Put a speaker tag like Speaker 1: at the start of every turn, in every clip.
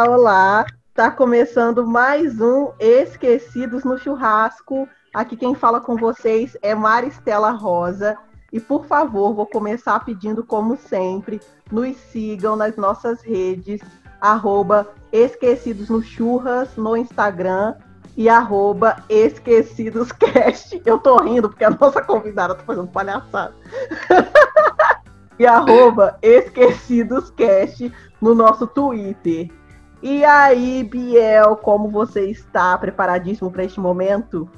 Speaker 1: Olá, olá! Tá começando mais um Esquecidos no Churrasco. Aqui quem fala com vocês é Maristela Rosa. E por favor, vou começar pedindo, como sempre, nos sigam nas nossas redes, arroba Esquecidos no Churras no Instagram e arroba EsquecidosCast. Eu tô rindo porque a nossa convidada tá fazendo palhaçada. e arroba EsquecidosCast no nosso Twitter. E aí, Biel, como você está? Preparadíssimo para este momento?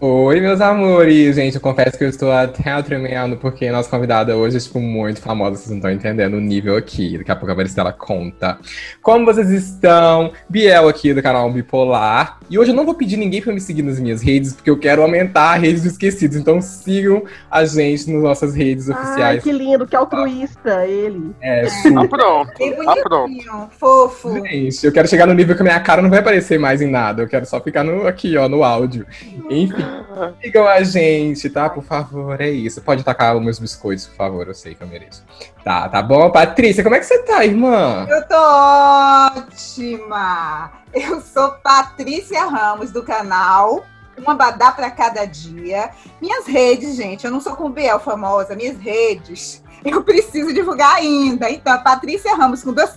Speaker 2: Oi, meus amores! Gente, eu confesso que eu estou até tremendo porque nossa convidada hoje é, tipo, muito famosa, vocês não estão entendendo o nível aqui. Daqui a pouco a Maristela conta. Como vocês estão? Biel aqui do canal Bipolar. E hoje eu não vou pedir ninguém para me seguir nas minhas redes, porque eu quero aumentar a rede dos esquecidos. Então sigam a gente nas nossas redes oficiais. Ai,
Speaker 1: que lindo, que altruísta ele.
Speaker 2: É, super.
Speaker 3: Tá pronto, tá pronto.
Speaker 4: Fofo.
Speaker 2: Gente, eu quero chegar no nível que a minha cara não vai aparecer mais em nada. Eu quero só ficar no, aqui, ó, no áudio. Enfim. Sigam a gente, tá? Por favor, é isso. Pode tacar os meus biscoitos, por favor, eu sei que eu mereço. Tá, tá bom. Patrícia, como é que você tá, irmã?
Speaker 4: Eu tô ótima! Eu sou Patrícia Ramos, do canal Uma Badá para Cada Dia. Minhas redes, gente, eu não sou com Biel famosa, minhas redes eu preciso divulgar ainda. Então, Patrícia Ramos com dois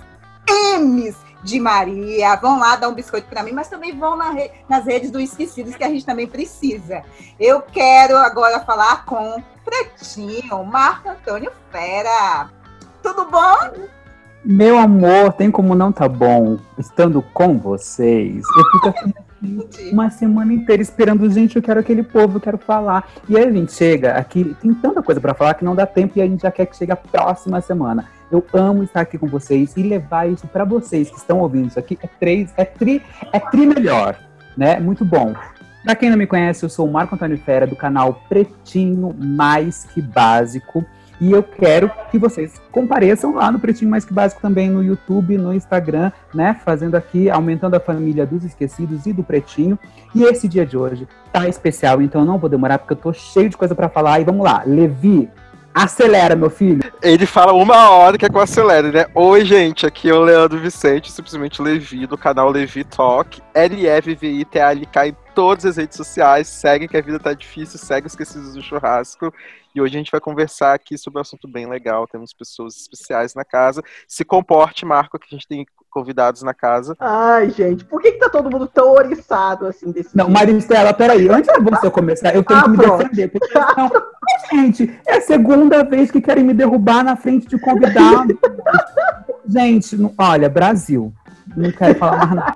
Speaker 4: M's de Maria, vão lá dar um biscoito para mim, mas também vão na re... nas redes do Esquecidos, que a gente também precisa. Eu quero agora falar com Pretinho, Marco Antônio Fera. Tudo bom?
Speaker 5: Meu amor, tem como não tá bom estando com vocês? Eu fico assim, uma semana inteira esperando, gente, eu quero aquele povo, eu quero falar. E aí a gente chega aqui, tem tanta coisa para falar que não dá tempo e a gente já quer que chegue a próxima semana. Eu amo estar aqui com vocês e levar isso para vocês que estão ouvindo isso aqui. É três, é tri, é tri melhor, né? Muito bom. Para quem não me conhece, eu sou o Marco Antônio Fera do canal Pretinho Mais Que Básico. E eu quero que vocês compareçam lá no Pretinho Mais Que Básico também no YouTube, no Instagram, né? Fazendo aqui, aumentando a família dos esquecidos e do Pretinho. E esse dia de hoje tá especial, então eu não vou demorar porque eu tô cheio de coisa para falar. E vamos lá, Levi, Acelera, meu filho.
Speaker 3: Ele fala uma hora que é com acelera, né? Oi, gente, aqui é o Leandro Vicente, simplesmente Levi, do canal Levi Talk. L-E-V-V-I-T-A-L-K em todas as redes sociais. Segue que a vida tá difícil, segue Esquecidos do Churrasco. E hoje a gente vai conversar aqui sobre um assunto bem legal. Temos pessoas especiais na casa. Se comporte, Marco, que a gente tem convidados na casa.
Speaker 1: Ai, gente, por que, que tá todo mundo tão oriçado assim desse
Speaker 5: Não, Maristela, peraí, antes de você começar, eu tenho ah, que me pronto. defender. Porque, não, gente, é a segunda vez que querem me derrubar na frente de convidado. gente, olha, Brasil, não quero falar mais nada.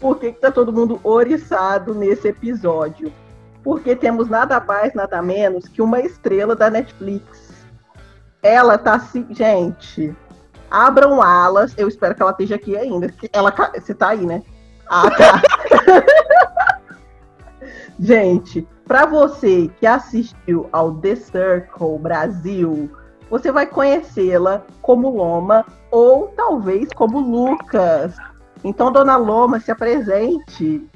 Speaker 1: Por que, que tá todo mundo oriçado nesse episódio? Porque temos nada mais, nada menos que uma estrela da Netflix. Ela tá assim, gente, Abram alas. Eu espero que ela esteja aqui ainda. Ela, você tá aí, né? Ah, tá. Gente, para você que assistiu ao The Circle Brasil, você vai conhecê-la como Loma ou talvez como Lucas. Então, dona Loma, se apresente.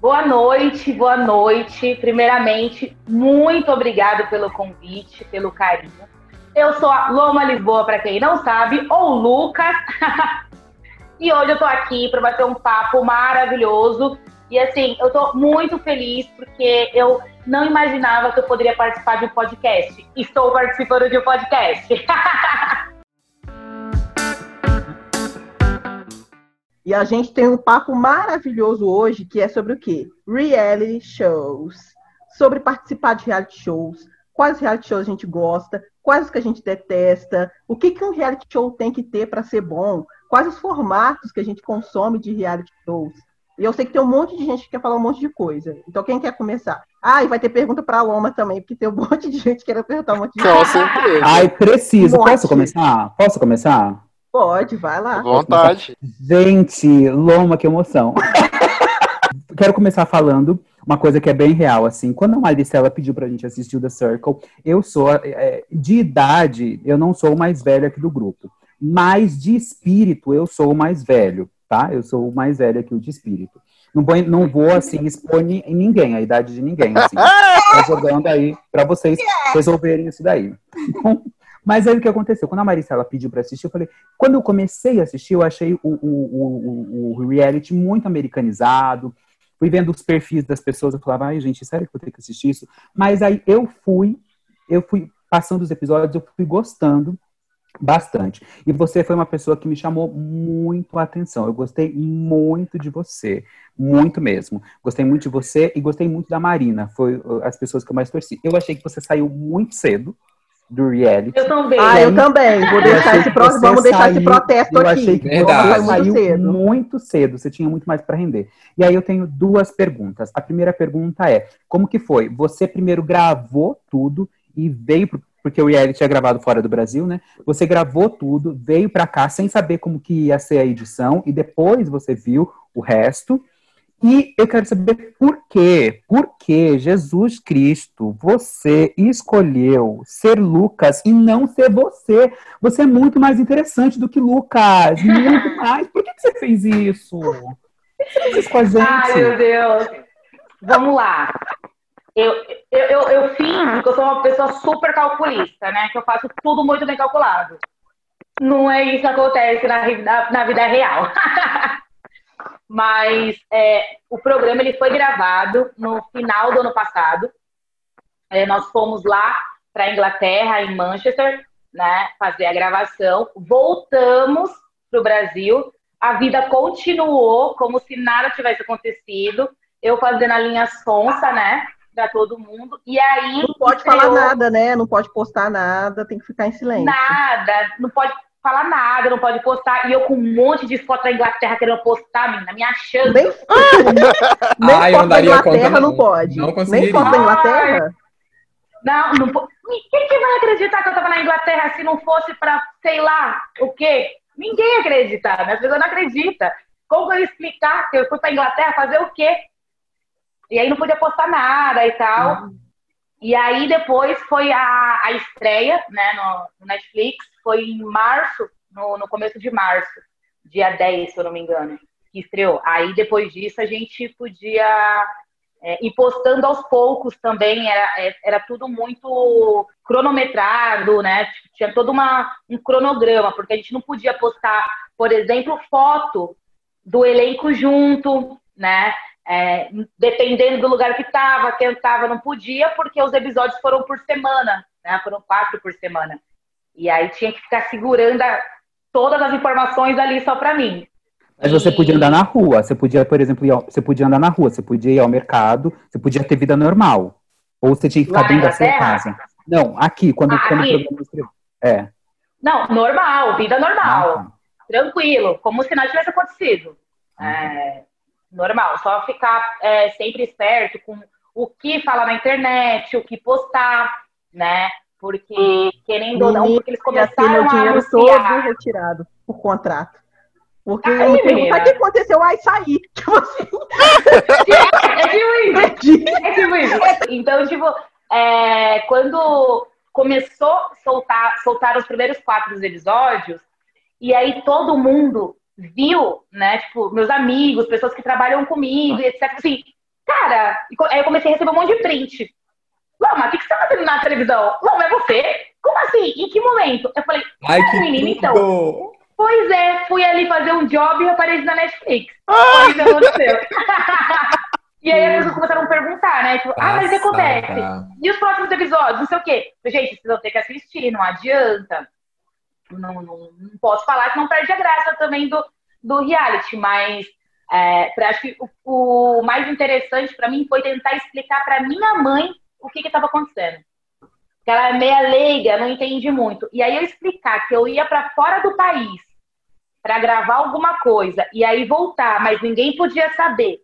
Speaker 6: Boa noite, boa noite. Primeiramente, muito obrigado pelo convite, pelo carinho. Eu sou a Loma Lisboa, para quem não sabe, ou Lucas. e hoje eu tô aqui para bater um papo maravilhoso. E assim, eu tô muito feliz porque eu não imaginava que eu poderia participar de um podcast. Estou participando de um podcast.
Speaker 1: e a gente tem um papo maravilhoso hoje que é sobre o quê? Reality shows. Sobre participar de reality shows, quais reality shows a gente gosta, quais os que a gente detesta, o que, que um reality show tem que ter para ser bom, quais os formatos que a gente consome de reality shows. E eu sei que tem um monte de gente que quer falar um monte de coisa. Então, quem quer começar? Ah, e vai ter pergunta para a Loma também, porque tem um monte de gente querendo perguntar um monte de
Speaker 3: coisa. certeza.
Speaker 5: Ai, preciso. Um Posso começar? Posso começar?
Speaker 1: Pode, vai lá.
Speaker 3: Vontade.
Speaker 5: Gente, Loma, que emoção. Quero começar falando uma coisa que é bem real, assim, quando a Maricela pediu pra gente assistir o The Circle, eu sou, é, de idade, eu não sou o mais velho aqui do grupo, mas de espírito eu sou o mais velho, tá? Eu sou o mais velho aqui, o de espírito. Não vou, não vou assim, expor em ninguém, a idade de ninguém, assim. Tô jogando aí para vocês resolverem isso daí. Então, Mas aí o que aconteceu? Quando a Maricela pediu pra assistir, eu falei, quando eu comecei a assistir, eu achei o, o, o, o reality muito americanizado. Fui vendo os perfis das pessoas, eu falava, ai, gente, sério que eu vou ter que assistir isso? Mas aí eu fui, eu fui passando os episódios, eu fui gostando bastante. E você foi uma pessoa que me chamou muito a atenção. Eu gostei muito de você, muito mesmo. Gostei muito de você e gostei muito da Marina. Foi uh, as pessoas que eu mais torci. Eu achei que você saiu muito cedo do reality.
Speaker 6: Eu também.
Speaker 1: Ah, eu também. Vou deixar esse pro... Vamos deixar esse protesto
Speaker 5: eu
Speaker 1: aqui.
Speaker 5: achei que
Speaker 2: Verdade.
Speaker 5: você
Speaker 1: Saiu muito
Speaker 5: saiu
Speaker 1: cedo.
Speaker 5: muito cedo. Você tinha muito mais para render. E aí eu tenho duas perguntas. A primeira pergunta é: como que foi? Você primeiro gravou tudo e veio pro- porque o reality é gravado fora do Brasil, né? Você gravou tudo, veio pra cá sem saber como que ia ser a edição e depois você viu o resto. E eu quero saber por quê? Por que Jesus Cristo, você escolheu ser Lucas e não ser você? Você é muito mais interessante do que Lucas, muito mais. Por que, que você fez isso? Por que você fez isso com a gente?
Speaker 6: Ai, meu Deus. Vamos lá. Eu, eu, eu, eu finjo que eu sou uma pessoa super calculista, né? Que eu faço tudo muito bem calculado. Não é isso que acontece na, na, na vida real. Mas é, o programa ele foi gravado no final do ano passado. É, nós fomos lá para a Inglaterra, em Manchester, né? Fazer a gravação. Voltamos para o Brasil. A vida continuou como se nada tivesse acontecido. Eu fazendo a linha sonsa, né? Pra todo mundo. E aí.
Speaker 1: Não pode falar nada, né? Não pode postar nada, tem que ficar em silêncio.
Speaker 6: Nada, não pode falar nada, não pode postar. E eu com um monte de foto da Inglaterra querendo postar, menina, me achando.
Speaker 1: Nem, nem
Speaker 2: Ai,
Speaker 1: foto
Speaker 2: não
Speaker 1: da Inglaterra não
Speaker 2: não.
Speaker 1: pode.
Speaker 2: Não
Speaker 1: Nem foto da Inglaterra?
Speaker 6: Não, não po- Quem que vai acreditar que eu tava na Inglaterra se não fosse pra, sei lá, o quê? Ninguém ia acreditar, né? As pessoas não acreditam. Como eu explicar que eu fui pra Inglaterra fazer o quê? E aí não podia postar nada e tal. E aí depois foi a, a estreia, né, no, no Netflix, foi em março, no, no começo de março, dia 10, se eu não me engano, que estreou. Aí depois disso a gente podia é, ir postando aos poucos também, era, é, era tudo muito cronometrado, né? Tipo, Tinha todo uma, um cronograma, porque a gente não podia postar, por exemplo, foto do elenco junto, né? É, dependendo do lugar que estava, quem estava não podia, porque os episódios foram por semana, né? Foram quatro por semana. E aí tinha que ficar segurando a- todas as informações ali só para mim.
Speaker 5: Mas você podia andar na rua. Você podia, por exemplo, ao, você podia andar na rua, você podia ir ao mercado, você podia ter vida normal. Ou você tinha que ficar
Speaker 6: Lá
Speaker 5: dentro da sua casa. Não, aqui, quando,
Speaker 6: Ah,
Speaker 5: quando
Speaker 6: aqui?
Speaker 5: É.
Speaker 6: Não, normal, vida normal.
Speaker 5: Ah,
Speaker 6: tranquilo, como se nada tivesse acontecido. É, normal, só ficar é, sempre esperto com o que falar na internet, o que postar, né? Porque, querendo ou não, porque eles
Speaker 1: ter meu
Speaker 6: começaram a
Speaker 1: dinheiro todo retirado por contrato. Porque
Speaker 6: Ai,
Speaker 1: eu me o que aconteceu, ai, saí. Tipo assim,
Speaker 6: É tipo isso. É tipo isso. Então, tipo, é, quando começou a soltar, soltar os primeiros quatro episódios, e aí todo mundo viu, né? Tipo, meus amigos, pessoas que trabalham comigo, e etc. Assim, cara, aí eu comecei a receber um monte de print. Loma, o que, que você tá fazendo na televisão? Loma, é você? Como assim? Em que momento? Eu falei,
Speaker 2: Ai,
Speaker 6: "É,
Speaker 2: que
Speaker 6: menina, então. Pois é, fui ali fazer um job e apareci na Netflix. Foi isso que aconteceu. e aí as pessoas começaram a perguntar, né? Tipo, ah, mas o que acontece?
Speaker 2: Passada.
Speaker 6: E os próximos episódios? Não sei o quê. Gente, vocês vão ter que assistir, não adianta. Não, não, não posso falar que não perde a graça também do, do reality, mas é, pra- acho que o, o mais interessante pra mim foi tentar explicar pra minha mãe o que estava acontecendo. Porque ela é meia leiga, não entende muito. E aí eu explicar que eu ia pra fora do país pra gravar alguma coisa e aí voltar, mas ninguém podia saber.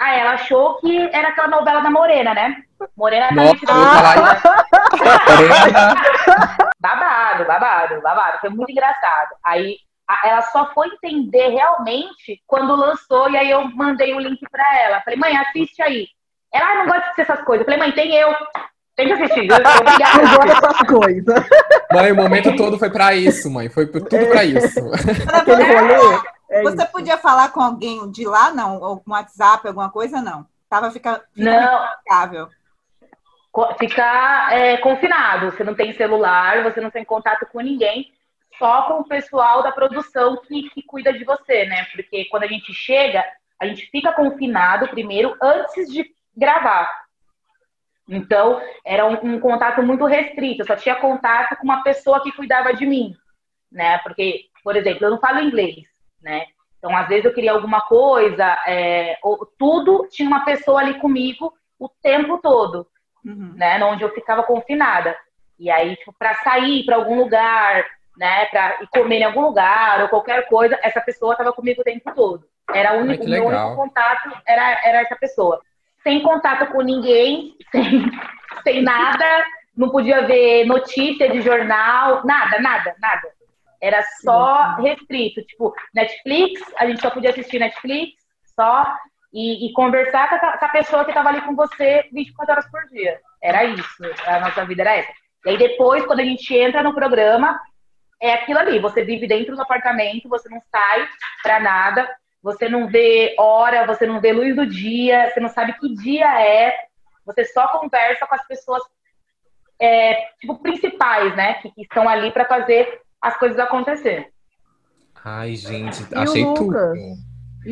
Speaker 6: Ah, ela achou que era aquela novela da Morena, né? Morena tá
Speaker 2: Nossa. Morena.
Speaker 6: babado, babado, babado. Foi muito engraçado. Aí a- ela só foi entender realmente quando lançou, e aí eu mandei o link pra ela. Falei, mãe, assiste aí. Ela ah, não gosta de assistir essas coisas. Eu falei, mãe, tem eu. Tem que assistir. Eu,
Speaker 1: Não
Speaker 6: obrigada.
Speaker 1: gosto dessas coisas.
Speaker 2: Mãe, o momento todo foi pra isso, mãe. Foi tudo pra isso.
Speaker 1: Aquele rolê. É
Speaker 4: Você
Speaker 1: isso.
Speaker 4: podia falar com alguém de lá, não? Ou com WhatsApp, alguma coisa, não? Tava ficando
Speaker 6: Não, ficar é, confinado. Você não tem celular, você não tem contato com ninguém, só com o pessoal da produção que, que cuida de você, né? Porque quando a gente chega, a gente fica confinado primeiro antes de gravar. Então, era um, um contato muito restrito. Eu só tinha contato com uma pessoa que cuidava de mim, né? Porque, por exemplo, eu não falo inglês, né? Então, às vezes eu queria alguma coisa, é, ou, tudo tinha uma pessoa ali comigo o tempo todo,
Speaker 4: Uhum.
Speaker 6: né? Onde eu ficava confinada. E aí, tipo, para sair para algum lugar, né? Para ir comer em algum lugar ou qualquer coisa, essa pessoa estava comigo o tempo todo. Era o único, o meu único contato era, era essa pessoa. Sem contato com ninguém, sem, sem nada, não podia ver notícia de jornal, nada, nada, nada. Era só restrito. Tipo, Netflix, a gente só podia assistir Netflix, só, e, e conversar com a, com a pessoa que estava ali com você 24 horas por dia. Era isso. A nossa vida era essa. E aí depois, quando a gente entra no programa, é aquilo ali. Você vive dentro do apartamento, você não sai pra nada, você não vê hora, você não vê luz do dia, você não sabe que dia é. Você só conversa com as pessoas é, tipo principais, né? Que, que estão ali pra fazer as coisas acontecer.
Speaker 2: Ai, gente,
Speaker 1: E
Speaker 2: achei tudo.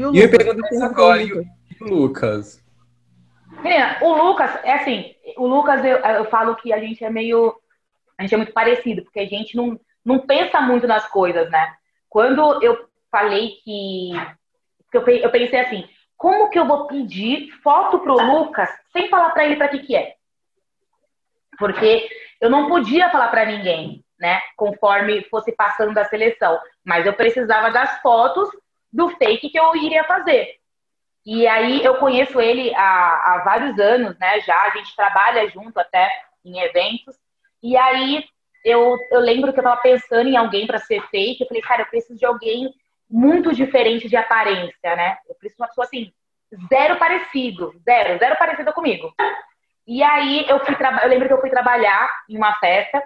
Speaker 1: Lucas? E o Lucas?
Speaker 2: agora,
Speaker 1: o
Speaker 2: e o
Speaker 1: Lucas.
Speaker 2: e o Lucas?
Speaker 6: Menina, o Lucas, é assim, o Lucas, eu, eu falo que a gente é meio. A gente é muito parecido, porque a gente não, não pensa muito nas coisas, né? Quando eu falei que. que eu, pe- eu pensei assim, como que eu vou pedir foto pro Lucas sem falar pra ele pra que que é? Porque eu não podia falar pra ninguém, né? Conforme fosse passando da seleção. Mas eu precisava das fotos do fake que eu iria fazer. E aí eu conheço ele há, há vários anos, né? Já a gente trabalha junto até em eventos. E aí eu, eu lembro que eu tava pensando em alguém para ser fake. Eu falei, cara, eu preciso de alguém muito diferente de aparência, né? Eu preciso de uma pessoa assim, zero parecido, zero, zero parecida comigo. E aí eu fui eu lembro que eu fui trabalhar em uma festa,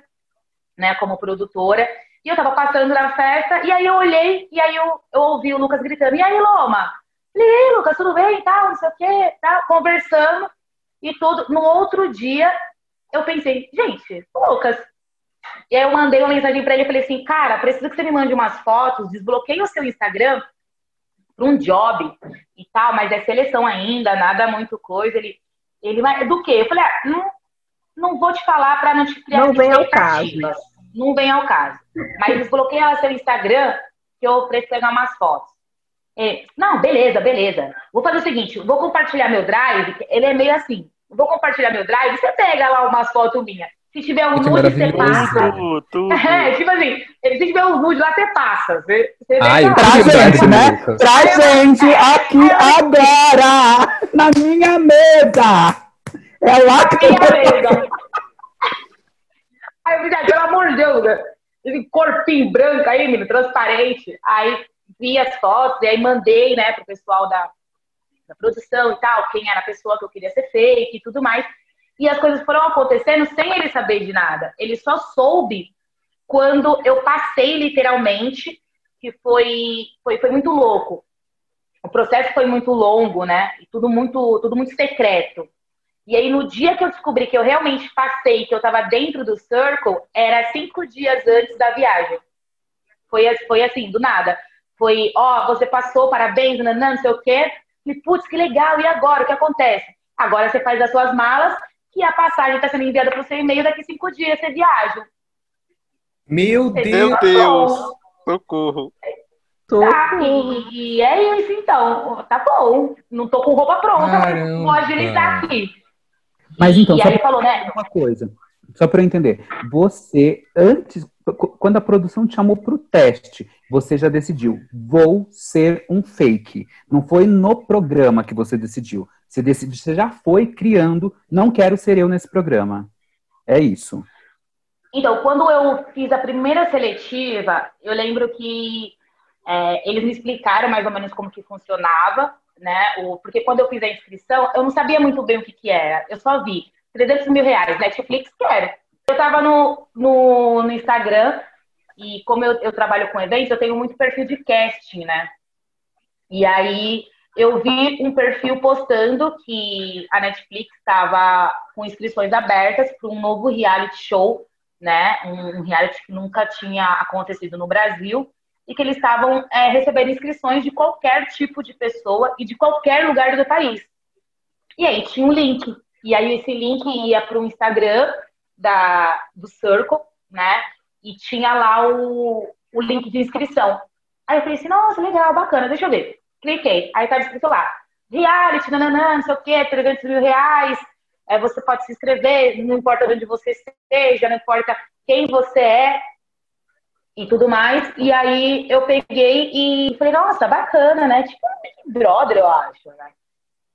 Speaker 6: né, como produtora, e eu tava passando na festa, e aí eu olhei, e aí eu, eu ouvi o Lucas gritando, e aí, Loma? Falei, aí, Lucas, tudo bem? Tal, não sei o quê, tal, conversando, e tudo. No outro dia, eu pensei, gente, Lucas. E aí eu mandei uma mensagem pra ele e falei assim, cara, preciso que você me mande umas fotos, desbloqueie o seu Instagram para um job e tal, mas é seleção ainda, nada muito coisa. Ele, ele vai, do quê? Eu falei, ah, não, não vou te falar para não te criar
Speaker 1: Não vem ao
Speaker 6: expectativas. Não vem ao caso. Mas desbloqueia seu Instagram que eu preciso pegar umas fotos. Ele, não, beleza, beleza. Vou fazer o seguinte, vou compartilhar meu drive, ele é meio assim. Vou compartilhar meu drive, você pega lá umas fotos minhas. Se tiver um nude, você passa.
Speaker 3: Tudo, tudo.
Speaker 6: É, tipo assim, se tiver um nude lá, você passa. Você, você
Speaker 2: Ai.
Speaker 5: Pra
Speaker 2: Ai,
Speaker 5: gente, né? Pra gente aqui agora, na minha mesa. É lá que eu
Speaker 6: Minha mesa. Aí eu falei, "Ah, pelo amor de Deus, esse corpinho branco aí, menino, transparente. Aí vi as fotos, e aí mandei, né, pro pessoal da, da produção e tal, quem era a pessoa que eu queria ser fake e tudo mais. E as coisas foram acontecendo sem ele saber de nada. Ele só soube quando eu passei literalmente, que foi, foi, foi muito louco. O processo foi muito longo, né? E tudo muito, tudo muito secreto. E aí, no dia que eu descobri que eu realmente passei, que eu estava dentro do Circle, era cinco dias antes da viagem. Foi, foi assim, do nada. Foi, ó, você passou, parabéns, nanã, não sei o quê. E, putz, que legal, e agora? O que acontece? Agora você faz as suas malas, que a passagem está sendo enviada para o seu e-mail, daqui cinco dias você viaja.
Speaker 2: Meu
Speaker 6: Meu
Speaker 2: Deus!
Speaker 3: Meu Deus. Socorro.
Speaker 6: Tá, e, e é isso então. Tá bom. Não tô com roupa pronta, mas
Speaker 2: Caramba.
Speaker 6: vou agilizar aqui.
Speaker 5: Mas então,
Speaker 6: e
Speaker 5: só
Speaker 6: aí
Speaker 5: pra
Speaker 6: falou, né?
Speaker 5: uma coisa, só para eu entender. Você, antes, qu- quando a produção te chamou para o teste, você já decidiu, vou ser um fake. Não foi no programa que você decidiu. Você, decidiu, você já foi criando, não quero ser eu nesse programa. É isso.
Speaker 6: Então, quando eu fiz a primeira seletiva, eu lembro que é, eles me explicaram mais ou menos como que funcionava, né? O, porque quando eu fiz a inscrição, eu não sabia muito bem o que, que era. Eu só vi 300 mil reais, Netflix, quero. Eu tava no, no, no Instagram e como eu, eu trabalho com eventos, eu tenho muito perfil de casting, né? E aí eu vi um perfil postando que a Netflix estava com inscrições abertas para um novo reality show, né? Um reality que nunca tinha acontecido no Brasil e que eles estavam é, recebendo inscrições de qualquer tipo de pessoa e de qualquer lugar do país. E aí tinha um link. E aí esse link ia para o Instagram da, do Circle, né? E tinha lá o, o link de inscrição. Aí eu falei assim, nossa, legal, bacana, deixa eu ver. Cliquei. Aí estava escrito lá, reality, nananã, não sei o quê, 300 mil reais, é, você pode se inscrever, não importa onde você esteja, não importa quem você é e tudo mais. E aí eu peguei e falei, nossa, bacana, né? Tipo, um brother, eu acho, né?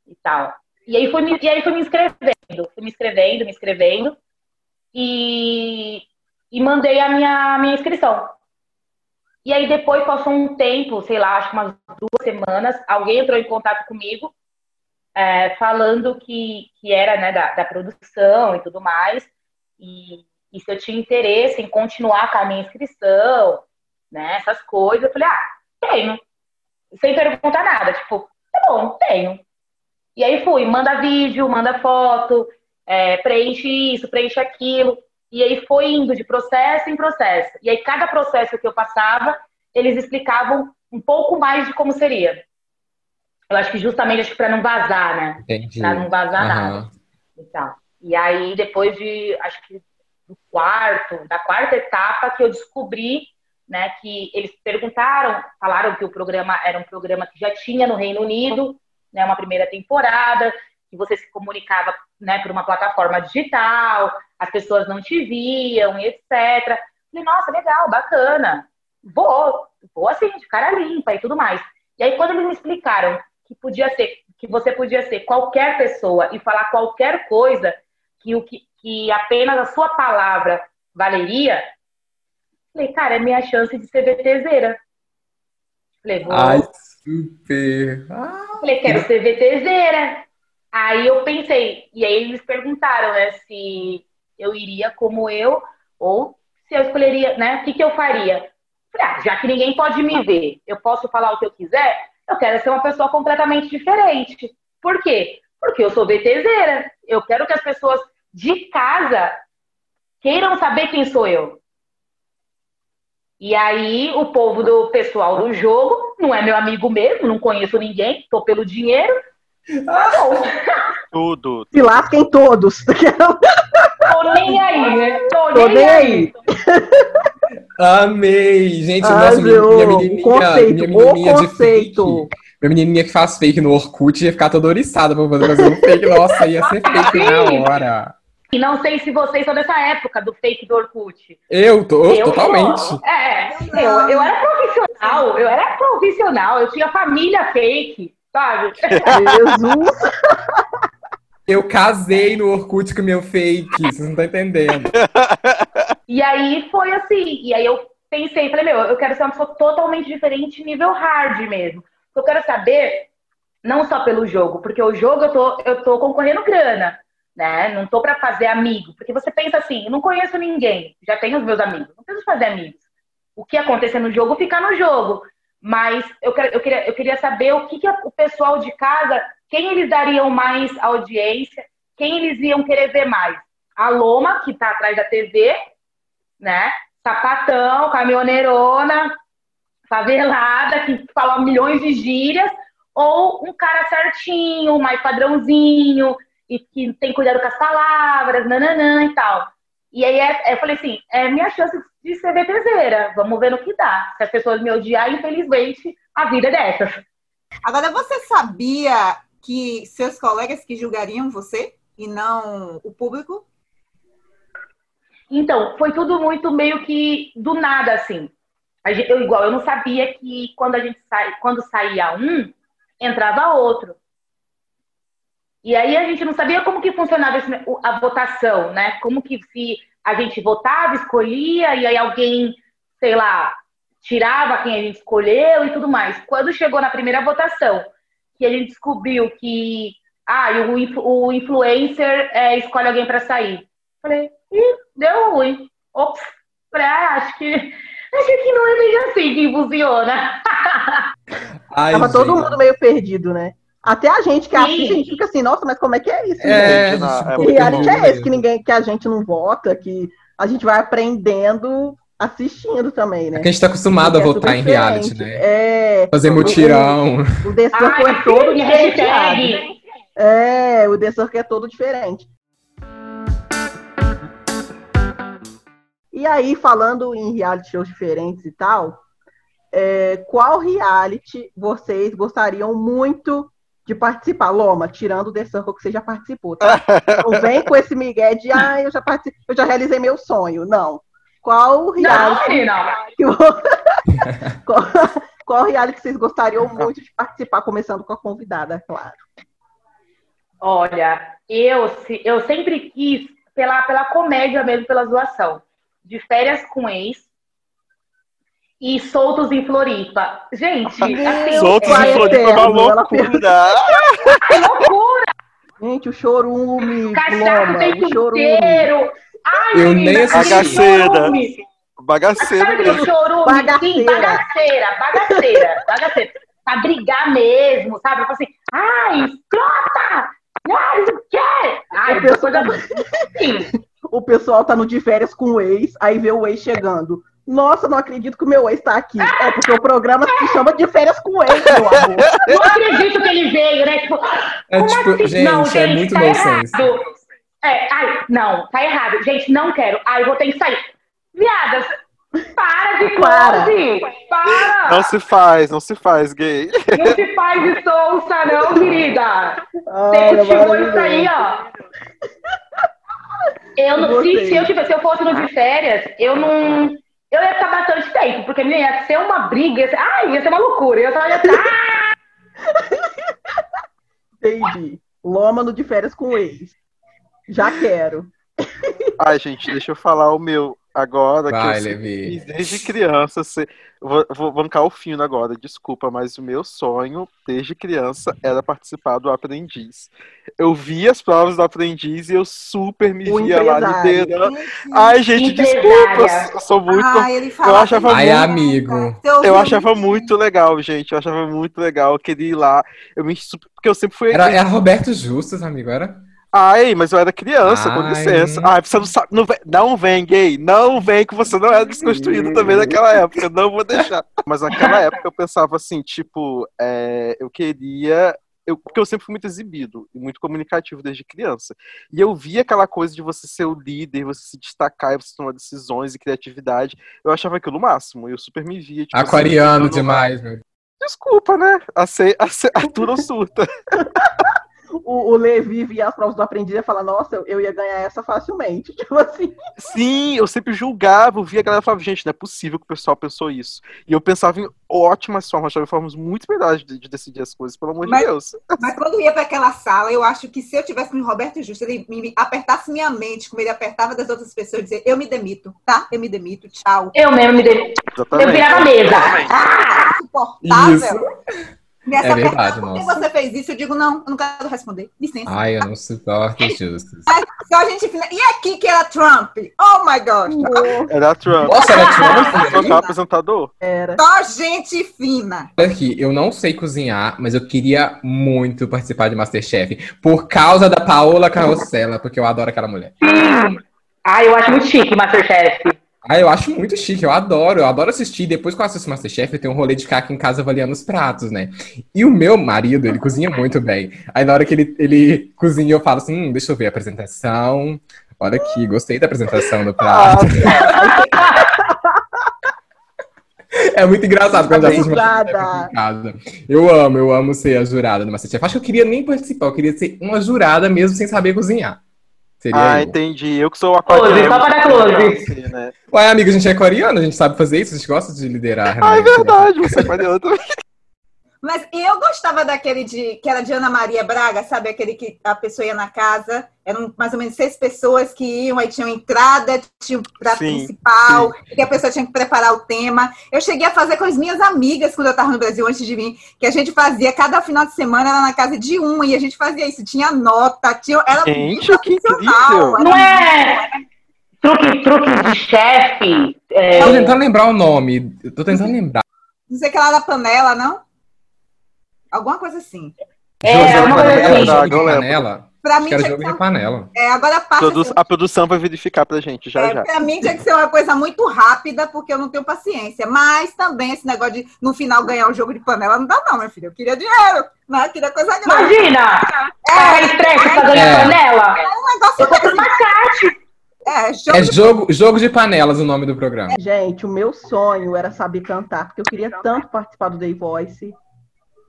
Speaker 6: E tal. E aí fui, me, e aí fui me inscrevendo, fui me inscrevendo, me inscrevendo. E, e mandei a minha, minha inscrição. E aí depois passou um tempo, sei lá, acho que umas duas semanas, alguém entrou em contato comigo, é, falando que, que era né, da, da produção e tudo mais, e, e, se eu tinha interesse em continuar com a minha inscrição, né, essas coisas. Eu falei, ah, tenho. Sem perguntar nada, tipo, tá bom, tenho. E aí fui, manda vídeo, manda foto, é, preenche isso, preenche aquilo. E aí foi indo de processo em processo. E aí cada processo que eu passava, eles explicavam um pouco mais de como seria. Eu acho que justamente para não vazar, né? Para não vazar uhum. nada. Então, e aí depois de, acho que do quarto, da quarta etapa que eu descobri, né, que eles perguntaram, falaram que o programa era um programa que já tinha no Reino Unido, né, uma primeira temporada, que você se comunicava né, por uma plataforma digital, as pessoas não te viam etc. Falei, nossa, legal, bacana. Vou, vou assim, de cara limpa e tudo mais. E aí, quando eles me explicaram que podia ser, que você podia ser qualquer pessoa e falar qualquer coisa, que o que, que apenas a sua palavra valeria, falei, cara, é minha chance de ser VTZera.
Speaker 2: Falei, vou. Ai, super!
Speaker 6: Ah, falei, quero ser VTZera. Aí eu pensei, e aí eles perguntaram, né, se eu iria como eu, ou se eu escolheria, né, o que, que eu faria? Falei, ah, já que ninguém pode me ver, eu posso falar o que eu quiser, eu quero ser uma pessoa completamente diferente. Por quê? Porque eu sou BTZera. Eu quero que as pessoas de casa queiram saber quem sou eu. E aí, o povo do pessoal do jogo não é meu amigo mesmo, não conheço ninguém, tô pelo dinheiro,
Speaker 3: Tá. Tudo.
Speaker 1: Se lasquem todos.
Speaker 6: Tô nem aí, né? Tô, Tô nem, aí. aí.
Speaker 2: Amei, gente. Ai, nossa,
Speaker 1: meu, minha, menininha, conceito, minha menininha o conceito.
Speaker 2: Fake, minha menininha que faz fake no Orkut ia ficar toda oriçada pra fazer um fake. Nossa, ia ser fake na hora.
Speaker 6: E não sei se vocês são dessa época do fake do Orkut.
Speaker 2: Eu tô, eu totalmente.
Speaker 6: É, eu, eu era profissional, eu era profissional, eu tinha família fake sabe? Jesus!
Speaker 2: Eu casei no Orkut com meu fake, vocês não estão entendendo.
Speaker 6: E aí foi assim, e aí eu pensei, falei, meu, eu quero ser uma pessoa totalmente diferente, nível hard mesmo. Eu quero saber, não só pelo jogo, porque o jogo eu tô, eu tô concorrendo grana, né? Não tô para fazer amigo, porque você pensa assim, eu não conheço ninguém, já tenho os meus amigos, não preciso fazer amigos. O que acontecer no jogo, fica no jogo. Mas eu, eu, queria, eu queria saber o que, que o pessoal de casa, quem eles dariam mais audiência, quem eles iam querer ver mais. A Loma, que está atrás da TV, né? Sapatão, caminhoneirona, favelada, que fala milhões de gírias, ou um cara certinho, mais padrãozinho, e que tem cuidado com as palavras, nananã e tal. E aí é, eu falei assim, é minha chance de ser VTZera. Vamos ver no que dá. Se as pessoas me odiarem, infelizmente, a vida é dessas.
Speaker 4: Agora, você sabia que seus colegas que julgariam você e não o público?
Speaker 6: Então, foi tudo muito meio que do nada, assim. Eu, igual, eu não sabia que quando a gente sai, quando saía um, entrava outro. E aí a gente não sabia como que funcionava a votação, né? Como que se a gente votava, escolhia, e aí alguém, sei lá, tirava quem a gente escolheu e tudo mais. Quando chegou na primeira votação, que a gente descobriu que ah, o, o influencer é, escolhe alguém para sair. Falei, ih, deu ruim. Ops, Falei, ah, acho que, acho que não é bem assim que funciona.
Speaker 2: Ai,
Speaker 1: Tava todo
Speaker 2: gente.
Speaker 1: mundo meio perdido, né? Até a gente que
Speaker 6: Sim.
Speaker 1: assiste, a gente fica assim, nossa, mas como é que é isso?
Speaker 2: É,
Speaker 1: gente?
Speaker 3: é
Speaker 1: Que
Speaker 2: pouco
Speaker 1: reality é esse
Speaker 2: perdido.
Speaker 1: que ninguém, que a gente não vota, que a gente vai aprendendo assistindo também, né?
Speaker 2: É que a gente tá acostumado a
Speaker 1: é
Speaker 2: votar em reality,
Speaker 1: diferente.
Speaker 2: né?
Speaker 1: É.
Speaker 2: Fazer
Speaker 1: o-
Speaker 2: mutirão.
Speaker 1: O, o The Circle
Speaker 6: Ai,
Speaker 1: é todo
Speaker 6: hashtag.
Speaker 1: É, o The Circle é todo diferente. E aí, falando em reality shows diferentes e tal, é, qual reality vocês gostariam muito de participar? Loma, tirando o The Circle que você já participou, tá? Não vem com esse migué de, ah, eu já participei, eu já realizei meu sonho. Não. Qual
Speaker 6: Não,
Speaker 1: reality que vo- qual, qual reality que vocês gostariam muito de participar, começando com a convidada, claro.
Speaker 6: Olha, eu, eu sempre quis pela, pela comédia mesmo, pela zoação. De férias com ex e soltos em Floripa. Gente, assim,
Speaker 3: Soltos em Floripa é uma loucura.
Speaker 6: que loucura!
Speaker 1: Gente, o chorume,
Speaker 6: Cachaça tem
Speaker 1: o chorume.
Speaker 6: inteiro. Ai,
Speaker 2: Eu
Speaker 6: menina,
Speaker 2: nem
Speaker 3: assisti.
Speaker 6: chorume.
Speaker 3: Bagaceiro
Speaker 6: Sabe chorume? Sim,
Speaker 1: Bagaceira.
Speaker 6: bagaceira, bagaceira, bagaceira. Pra brigar mesmo, sabe? Tipo assim, ai, escrota! Ai, o quê! Ai,
Speaker 1: O pessoal-
Speaker 6: coisa assim.
Speaker 1: O pessoal tá no de férias com o ex, aí vê o ex chegando. Nossa, não acredito que o meu ex tá aqui. É porque o programa se chama de férias com ex, meu amor.
Speaker 6: Não acredito que ele veio, né? Tipo,
Speaker 2: É
Speaker 6: como
Speaker 2: tipo,
Speaker 6: assim?
Speaker 2: gente,
Speaker 6: não,
Speaker 2: é
Speaker 6: gente,
Speaker 2: muito
Speaker 6: tá
Speaker 2: nonsense.
Speaker 6: errado. É, ai, não, tá errado. Gente, não quero. Ai, vou ter que sair. Viadas, para de
Speaker 1: Para.
Speaker 6: close! Para!
Speaker 3: Não se faz, não se faz, gay.
Speaker 6: Não se faz de sonsa, não, querida. Você
Speaker 1: maravilhoso.
Speaker 6: isso aí, ó. Eu não, se, se eu tivesse, se eu fosse no de férias, eu não. Eu ia ficar bastante tempo, porque menina, ia ser uma briga, ia ser, ai, ia ser uma loucura. Eu só ia estar.
Speaker 1: Entendi. Loma no de férias com ex. Já quero.
Speaker 3: Ai, gente, deixa eu falar o meu agora,
Speaker 2: Vai,
Speaker 3: que eu
Speaker 2: Levi.
Speaker 3: desde criança. Ser... Vou, vou bancar o fino agora, desculpa, mas o meu sonho, desde criança, era participar do Aprendiz. Eu vi as provas do Aprendiz e eu super me
Speaker 1: O
Speaker 3: via lá liderando. Ai, gente, desculpa, eu sou muito.
Speaker 4: Ah, ele
Speaker 3: eu achava
Speaker 2: Ai,
Speaker 3: muito.
Speaker 2: amigo.
Speaker 4: Você ouviu
Speaker 3: Eu achava muito legal, gente. Eu achava muito legal. Eu queria ir lá. Eu me super... Porque eu sempre fui.
Speaker 2: Era, era Roberto Justus, amigo, era?
Speaker 3: Ai, mas eu era criança, com
Speaker 2: Ai.
Speaker 3: licença. Ai, você não sabe. Não vem, não vem, gay. Não vem, que você não era desconstruído também naquela época. Não vou deixar. Mas naquela época eu pensava assim, tipo, é, eu queria. Eu, porque eu sempre fui muito exibido e muito comunicativo desde criança. E eu via aquela coisa de você ser o líder, você se destacar, e você tomar decisões e criatividade. Eu achava aquilo o máximo. Eu super me via. Tipo,
Speaker 2: Aquariano
Speaker 3: assim,
Speaker 2: demais, meu.
Speaker 3: Desculpa, né? Ace, ace, Arthur ou surta.
Speaker 1: O, o Levi via as provas do aprendiz e fala, nossa, eu, eu ia ganhar essa facilmente. Tipo assim.
Speaker 3: Sim, eu sempre julgava, eu via a galera e falava, gente, não é possível que o pessoal pensou isso. E eu pensava em ótimas formas, achava formas muito melhores de, de decidir as coisas, pelo amor
Speaker 4: Mas-
Speaker 3: de Deus.
Speaker 4: Mas quando eu ia para aquela sala, eu acho que se eu tivesse no Roberto Justo, ele me me apertasse minha mente, como ele apertava das outras pessoas, dizer, eu me demito, tá? Eu me demito, tchau.
Speaker 6: Eu mesmo me dei. Eu
Speaker 3: Exatamente.
Speaker 6: virava a mesa.
Speaker 4: Insuportável.
Speaker 2: Isso.
Speaker 4: Me
Speaker 2: É verdade,
Speaker 4: por que
Speaker 2: nossa.
Speaker 4: você fez isso? Eu digo, não, eu não quero responder. Licença.
Speaker 2: Ai, eu não suporto.
Speaker 4: Só a gente fina- E aqui que era Trump? Oh my God.
Speaker 3: Era a Trump.
Speaker 2: Nossa, era Trump?
Speaker 3: trocar o apresentador?
Speaker 1: Era.
Speaker 4: Só gente fina.
Speaker 2: Aqui, eu não sei cozinhar, mas eu queria muito participar de Masterchef. Por causa da Paola Carrossela, porque eu adoro aquela mulher.
Speaker 6: Ai, eu acho muito chique, Masterchef.
Speaker 2: Ah, eu acho muito chique, eu adoro, eu adoro assistir. Depois que eu assisto Masterchef, eu tenho um rolê de ficar aqui em casa avaliando os pratos, né? E o meu marido, ele cozinha muito bem. Aí na hora que ele, ele cozinha, eu falo assim, hum, deixa eu ver a apresentação. Olha aqui, gostei da apresentação do
Speaker 3: Ah,
Speaker 2: prato. É muito engraçado quando eu assisto. Masterchef aqui em casa. Eu amo, eu amo ser a jurada do Masterchef. Acho que eu queria nem participar, eu queria ser uma jurada mesmo sem saber cozinhar. Seria
Speaker 3: ah,
Speaker 2: eu.
Speaker 3: entendi. Eu que sou o
Speaker 6: Close,
Speaker 3: aquariano.
Speaker 6: só para close.
Speaker 3: Né?
Speaker 2: Ué, amigo, a gente é coreano, a gente sabe fazer isso, a gente gosta de liderar.
Speaker 3: Ah, é
Speaker 2: né?
Speaker 3: verdade, você é aquariano também.
Speaker 4: Mas eu gostava daquele de que era de Ana Maria Braga, sabe? Aquele que a pessoa ia na casa, eram mais ou menos seis pessoas que iam, aí tinham entrada, tinha o prato
Speaker 3: Sim,
Speaker 4: principal, e a pessoa tinha que preparar o tema. Eu cheguei a fazer com as minhas amigas quando eu estava no Brasil antes de vir, que a gente fazia cada final de semana era na casa de uma, e a gente fazia isso, tinha nota, tinha, era
Speaker 3: Gente,
Speaker 4: muito
Speaker 3: que
Speaker 4: profissional,
Speaker 3: incrível.
Speaker 4: era
Speaker 6: Não é? truque, truque de chefe. É,
Speaker 2: Tô tentando lembrar o nome. Tô tentando lembrar.
Speaker 4: Não sei que lá da panela, não? Alguma coisa assim.
Speaker 6: É, uma coisa
Speaker 2: panela,
Speaker 6: assim.
Speaker 2: panela.
Speaker 4: Pra mim tinha que
Speaker 2: jogo
Speaker 4: ser
Speaker 2: de panela.
Speaker 4: É, agora passa.
Speaker 3: Produ-
Speaker 4: assim,
Speaker 3: a produção vai verificar pra gente já
Speaker 4: é,
Speaker 3: já.
Speaker 4: Pra mim tinha que ser uma coisa muito rápida, porque eu não tenho paciência. Mas também esse negócio de no final ganhar o jogo de panela não dá, não, meu filho. Eu queria dinheiro, não, eu queria coisa grande.
Speaker 6: Imagina! É, estresse pra ganhar
Speaker 2: É.
Speaker 6: panela.
Speaker 4: Um negócio
Speaker 6: Eu compro mascate.
Speaker 4: É, jogo
Speaker 2: É
Speaker 4: de
Speaker 2: jogo, jogo de panelas o nome do programa.
Speaker 1: Gente, o meu sonho era saber cantar, porque eu queria tanto participar do The Voice.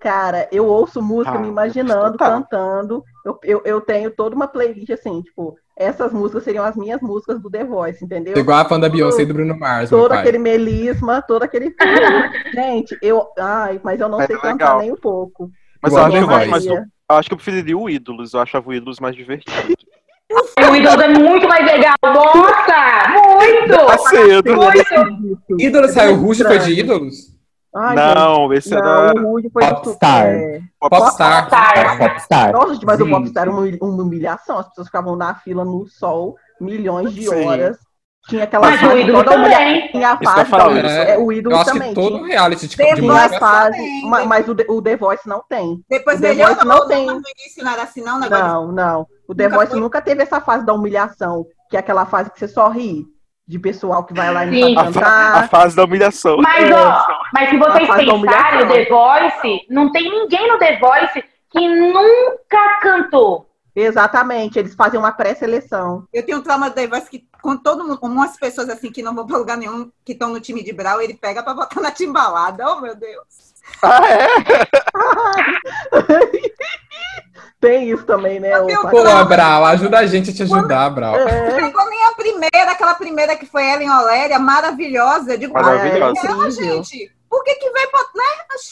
Speaker 1: Cara, eu ouço música
Speaker 3: Ah,
Speaker 1: me imaginando,
Speaker 3: tá.
Speaker 1: cantando. Eu, eu, eu tenho toda uma playlist assim, tipo, essas músicas seriam as minhas músicas do The Voice, entendeu?
Speaker 2: Igual a fã da Beyoncé e do Bruno Mars, meu
Speaker 1: Todo
Speaker 2: pai.
Speaker 1: aquele melisma, todo aquele. Gente, eu. Ai, mas eu não
Speaker 3: Mas
Speaker 1: sei
Speaker 3: é
Speaker 1: cantar
Speaker 3: legal.
Speaker 1: nem um pouco.
Speaker 3: Mas
Speaker 2: Igual
Speaker 3: eu acho, mas eu, eu acho que eu preferiria o Ídolos. Eu achava o Ídolos mais divertido.
Speaker 6: O Windows é muito mais legal. Nossa!
Speaker 3: Tá
Speaker 6: Muito!
Speaker 3: cedo.
Speaker 6: Muito!
Speaker 2: Ídolos saiu Ruge foi de ídolos?
Speaker 1: Ai,
Speaker 3: Não, esse
Speaker 1: gente,
Speaker 3: era
Speaker 1: não, o Rude foi
Speaker 5: Popstar.
Speaker 1: É...
Speaker 2: Popstar.
Speaker 6: Popstar.
Speaker 5: Popstar.
Speaker 1: Nossa, gente, mas o. Popstar era uma uma humilhação. As pessoas ficavam na fila no sol, milhões de
Speaker 3: Sim.
Speaker 1: horas. Tinha aquela
Speaker 6: Mas o
Speaker 1: fase
Speaker 6: ídolo
Speaker 1: toda
Speaker 6: também.
Speaker 1: Tinha a fase
Speaker 3: falo,
Speaker 1: da-
Speaker 2: é.
Speaker 1: o ídolo
Speaker 2: Eu acho
Speaker 1: também.
Speaker 2: que todo
Speaker 1: tinha-
Speaker 2: reality de,
Speaker 4: The
Speaker 2: de
Speaker 1: a
Speaker 2: música.
Speaker 1: fase,
Speaker 4: também,
Speaker 1: ma-
Speaker 4: né?
Speaker 1: mas o The, o The Voice não tem.
Speaker 4: Depois
Speaker 1: O The Voice não tem.
Speaker 4: mas no início não era assim, não, o de-
Speaker 1: Não, não. O The
Speaker 4: Nunca
Speaker 1: Voice
Speaker 4: foi?
Speaker 1: nunca teve essa fase da humilhação, que é aquela fase que você só ri. De pessoal que vai lá e não
Speaker 3: a,
Speaker 1: sabe
Speaker 3: fa-
Speaker 1: cantar.
Speaker 3: a fase da humilhação.
Speaker 6: Mas, ó, mas se vocês pensarem, o. The Voice, não tem ninguém no The Voice que nunca cantou.
Speaker 1: Exatamente, eles fazem uma pré-seleção.
Speaker 4: Eu tenho um trauma do The Voice que, com todo mundo, com umas pessoas assim que não vão pra lugar nenhum, que estão no time de Brau, ele pega pra botar na timbalada. Oh, meu Deus.
Speaker 3: Ah, é?
Speaker 1: Tem isso também, né?
Speaker 2: Pô, Brau, ajuda a gente a te ajudar, Brau.
Speaker 1: É,
Speaker 4: Pegou nem a primeira, aquela primeira que foi Ellen Oléria, maravilhosa. Eu digo,
Speaker 3: Maravilhosa.
Speaker 1: é incrível.
Speaker 4: gente, por que que veio botar, né?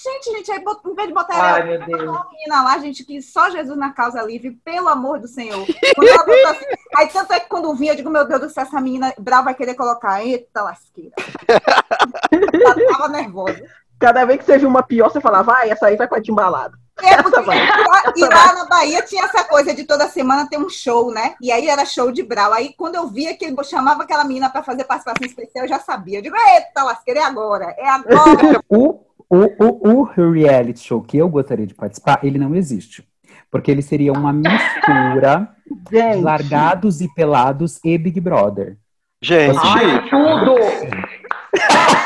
Speaker 4: Gente, gente, aí bot- em vez de botar ela,
Speaker 6: Ai, Deus.
Speaker 4: uma menina lá, gente, que só Jesus na causa livre, pelo amor do Senhor. Ela assim, aí tanto é que quando vinha, eu digo, meu Deus do céu, essa menina brava vai querer colocar, eita lasqueira. ela tava nervosa.
Speaker 1: Cada vez que você viu uma pior, você fala, vai, essa aí vai pra timbalada.
Speaker 4: É, porque e lá na Bahia tinha essa coisa de toda semana ter um show, né? E aí era show de Brau. Aí quando eu via que ele chamava aquela menina pra fazer participação especial, eu já sabia. Eu digo, eita, lasqueira, é agora, é agora.
Speaker 5: O, o, o, o reality show que eu gostaria de participar, ele não existe. Porque ele seria uma mistura de largados e pelados e Big Brother.
Speaker 3: Gente,
Speaker 6: Ai, tudo!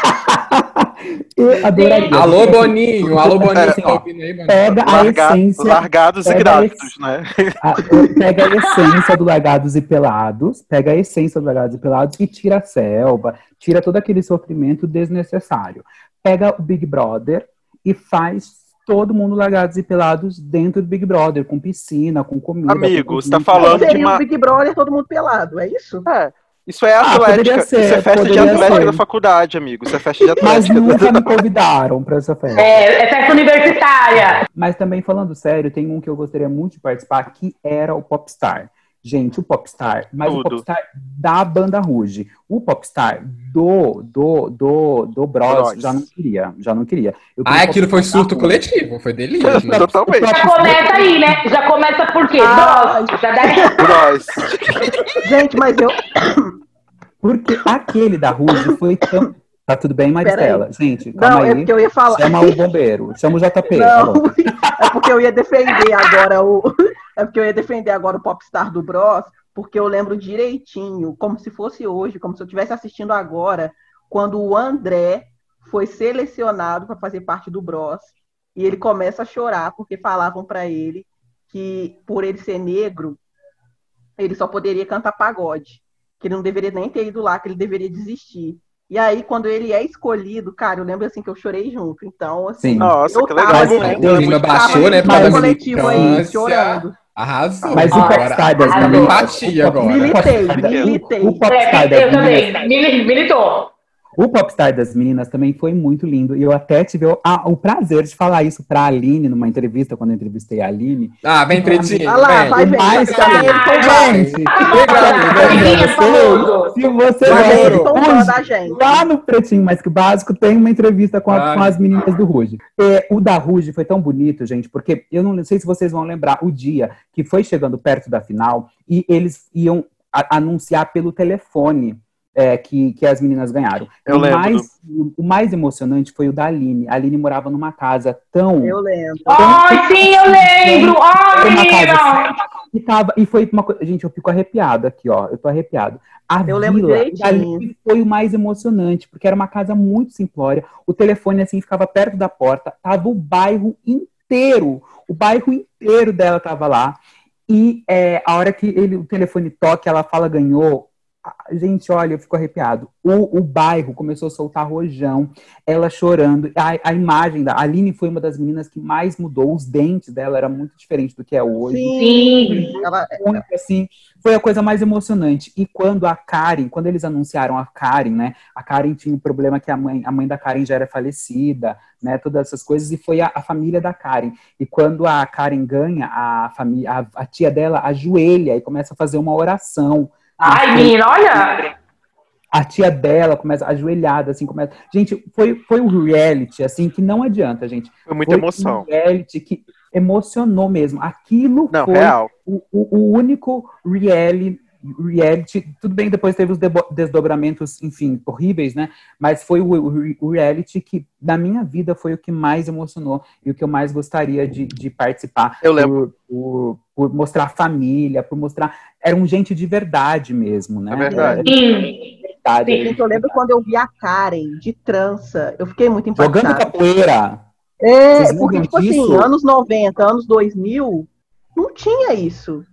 Speaker 5: Eu adoraria.
Speaker 2: Alô, Boninho. Alô, Boninho.
Speaker 5: Ó? Pega a
Speaker 3: larga-
Speaker 5: essência
Speaker 3: largados e
Speaker 5: pega
Speaker 3: grávidos, né?
Speaker 5: A- pega a essência do Largados e Pelados, pega a essência do Largados e Pelados e tira a selva, tira todo aquele sofrimento desnecessário. Pega o Big Brother e faz todo mundo Largados e Pelados dentro do Big Brother, com piscina, com comida.
Speaker 3: Amigo,
Speaker 5: com
Speaker 3: você tá falando de
Speaker 1: seria
Speaker 3: uma-
Speaker 1: o Big Brother todo mundo pelado, é isso?
Speaker 3: É. Isso é
Speaker 5: Ah,
Speaker 3: atlética.
Speaker 5: ser,
Speaker 3: isso é festa de atlética
Speaker 5: ser.
Speaker 3: da faculdade, amigo. Isso é festa de
Speaker 5: Mas
Speaker 3: atlética.
Speaker 5: nunca me convidaram para essa festa.
Speaker 6: É, é festa universitária.
Speaker 5: Mas também falando sério, tem um que eu gostaria muito de participar, que era o Popstar. Gente, o Popstar, mas o
Speaker 3: Tudo.
Speaker 5: Popstar da banda Ruge. O Popstar do, do, do, do Bros,
Speaker 3: Bros.
Speaker 5: já não queria, já não queria. Eu
Speaker 2: Ah, aquilo
Speaker 5: o
Speaker 2: foi surto
Speaker 5: da
Speaker 2: coletivo, foi delírio. né?
Speaker 3: Totalmente.
Speaker 6: Já começa aí, né? Já começa por quê?
Speaker 1: Ai.
Speaker 6: Nossa, já dá...
Speaker 3: Bros.
Speaker 1: Gente, mas eu.
Speaker 5: Porque aquele da Ruge foi tão... Tá tudo bem, Maristela? Gente, calma
Speaker 1: Não, é
Speaker 5: aí.
Speaker 1: porque eu ia falar.
Speaker 5: Chama o bombeiro, chama o JP.
Speaker 1: Não,
Speaker 5: alô.
Speaker 1: é porque eu ia defender agora o. É porque eu ia defender agora o Popstar do Bros, porque eu lembro direitinho, como se fosse hoje, como se eu estivesse assistindo agora, quando o André foi selecionado para fazer parte do Bros. E ele começa a chorar porque falavam para ele que, por ele ser negro, ele só poderia cantar pagode. Que ele não deveria nem ter ido lá, que ele deveria desistir. E aí, quando ele é escolhido, cara, eu lembro assim que eu chorei junto. Então, assim,
Speaker 5: Sim.
Speaker 3: Nossa,
Speaker 1: eu
Speaker 3: que
Speaker 1: tava
Speaker 3: legal.
Speaker 5: Mas,
Speaker 3: né?
Speaker 2: O clima baixou, né?
Speaker 5: Mas-
Speaker 2: da
Speaker 1: coletivo aí, chorando.
Speaker 2: Arrasou.
Speaker 5: Mas o
Speaker 2: Agora,
Speaker 5: Popstar das
Speaker 2: a
Speaker 5: meninas-
Speaker 2: empatia agora.
Speaker 1: Militei, militei.
Speaker 5: O
Speaker 6: É, eu também. Mili- Militou.
Speaker 5: O Popstar das meninas também foi muito lindo. E eu até tive o, ah, o prazer de falar isso pra Aline numa entrevista, quando eu entrevistei a Aline.
Speaker 2: Ah, vem, pretinho.
Speaker 1: Olha lá,
Speaker 2: vem.
Speaker 1: vai tombando.
Speaker 5: gente, se você
Speaker 1: Vai a.
Speaker 5: Lá no Pretinho Mais Que Básico tem uma entrevista com, a- com as meninas do Ruge. É, o da Ruge foi tão bonito, gente, porque eu não sei se vocês vão lembrar o dia que foi chegando perto da final e eles iam a- anunciar pelo telefone é, que, que as meninas ganharam.
Speaker 3: Eu
Speaker 5: o,
Speaker 3: lembro.
Speaker 5: mais, o mais emocionante foi o da Aline. A Aline morava numa casa tão.
Speaker 1: Eu lembro.
Speaker 6: Ai, sim, eu lembro! Ai,
Speaker 5: casa
Speaker 6: menina!
Speaker 5: E, tava, e foi uma coisa. Gente, eu fico arrepiado aqui, ó. Eu tô arrepiado. A
Speaker 1: Eu lembro
Speaker 5: vila
Speaker 1: direitinho.
Speaker 5: da Aline foi o mais emocionante, porque era uma casa muito simplória. O telefone, assim, ficava perto da porta. Tava o bairro inteiro. O bairro inteiro dela tava lá. E é, a hora que ele, o telefone toca, ela fala ganhou. Gente, olha, eu fico arrepiado. O, o bairro começou a soltar rojão, ela chorando. A, a imagem da a Aline foi uma das meninas que mais mudou. Os dentes dela era muito diferente do que é hoje
Speaker 1: Sim. Ela,
Speaker 5: muito assim, foi a coisa mais emocionante. E quando a Karen, quando eles anunciaram a Karen, né? A Karen tinha um problema que a mãe, a mãe da Karen já era falecida, né? Todas essas coisas, e foi a, a família da Karen. E quando a Karen ganha, a família, a, a tia dela ajoelha e começa a fazer uma oração.
Speaker 6: Ai, menina, olha!
Speaker 5: A tia dela começa ajoelhada, assim, começa. Gente, foi, foi um reality, assim, que não adianta, gente.
Speaker 3: Foi muita
Speaker 5: Foi
Speaker 3: emoção.
Speaker 5: Um reality que emocionou mesmo. Aquilo
Speaker 3: Não,
Speaker 5: foi
Speaker 3: real.
Speaker 5: o, o- o único reality, reality, tudo bem, depois teve os desdobramentos, enfim, horríveis, né? Mas foi o, o- o reality que, na minha vida, foi o que mais emocionou e o que eu mais gostaria de, de participar.
Speaker 3: Eu lembro.
Speaker 5: Por, por, por mostrar família, por mostrar. Eram gente de verdade mesmo, né?
Speaker 3: É verdade.
Speaker 6: Sim.
Speaker 5: Era de verdade.
Speaker 1: gente, eu lembro quando eu vi a Karen de trança, eu fiquei muito
Speaker 5: Jogando
Speaker 1: impactada.
Speaker 5: capoeira.
Speaker 1: É,
Speaker 5: Vocês
Speaker 1: porque, tipo
Speaker 5: disso?
Speaker 1: assim, anos 90, anos 2000, não tinha isso.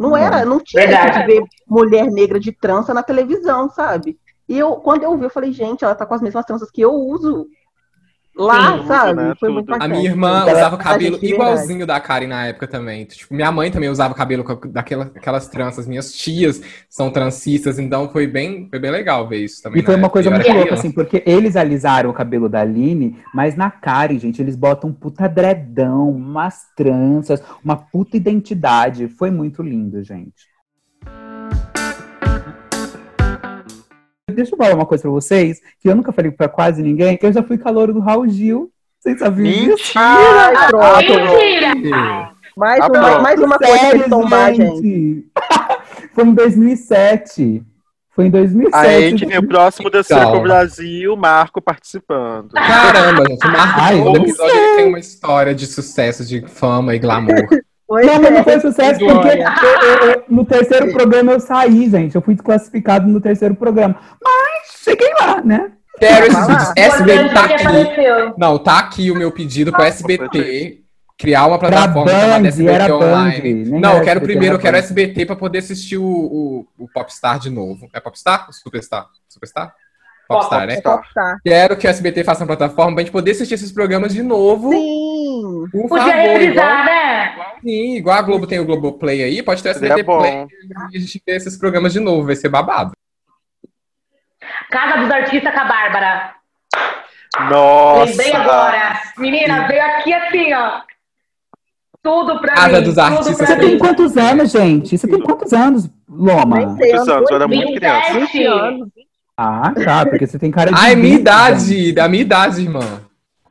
Speaker 1: Não era, não tinha
Speaker 6: Verdade.
Speaker 1: isso de ver mulher negra de trança na televisão, sabe? E eu, quando eu vi, eu falei, gente, ela tá com as mesmas tranças que eu uso lá,
Speaker 6: Sim,
Speaker 1: sabe?
Speaker 3: né,
Speaker 1: Foi muito
Speaker 2: A minha irmã
Speaker 5: Ela-
Speaker 2: usava cabelo
Speaker 1: de verdade.
Speaker 2: igualzinho da Karen na época também. Tipo, minha mãe também usava cabelo com daquela, aquelas tranças. Minhas tias são trancistas, então foi bem, foi bem legal ver isso também.
Speaker 5: E foi uma
Speaker 2: época.
Speaker 5: coisa muito louca,
Speaker 2: criança.
Speaker 5: assim, porque eles alisaram o cabelo da Aline, mas na Karen, gente, eles botam um puta dredão, umas tranças, uma puta identidade. Foi muito lindo, gente. Deixa eu falar uma coisa pra vocês, que eu nunca falei pra quase ninguém, que eu já fui calouro do Raul Gil. Vocês sabiam disso?
Speaker 1: Ai, pronto.
Speaker 6: Mentira!
Speaker 1: Mais
Speaker 3: Ah,
Speaker 1: uma, mais uma coisa pra
Speaker 5: Sério,
Speaker 1: tombar, gente.
Speaker 5: Foi em 2007. Foi em 2007.
Speaker 3: Aí a gente vem o próximo
Speaker 2: Calma.
Speaker 3: Circo Brasil, Marco participando.
Speaker 2: Caramba, gente. O Marco
Speaker 5: Ai,
Speaker 2: todo episódio ele tem uma história de sucesso, de fama e glamour.
Speaker 1: Foi,
Speaker 5: Não, mas não foi sucesso porque eu- eu- eu- no terceiro programa eu saí, gente. Eu fui desclassificado no terceiro programa. Mas cheguei lá, né?
Speaker 2: Quero esses vídeos. SBT tá
Speaker 6: é
Speaker 2: aqui.
Speaker 6: apareceu.
Speaker 2: Não, tá aqui o meu pedido pro SBT criar uma plataforma
Speaker 5: Band,
Speaker 2: chamada SBT
Speaker 5: era Band.
Speaker 2: Online.
Speaker 5: nem
Speaker 2: Não, eu quero
Speaker 5: SBT,
Speaker 2: primeiro, eu quero
Speaker 5: Band.
Speaker 2: SBT pra poder assistir o, o, o Popstar de novo. É Popstar? Superstar? Superstar? Popstar, né?
Speaker 1: é popstar.
Speaker 2: Quero que o SBT faça uma plataforma pra gente poder assistir esses programas de novo.
Speaker 1: Sim.
Speaker 2: Por
Speaker 6: Podia
Speaker 2: favor, igual,
Speaker 6: né?
Speaker 2: sim, igual a Globo tem o Globoplay aí, pode ter o
Speaker 3: Seria
Speaker 2: Play
Speaker 3: bom.
Speaker 2: e a gente vê esses programas de novo, vai ser babado.
Speaker 6: Casa dos Artistas com a Bárbara. Lembrei
Speaker 3: Nossa!
Speaker 6: agora. Menina, veio aqui assim, ó. Tudo pra
Speaker 2: Casa
Speaker 6: mim.
Speaker 2: dos
Speaker 6: tudo
Speaker 2: Artistas
Speaker 6: pra
Speaker 5: Você tem
Speaker 6: mim.
Speaker 5: quantos anos, gente? Você tem quantos anos, Loma?
Speaker 3: Quantos anos? Eu era muito
Speaker 6: 27.
Speaker 3: criança.
Speaker 1: 20 anos.
Speaker 5: Ah, tá, porque você tem cara de.
Speaker 2: Ai, minha
Speaker 5: 20,
Speaker 2: idade, da minha idade, irmã.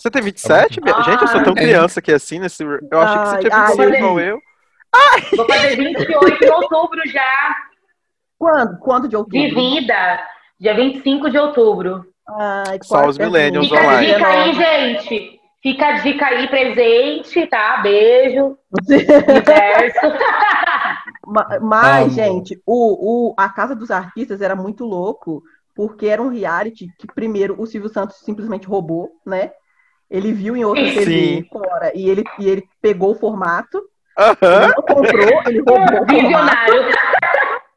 Speaker 3: Você tem 27? Bia? Gente, eu sou tão
Speaker 2: Ah, é.
Speaker 3: criança aqui assim nesse. Eu achei que você tinha
Speaker 1: Ai,
Speaker 3: 25
Speaker 6: ai.
Speaker 3: igual eu.
Speaker 6: Vou fazer 28 em outubro já.
Speaker 1: Quando? Quando de outubro?
Speaker 6: De vida. Dia 25 de outubro.
Speaker 1: Ai,
Speaker 3: Só os millennials
Speaker 6: Fica a
Speaker 3: online.
Speaker 6: dica aí, gente. Fica a dica aí, presente, tá? Beijo. Universo.
Speaker 1: Ma- Mas,
Speaker 2: Amo.
Speaker 1: gente, o, o, a Casa dos Artistas era muito louco, porque era um reality que, primeiro, o Silvio Santos simplesmente roubou, né? Ele viu em outra
Speaker 6: Sim.
Speaker 1: TV fora e ele, e ele pegou o formato,
Speaker 3: Aham.
Speaker 1: ele não comprou, ele roubou o formato.
Speaker 6: Visionário.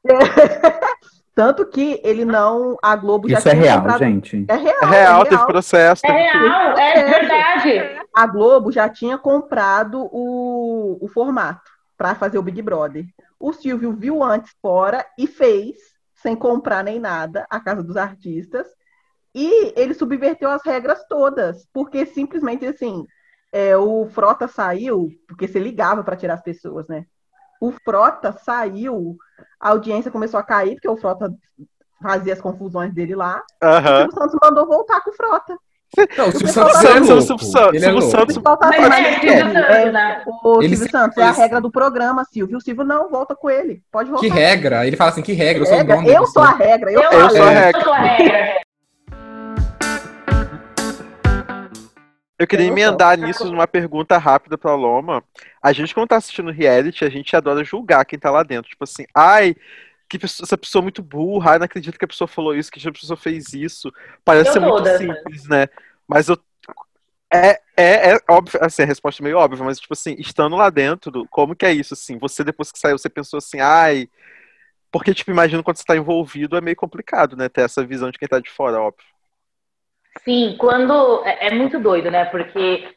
Speaker 1: Tanto que ele não. A Globo já
Speaker 5: Isso é
Speaker 1: tinha
Speaker 5: real,
Speaker 1: comprado-
Speaker 5: gente.
Speaker 1: É real.
Speaker 3: É real,
Speaker 1: é
Speaker 3: teve
Speaker 1: real.
Speaker 3: processo.
Speaker 6: É
Speaker 3: tudo.
Speaker 6: real, é verdade.
Speaker 1: A Globo já tinha comprado o, o formato para fazer o Big Brother. O Silvio viu antes fora e fez, sem comprar nem nada, a Casa dos Artistas. E ele subverteu as regras todas, porque simplesmente assim, é, o Frota saiu, porque você ligava para tirar as pessoas, né? O Frota saiu, a audiência começou a cair, porque o Frota fazia as confusões dele lá. O
Speaker 3: Aham.
Speaker 1: Silvio Santos mandou voltar com o Frota.
Speaker 2: Não, o Silvio Santos é louco.
Speaker 3: Silvio Santos,
Speaker 2: Ele é louco.
Speaker 1: O
Speaker 3: Santos.
Speaker 1: falando
Speaker 6: é,
Speaker 1: é,
Speaker 6: né?
Speaker 1: O
Speaker 2: Ele
Speaker 1: Silvio Santos, é a regra do programa, Silvio. O Silvio não volta com ele. Pode voltar.
Speaker 2: Que regra? Ele fala assim, que regra? Eu sou o
Speaker 1: Regra. Eu sou a regra. Eu,
Speaker 6: Eu,
Speaker 1: sou a
Speaker 3: Eu sou a
Speaker 1: regra.
Speaker 6: Eu
Speaker 3: queria
Speaker 1: Eu sou.
Speaker 3: emendar nisso numa pergunta rápida pra Loma. A gente, quando tá assistindo reality, a gente adora julgar quem tá lá dentro. Tipo assim, ai, que pessoa- essa pessoa é muito burra, ai, não acredito que a pessoa falou isso, que a pessoa fez isso. Parece
Speaker 6: Eu
Speaker 3: ser muito
Speaker 6: todas,
Speaker 3: simples, né? Mas eu. É, é, é óbvio, assim, a resposta é meio óbvia, mas, tipo assim, estando lá dentro, como que é isso, assim? Você, depois que saiu, você pensou assim, ai. Porque, tipo, imagino quando você tá envolvido, é meio complicado, né? Ter essa visão de quem tá de fora, óbvio.
Speaker 6: Sim, quando. É, é muito doido, né? Porque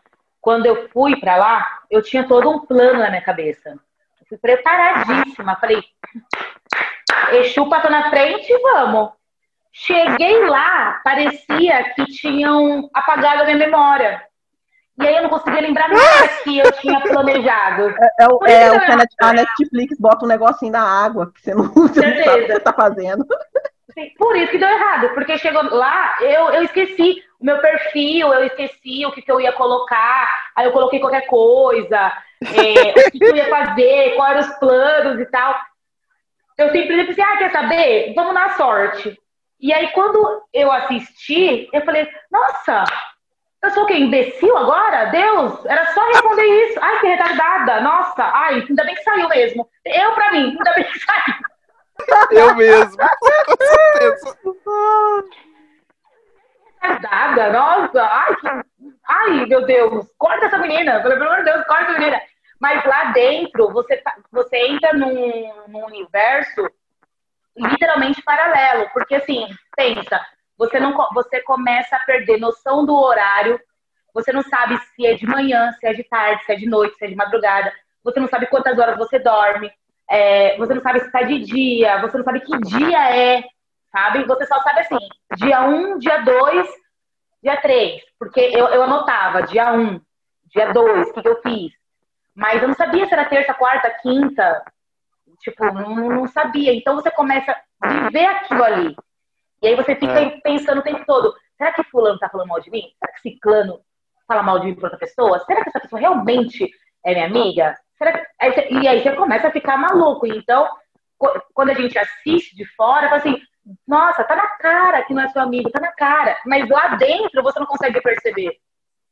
Speaker 6: quando eu fui pra lá, eu tinha todo um plano na minha cabeça. Eu fui preparadíssima. Falei, Exu passou na frente, vamos. Cheguei lá, parecia que tinham apagado a minha memória. E aí eu não conseguia lembrar nada que eu tinha planejado.
Speaker 1: É, o,
Speaker 6: Por
Speaker 1: é o
Speaker 6: que
Speaker 1: a Net- a Netflix bota um negocinho na água, que você não, você não sabe o que você tá fazendo.
Speaker 6: Sim, Por isso que deu errado, porque chegou lá, eu, eu esqueci o meu perfil, eu esqueci o que, que eu ia colocar, aí eu coloquei qualquer coisa, é, o que, que eu ia fazer, quais eram os planos e tal. Eu simplesmente pensei, ah, quer saber? Vamos na sorte. E aí, quando eu assisti, eu falei, nossa, eu sou o quê? Imbecil agora? Deus, era só responder isso. Ai, que retardada, nossa, ai, ainda bem que saiu mesmo. Eu, pra mim, ainda bem que saiu.
Speaker 3: Eu mesmo, com certeza.
Speaker 6: retardada, nossa, ai, ai, meu Deus, corta essa menina, pelo amor de Deus, corta essa menina. Mas lá dentro, você, tá- você entra num, num universo literalmente paralelo, porque assim, pensa, você, não, você começa a perder noção do horário, você não sabe se é de manhã, se é de tarde, se é de noite, se é de madrugada, você não sabe quantas horas você dorme, é, você não sabe se está de dia, você não sabe que dia é, sabe? Você só sabe assim, dia 1, dia 2, dia 3. Porque eu, eu anotava dia 1, dia 2, o que, que eu fiz. Mas eu não sabia se era terça, quarta, quinta. Tipo, não, não sabia. Então você começa a viver aquilo ali. E aí você fica
Speaker 3: É.
Speaker 6: pensando o tempo todo, será que fulano tá falando mal de mim? Será que ciclano fala mal de mim pra outra pessoa? Será que essa pessoa realmente é minha amiga? Será que... aí você- E aí você começa a ficar maluco. Então, quando a gente assiste de fora, fala assim, nossa, tá na cara que não é seu amigo, tá na cara. Mas lá dentro você não consegue perceber.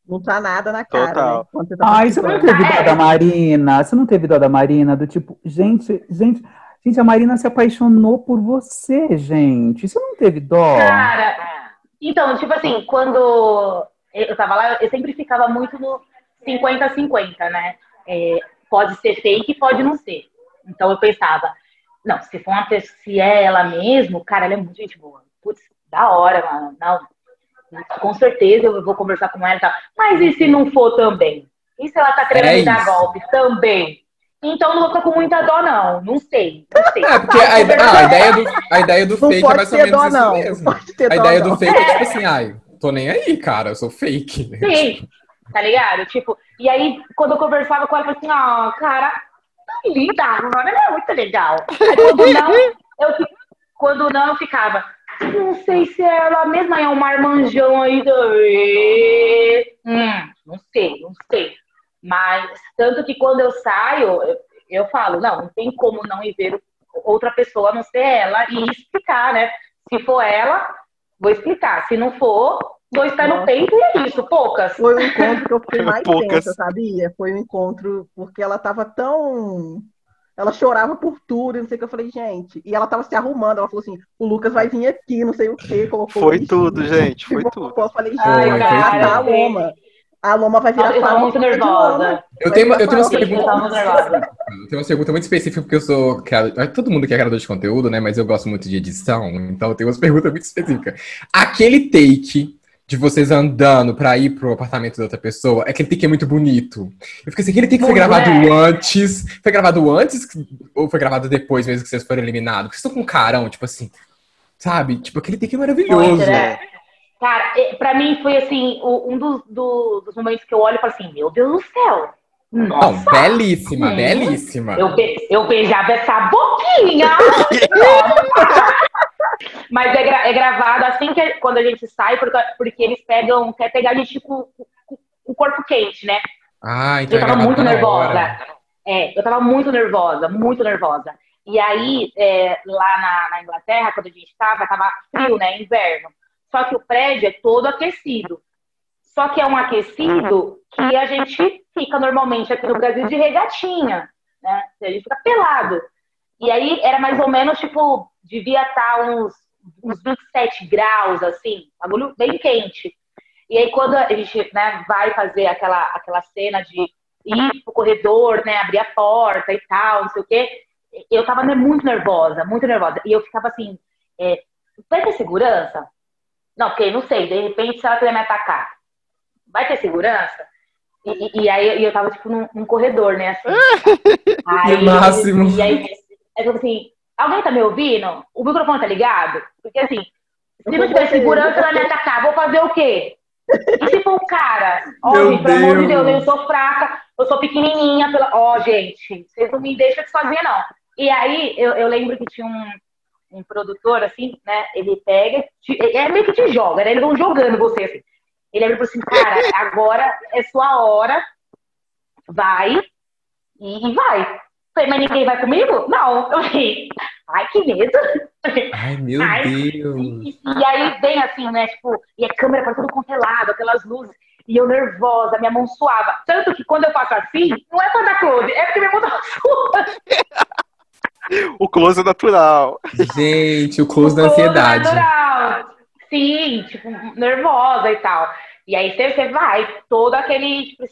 Speaker 1: Não tá nada na cara,
Speaker 3: Total.
Speaker 1: né? Você tá
Speaker 5: Ai, você não teve dó da Marina? Você não teve dó da Marina? Do tipo, gente, gente, gente, a Marina se apaixonou por você, gente. Você não teve dó?
Speaker 6: Cara, então, tipo assim, quando eu tava lá, eu sempre ficava muito no 50-50, né? É, pode ser fake, pode não ser. Então eu pensava, não, se for uma pessoa, se é ela mesmo, cara, ela é muito gente boa. Putz, da hora, mano. Não, com certeza eu vou conversar com ela e tal. Mas e se não for também? E se ela tá querendo
Speaker 2: É
Speaker 6: me dar golpe também? Então não vou ficar com muita dó, não. Não sei. Não sei.
Speaker 2: É, porque a, ide- ah, a ideia do, a ideia do
Speaker 1: Não
Speaker 2: fake é
Speaker 1: pode
Speaker 2: mais ou
Speaker 1: ter
Speaker 2: menos
Speaker 1: dó,
Speaker 2: isso
Speaker 1: não. Não
Speaker 2: mesmo.
Speaker 1: ter
Speaker 2: A
Speaker 1: dó,
Speaker 2: ideia
Speaker 1: não.
Speaker 2: do fake é tipo assim, ai, tô nem aí, cara, eu sou fake. né?
Speaker 6: Sim, tá ligado? Tipo, e aí, quando eu conversava com ela, eu falei assim, ó, cara, tão linda, agora ela é muito legal. Aí quando não, eu, quando não, eu ficava, não sei se é ela mesma é um marmanjão aí também. Hum, não sei, não sei. Mas, tanto que quando eu saio, eu, eu falo, não, não tem como não ir ver outra pessoa a não ser ela e explicar, né? Se for ela, vou explicar. Se não for, dois pés no
Speaker 1: Nossa.
Speaker 6: peito e é isso, poucas.
Speaker 1: Foi o encontro que eu fiquei mais
Speaker 3: Poucas.
Speaker 1: tensa, sabia? Foi um encontro porque ela tava tão. Ela chorava por tudo, e não sei o que. Eu falei, gente. E ela tava se arrumando. Ela falou assim: o Lucas vai vir aqui, não sei o que. Colocou
Speaker 3: Foi tudo, gente, foi tudo.
Speaker 1: Eu falei, gente,
Speaker 6: Ai,
Speaker 1: virar a. Loma. A Loma vai virar
Speaker 6: eu tava muito nervosa.
Speaker 2: Eu tenho, eu tenho umas
Speaker 6: eu
Speaker 2: perguntas. tenho uma pergunta muito específica, porque eu sou. criador- Todo mundo que é criador de conteúdo, né? Mas eu gosto muito de edição, então eu tenho umas perguntas muito específicas. Aquele take de vocês andando pra ir pro apartamento da outra pessoa, aquele take é muito bonito. Eu fiquei assim, aquele take foi
Speaker 6: Mulher.
Speaker 2: gravado antes. Foi gravado antes que- ou foi gravado depois, mesmo que vocês foram eliminados? Porque vocês estão com um carão, tipo assim. Sabe? Tipo, aquele take é maravilhoso.
Speaker 6: Muito, né? Cara, pra mim foi assim, um dos, do- dos momentos que eu olho e falo assim, meu Deus do céu.
Speaker 2: Não,
Speaker 6: Nossa,
Speaker 2: belíssima,
Speaker 6: Hum.
Speaker 2: belíssima.
Speaker 6: eu, be- eu beijava essa boquinha. Mas é, gra- é gravado assim que quando a gente sai, porque, porque eles pegam, quer pegar a gente tipo, com o corpo quente, né?
Speaker 2: Ah, então
Speaker 6: Eu
Speaker 2: é
Speaker 6: tava
Speaker 2: gravado
Speaker 6: muito nervosa. É, eu tava muito nervosa, muito nervosa. E aí, é, lá na, na Inglaterra, quando a gente tava, tava frio, né? Inverno. Só que o prédio é todo aquecido. Só que é um aquecido que a gente fica normalmente aqui no Brasil de regatinha, né? A gente fica pelado. E aí era mais ou menos, tipo, devia estar uns, uns 27 graus, assim, bagulho bem quente. E aí quando a gente né, vai fazer aquela, aquela cena de ir pro corredor, né, abrir a porta e tal, não sei o quê, eu tava né, muito nervosa, muito nervosa. E eu ficava assim, é, vai ter segurança? Não, porque não sei, de repente se ela quiser me atacar, vai ter segurança? E, e- e aí eu tava, tipo, num, num corredor, né, assim. Aí,
Speaker 2: máximo.
Speaker 6: E aí, eu falei assim, alguém tá me ouvindo? O microfone tá ligado? Porque assim, se não tiver segurança, ela vai me atacar, vou fazer o quê? E se for um cara? Gente, pelo amor de
Speaker 2: Deus.
Speaker 6: Eu sou fraca, eu sou pequenininha. Pela... Ó, gente, vocês não me deixam sozinha, não. E aí, eu, eu lembro que tinha um, um produtor, assim, né? Ele pega, te- é meio que te joga, né? Eles vão jogando você, assim. Ele abre assim, cara, agora é sua hora, vai e, e vai. Falei, mas ninguém vai comigo? Não. Eu falei, ai, que medo.
Speaker 2: Ai, meu
Speaker 6: Ai,
Speaker 2: Deus.
Speaker 6: E, e aí vem assim, né? Tipo, e a câmera pra tudo quanto é lado, aquelas luzes. E eu nervosa, minha mão suava. Tanto que quando eu faço assim, não é pra dar close, é porque minha mão tá suando.
Speaker 3: O close é natural.
Speaker 2: Gente, o close da
Speaker 6: Close
Speaker 2: ansiedade.
Speaker 6: natural. Sim, tipo, nervosa e tal. E aí você, você vai, todo aquele, tipo,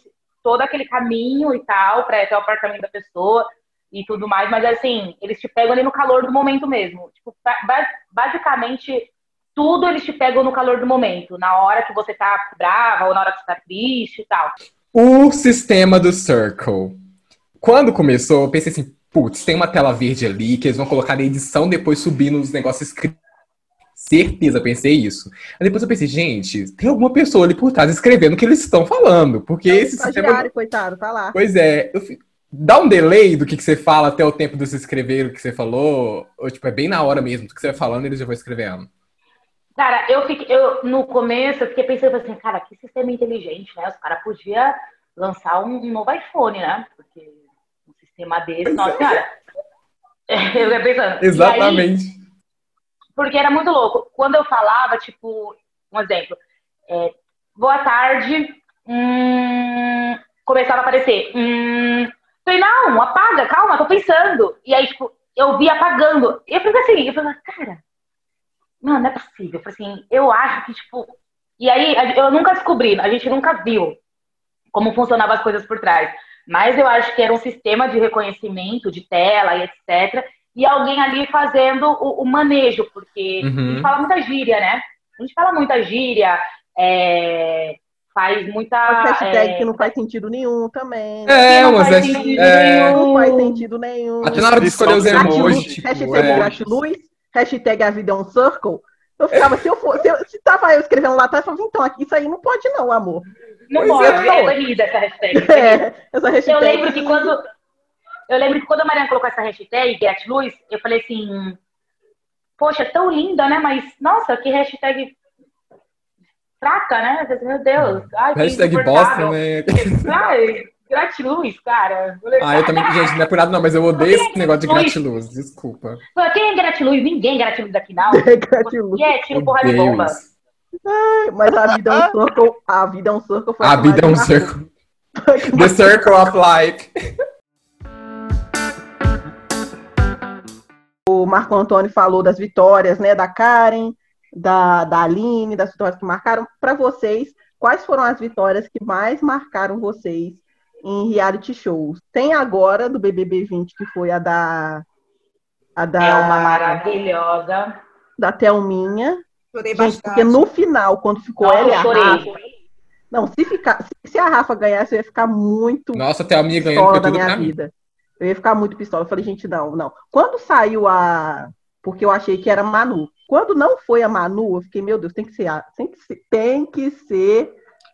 Speaker 6: todo aquele caminho e tal, pra ir até o apartamento da pessoa e tudo mais, mas assim, eles te pegam ali no calor do momento mesmo. Tipo, ba- basicamente, tudo eles te pegam no calor do momento, na hora que você tá brava ou na hora que você tá triste e tal.
Speaker 2: O sistema do Circle. Quando começou, eu pensei assim, putz, tem uma tela verde ali que eles vão colocar na edição, depois subir nos negócios escritos. Certeza, pensei isso. Aí depois eu pensei, gente, tem alguma pessoa ali por trás escrevendo o que eles estão falando. Porque esse sistema.
Speaker 1: Coitado, tá lá.
Speaker 2: Pois é, eu fi- dá um delay do que, que você fala até o tempo de você escrever o que você falou. Ou tipo, é bem na hora mesmo do que você vai falando, eles já vão escrevendo.
Speaker 6: Cara, eu fiquei, eu, no começo, eu fiquei pensando assim, cara, que sistema inteligente, né? Os caras podiam lançar um, um novo iPhone, né? Porque um sistema desse,
Speaker 2: Pois
Speaker 6: nossa
Speaker 2: é.
Speaker 6: senhora. Eu fiquei pensando. E aí,
Speaker 2: Exatamente.
Speaker 6: porque era muito louco. Quando eu falava, tipo, um exemplo, é, boa tarde, hum, começava a aparecer. Hum, falei, não, apaga, calma, tô pensando. E aí, tipo, eu vi apagando. E eu falei assim, eu falei, cara, não, não é possível. Eu falei assim, eu acho que, tipo. E aí, a- eu nunca descobri, a gente nunca viu como funcionavam as coisas por trás. Mas eu acho que era um sistema de reconhecimento de tela e etc. E alguém ali fazendo o, o manejo, porque a
Speaker 2: Uhum.
Speaker 6: gente fala muita gíria, né? A gente fala muita gíria, é, faz muita.
Speaker 1: As hashtag
Speaker 6: é,
Speaker 1: que não faz sentido nenhum também.
Speaker 2: É,
Speaker 6: não
Speaker 2: umas
Speaker 6: faz
Speaker 2: hasht-
Speaker 6: sentido
Speaker 2: é,
Speaker 1: Não
Speaker 6: nenhum.
Speaker 1: faz sentido nenhum.
Speaker 2: Até na hora de escolher os emojis, tipo,
Speaker 1: hashtag
Speaker 2: é.
Speaker 1: gratiluz, hashtag a vida é um circle. Eu ficava, se eu for, se, eu, se tava eu escrevendo lá atrás, eu falava, então, aqui isso aí não pode não, amor.
Speaker 6: Não
Speaker 2: Pois
Speaker 6: pode,
Speaker 2: é.
Speaker 6: é essa hashtag. é
Speaker 1: essa hashtag.
Speaker 6: Eu lembro que quando. Eu lembro que quando a Mariana colocou essa hashtag, gratiluz, eu falei assim, poxa, tão linda, né? Mas, nossa, que hashtag fraca, né? Meu Deus. Ai, que
Speaker 2: Hashtag bosta, né?
Speaker 6: Ai, gratiluz, cara.
Speaker 2: Ah, eu também, gente, não é por nada não, mas eu odeio esse negócio de gratiluz, desculpa.
Speaker 6: Quem é gratiluz? Ninguém é gratiluz aqui, não.
Speaker 1: gratiluz.
Speaker 6: E é, tiro porra de bomba.
Speaker 2: isso.
Speaker 1: Mas a vida é um circle. A vida é um circle. foi
Speaker 2: A vida é um circle. The Circle of Life.
Speaker 1: O Marco Antônio falou das vitórias, né? Da Karen, da, da Aline, das vitórias que marcaram. Para vocês, quais foram as vitórias que mais marcaram vocês em reality shows? Tem agora do BBB 20, que foi a da. A da,
Speaker 6: É uma maravilhosa.
Speaker 1: da Thelminha.
Speaker 4: Chorei
Speaker 1: Gente,
Speaker 4: bastante.
Speaker 1: porque no final, quando ficou
Speaker 6: Nossa,
Speaker 1: ela e
Speaker 6: eu
Speaker 1: a
Speaker 6: chorei.
Speaker 1: Rafa. Não, se, ficar, se, se a Rafa ganhasse, eu ia ficar muito
Speaker 2: Nossa, até a minha ganhando
Speaker 1: pistola
Speaker 2: foi
Speaker 1: da minha
Speaker 2: pra mim.
Speaker 1: vida. Eu ia ficar muito pistola. Eu falei, gente, não, não. Quando saiu a. Porque eu achei que era Manu. Quando não foi a Manu, eu fiquei, meu Deus, tem que ser a. Tem que ser, tem que ser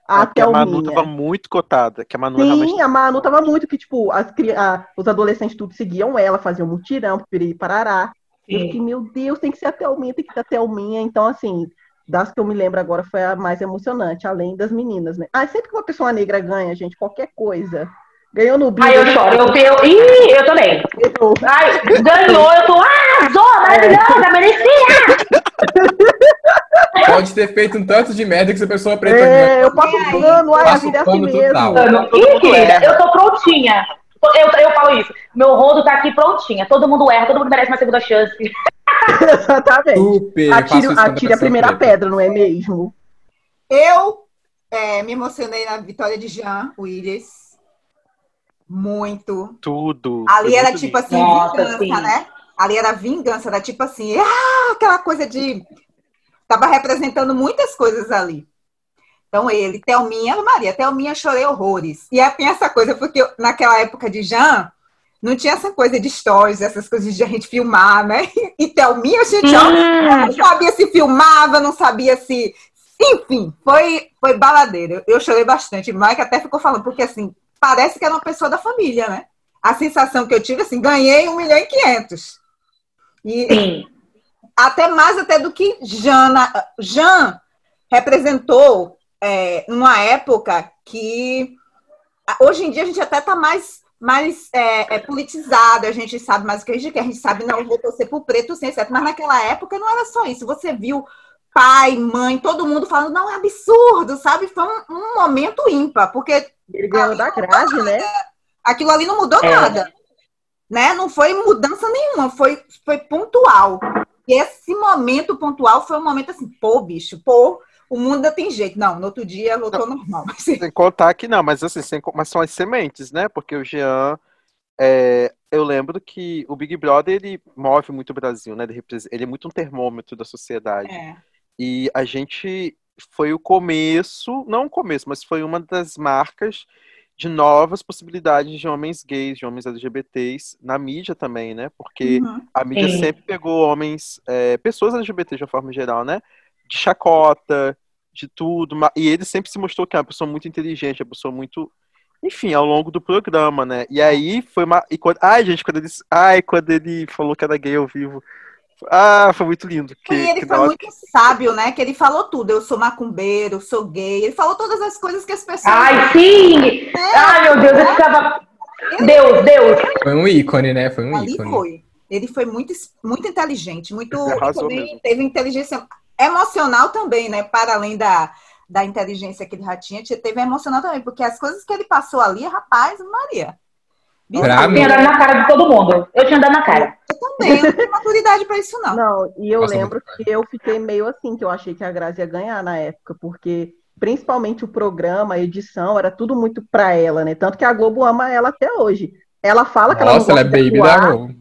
Speaker 1: a
Speaker 3: É porque a Manu
Speaker 1: Thelminha.
Speaker 3: tava muito cotada. Que a Manu realmente.
Speaker 1: Sim, a Manu tava muito que, tipo, as, a- os adolescentes tudo seguiam ela, faziam mutirão, piriri parará. Eu
Speaker 6: Sim.
Speaker 1: fiquei, meu Deus, tem que ser a Thelminha, tem que ser a Thelminha. Então, assim, das que eu me lembro agora foi a mais emocionante, além das meninas, né? Ah, sempre que uma pessoa negra ganha, gente, qualquer coisa. Ganhou no Big.
Speaker 6: Ai, eu choro. Eu, eu, ih, eu também.
Speaker 1: eu-
Speaker 6: Ai, ganhou, eu tô, ah, Zô, maravilhosa, merecia.
Speaker 2: Pode ter feito um tanto de merda que essa pessoa preta
Speaker 1: É, eu passo
Speaker 4: aí?
Speaker 1: pano, ai, a vida é assim
Speaker 2: pano
Speaker 1: mesmo.
Speaker 3: Todo
Speaker 6: Ih, querida, eu tô prontinha. Eu, eu falo isso. Meu rodo tá aqui prontinha. Todo mundo erra, todo mundo merece uma segunda chance.
Speaker 1: Exatamente.
Speaker 2: Super.
Speaker 1: Atire, atire a primeira
Speaker 2: preta.
Speaker 1: pedra, não é mesmo?
Speaker 4: Eu é, me emocionei na vitória de Jean Willis. Muito.
Speaker 3: Tudo.
Speaker 4: Ali
Speaker 3: Foi
Speaker 4: era tipo
Speaker 3: lindo.
Speaker 4: assim,
Speaker 6: Nossa,
Speaker 4: vingança,
Speaker 6: sim.
Speaker 4: né? Ali era vingança, era tipo assim, ah, aquela coisa de. Tava representando muitas coisas ali. Então ele, Thelminha, Maria, Thelminha, chorei horrores. E aí tem essa coisa, porque eu- naquela época de Jean, não tinha essa coisa de stories, essas coisas de a gente filmar, né? E Thelminha, gente, ó,
Speaker 6: Hum,
Speaker 4: não sabia se filmava, não sabia se. Enfim, foi, foi baladeiro. Eu chorei bastante. Mike até ficou falando, porque assim, parece que era uma pessoa da família, né? A sensação que eu tive, assim, ganhei um milhão e quinhentos. E
Speaker 6: sim.
Speaker 4: até mais até do que Jana. Jean representou é, uma época que hoje em dia a gente até está mais, mais é, é, politizado, a gente sabe mais o que a gente quer, a gente sabe, não, vou torcer pro preto, sim, certo. Mas naquela época não era só isso. Você viu pai, mãe, todo mundo falando, não, é absurdo, sabe? Foi um, um momento ímpar, porque
Speaker 1: Ele ganhou da Grazi, né?
Speaker 4: aquilo ali não mudou
Speaker 6: É.
Speaker 4: nada. Né? Não foi mudança nenhuma, foi, foi pontual. E esse momento pontual foi um momento assim, pô, bicho, pô, o mundo ainda tem jeito. Não, no outro dia voltou normal. Mas,
Speaker 3: Sem contar que não, mas assim, sem, mas são as sementes, né? Porque o Jean, é, eu lembro que o Big Brother, ele move muito o Brasil, né? Ele, ele é muito um termômetro da sociedade.
Speaker 4: é.
Speaker 3: E a gente foi o começo, não o começo, mas foi uma das marcas de novas possibilidades de homens gays, de homens LGBTs na mídia também, né? Porque
Speaker 4: Uhum.
Speaker 3: a mídia
Speaker 6: Sim.
Speaker 3: sempre pegou homens, é, pessoas LGBT de uma forma geral, né? De chacota, de tudo. E ele sempre se mostrou que é uma pessoa muito inteligente, uma pessoa muito. Enfim, ao longo do programa, né? E aí foi uma. E quando... Ai, gente, quando ele. Ai, quando ele falou que era gay ao vivo. Ah, foi muito lindo. Que,
Speaker 4: E ele
Speaker 3: que
Speaker 4: foi muito sábio, né? Que ele falou tudo. Eu sou macumbeiro, eu sou gay. Ele falou todas as coisas que as pessoas.
Speaker 6: Ai, sim! Ai, meu Deus, eu ficava. Deus, Deus.
Speaker 2: Foi um ícone, né? Foi um
Speaker 4: Ali
Speaker 2: ícone.
Speaker 4: foi. Ele foi muito, muito inteligente, muito. Teve inteligência emocional também, né? Para além da, da inteligência que ele já tinha, teve emocional também, porque as coisas que ele passou ali, rapaz, Maria.
Speaker 2: Pra
Speaker 6: Eu tinha dado na cara de todo mundo. Eu tinha dado na cara.
Speaker 4: Eu também, eu não tenho maturidade para isso, não.
Speaker 1: Não, e eu
Speaker 2: Nossa,
Speaker 1: lembro que eu fiquei meio assim, que eu achei que a Grazi ia ganhar na época, porque principalmente o programa, a edição, era tudo muito pra ela, né? Tanto que a Globo ama ela até hoje. Ela fala que ela não
Speaker 2: Nossa, ela é
Speaker 1: gosta de
Speaker 2: baby da
Speaker 1: atuar,
Speaker 2: Globo.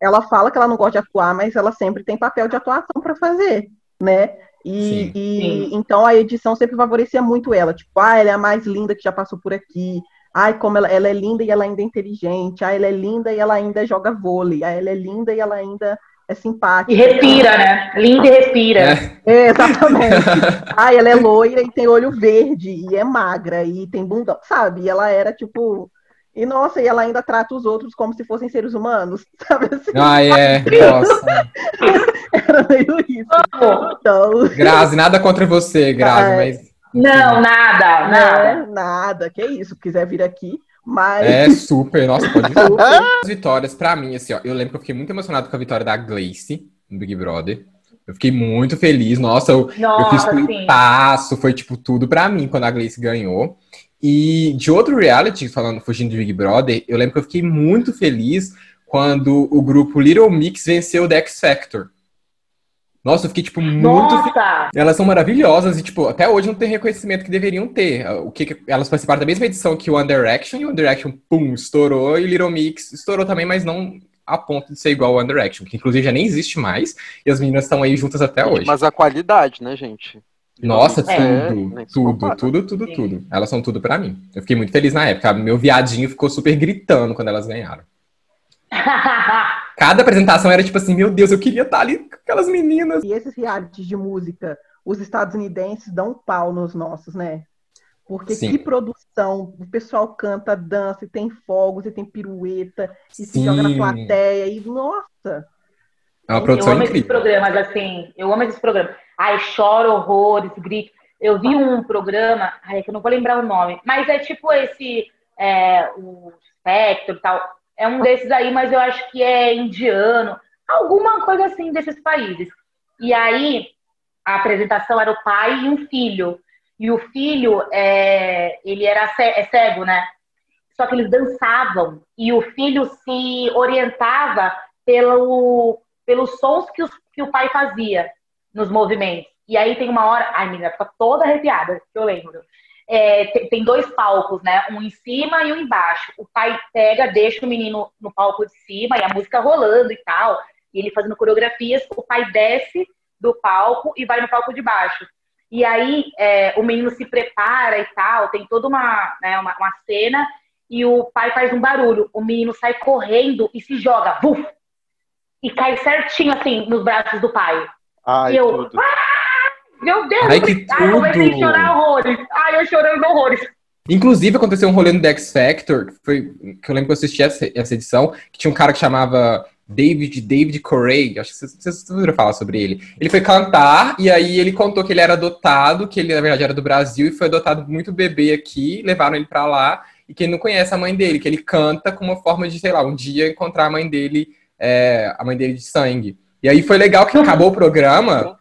Speaker 1: ela fala que ela não gosta de atuar, mas ela sempre tem papel de atuação pra fazer, né? E,
Speaker 2: Sim.
Speaker 1: e
Speaker 6: Sim.
Speaker 1: então a edição sempre favorecia muito ela, tipo, ah, ela é a mais linda que já passou por aqui. Ai, como ela, ela é linda e ela ainda é inteligente. Ah, ela é linda e ela ainda joga vôlei. Ah, ela é linda e ela ainda é simpática.
Speaker 6: E respira, né? Linda e respira.
Speaker 2: É.
Speaker 1: É, exatamente. Ah, ela é loira e tem olho verde, e é magra, e tem bundão, sabe? E ela era tipo. E nossa, e ela ainda trata os outros como se fossem seres humanos, sabe assim?
Speaker 2: Ai, é. Nossa.
Speaker 1: Era meio isso. Então,
Speaker 2: Grazi, nada contra você, Grazi,
Speaker 1: Ai.
Speaker 2: mas.
Speaker 6: Não, nada, nada.
Speaker 1: né, nada, que isso, quiser vir aqui, mas.
Speaker 2: É super, nossa, pode vir. As vitórias, pra mim, assim, ó, eu lembro que eu fiquei muito emocionado com a vitória da Gleice no Big Brother. Eu fiquei muito feliz, nossa, eu, eu fiz
Speaker 6: Nossa, sim.
Speaker 2: clipaço, foi tipo tudo pra mim quando a Gleice ganhou. E de outro reality, falando, fugindo de Big Brother, eu lembro que eu fiquei muito feliz quando o grupo Little Mix venceu o The X Factor. Nossa, eu fiquei, tipo, muito.
Speaker 6: Nossa!
Speaker 2: Elas são maravilhosas e, tipo, até hoje não tem reconhecimento que deveriam ter. O que que- elas participaram da mesma edição que o One Direction, e o One Direction, pum, estourou, e o Little Mix estourou também, mas não a ponto de ser igual ao One Direction, que inclusive já nem existe mais, e as meninas estão aí juntas até hoje.
Speaker 3: Mas a qualidade, né, gente?
Speaker 2: Nossa,
Speaker 3: É,
Speaker 2: tudo,
Speaker 3: se
Speaker 2: tudo, tudo, tudo,
Speaker 6: Sim.
Speaker 2: tudo. Elas são tudo pra mim. Eu fiquei muito feliz na época. Meu viadinho ficou super gritando quando elas ganharam. Cada apresentação era tipo assim, meu Deus, eu queria estar ali com aquelas meninas.
Speaker 1: E esses realities de música, os estadunidenses dão um pau nos nossos, né? Porque
Speaker 2: Sim.
Speaker 1: que produção, o pessoal canta, dança, e tem fogos, e tem pirueta, e se
Speaker 2: Sim.
Speaker 1: joga na plateia, e nossa!
Speaker 2: É uma
Speaker 6: eu
Speaker 2: produção
Speaker 6: amo esses
Speaker 2: incrível.
Speaker 6: programas, assim. Eu amo esses programas. Ai, choro horrores, grito. Eu vi um programa, ai, é que eu não vou lembrar o nome, mas é tipo esse, é, o Spectro e tal. É um desses aí, mas eu acho que é indiano. Alguma coisa assim desses países. E aí, a apresentação era o pai e um filho. E o filho, é, ele era é cego, né? Só que eles dançavam. E o filho se orientava pelo, pelos sons que, os- que o pai fazia nos movimentos. E aí tem uma hora. Ai, menina, fica toda arrepiada, que eu lembro. É, te- tem dois palcos, né? Um em cima e um embaixo. O pai pega, deixa o menino no palco de cima e a música rolando e tal. E ele fazendo coreografias. O pai desce do palco e vai no palco de baixo. E aí é, o menino se prepara e tal. Tem toda uma, né, uma, uma cena. E o pai faz um barulho. O menino sai correndo e se joga. Buf! E cai certinho assim nos braços do pai.
Speaker 3: Ai,
Speaker 6: E eu-
Speaker 3: tudo.
Speaker 6: Meu Deus!
Speaker 2: Ai, que
Speaker 6: Ai, eu comecei a
Speaker 2: tudo!
Speaker 6: chorar horrores. Ai, eu chorando horrores.
Speaker 2: Inclusive, aconteceu um rolê no The X Factor, que, foi, que eu lembro que eu assisti essa, essa edição, que tinha um cara que chamava David, David Corey, acho que vocês, vocês ouviram falar sobre ele. Ele foi cantar, e aí ele contou que ele era adotado, que ele, na verdade, era do Brasil, e foi adotado muito bebê aqui, levaram ele pra lá, e que ele não conhece a mãe dele, que ele canta como uma forma de, sei lá, um dia encontrar a mãe dele, é, a mãe dele de sangue. E aí foi legal que acabou o programa,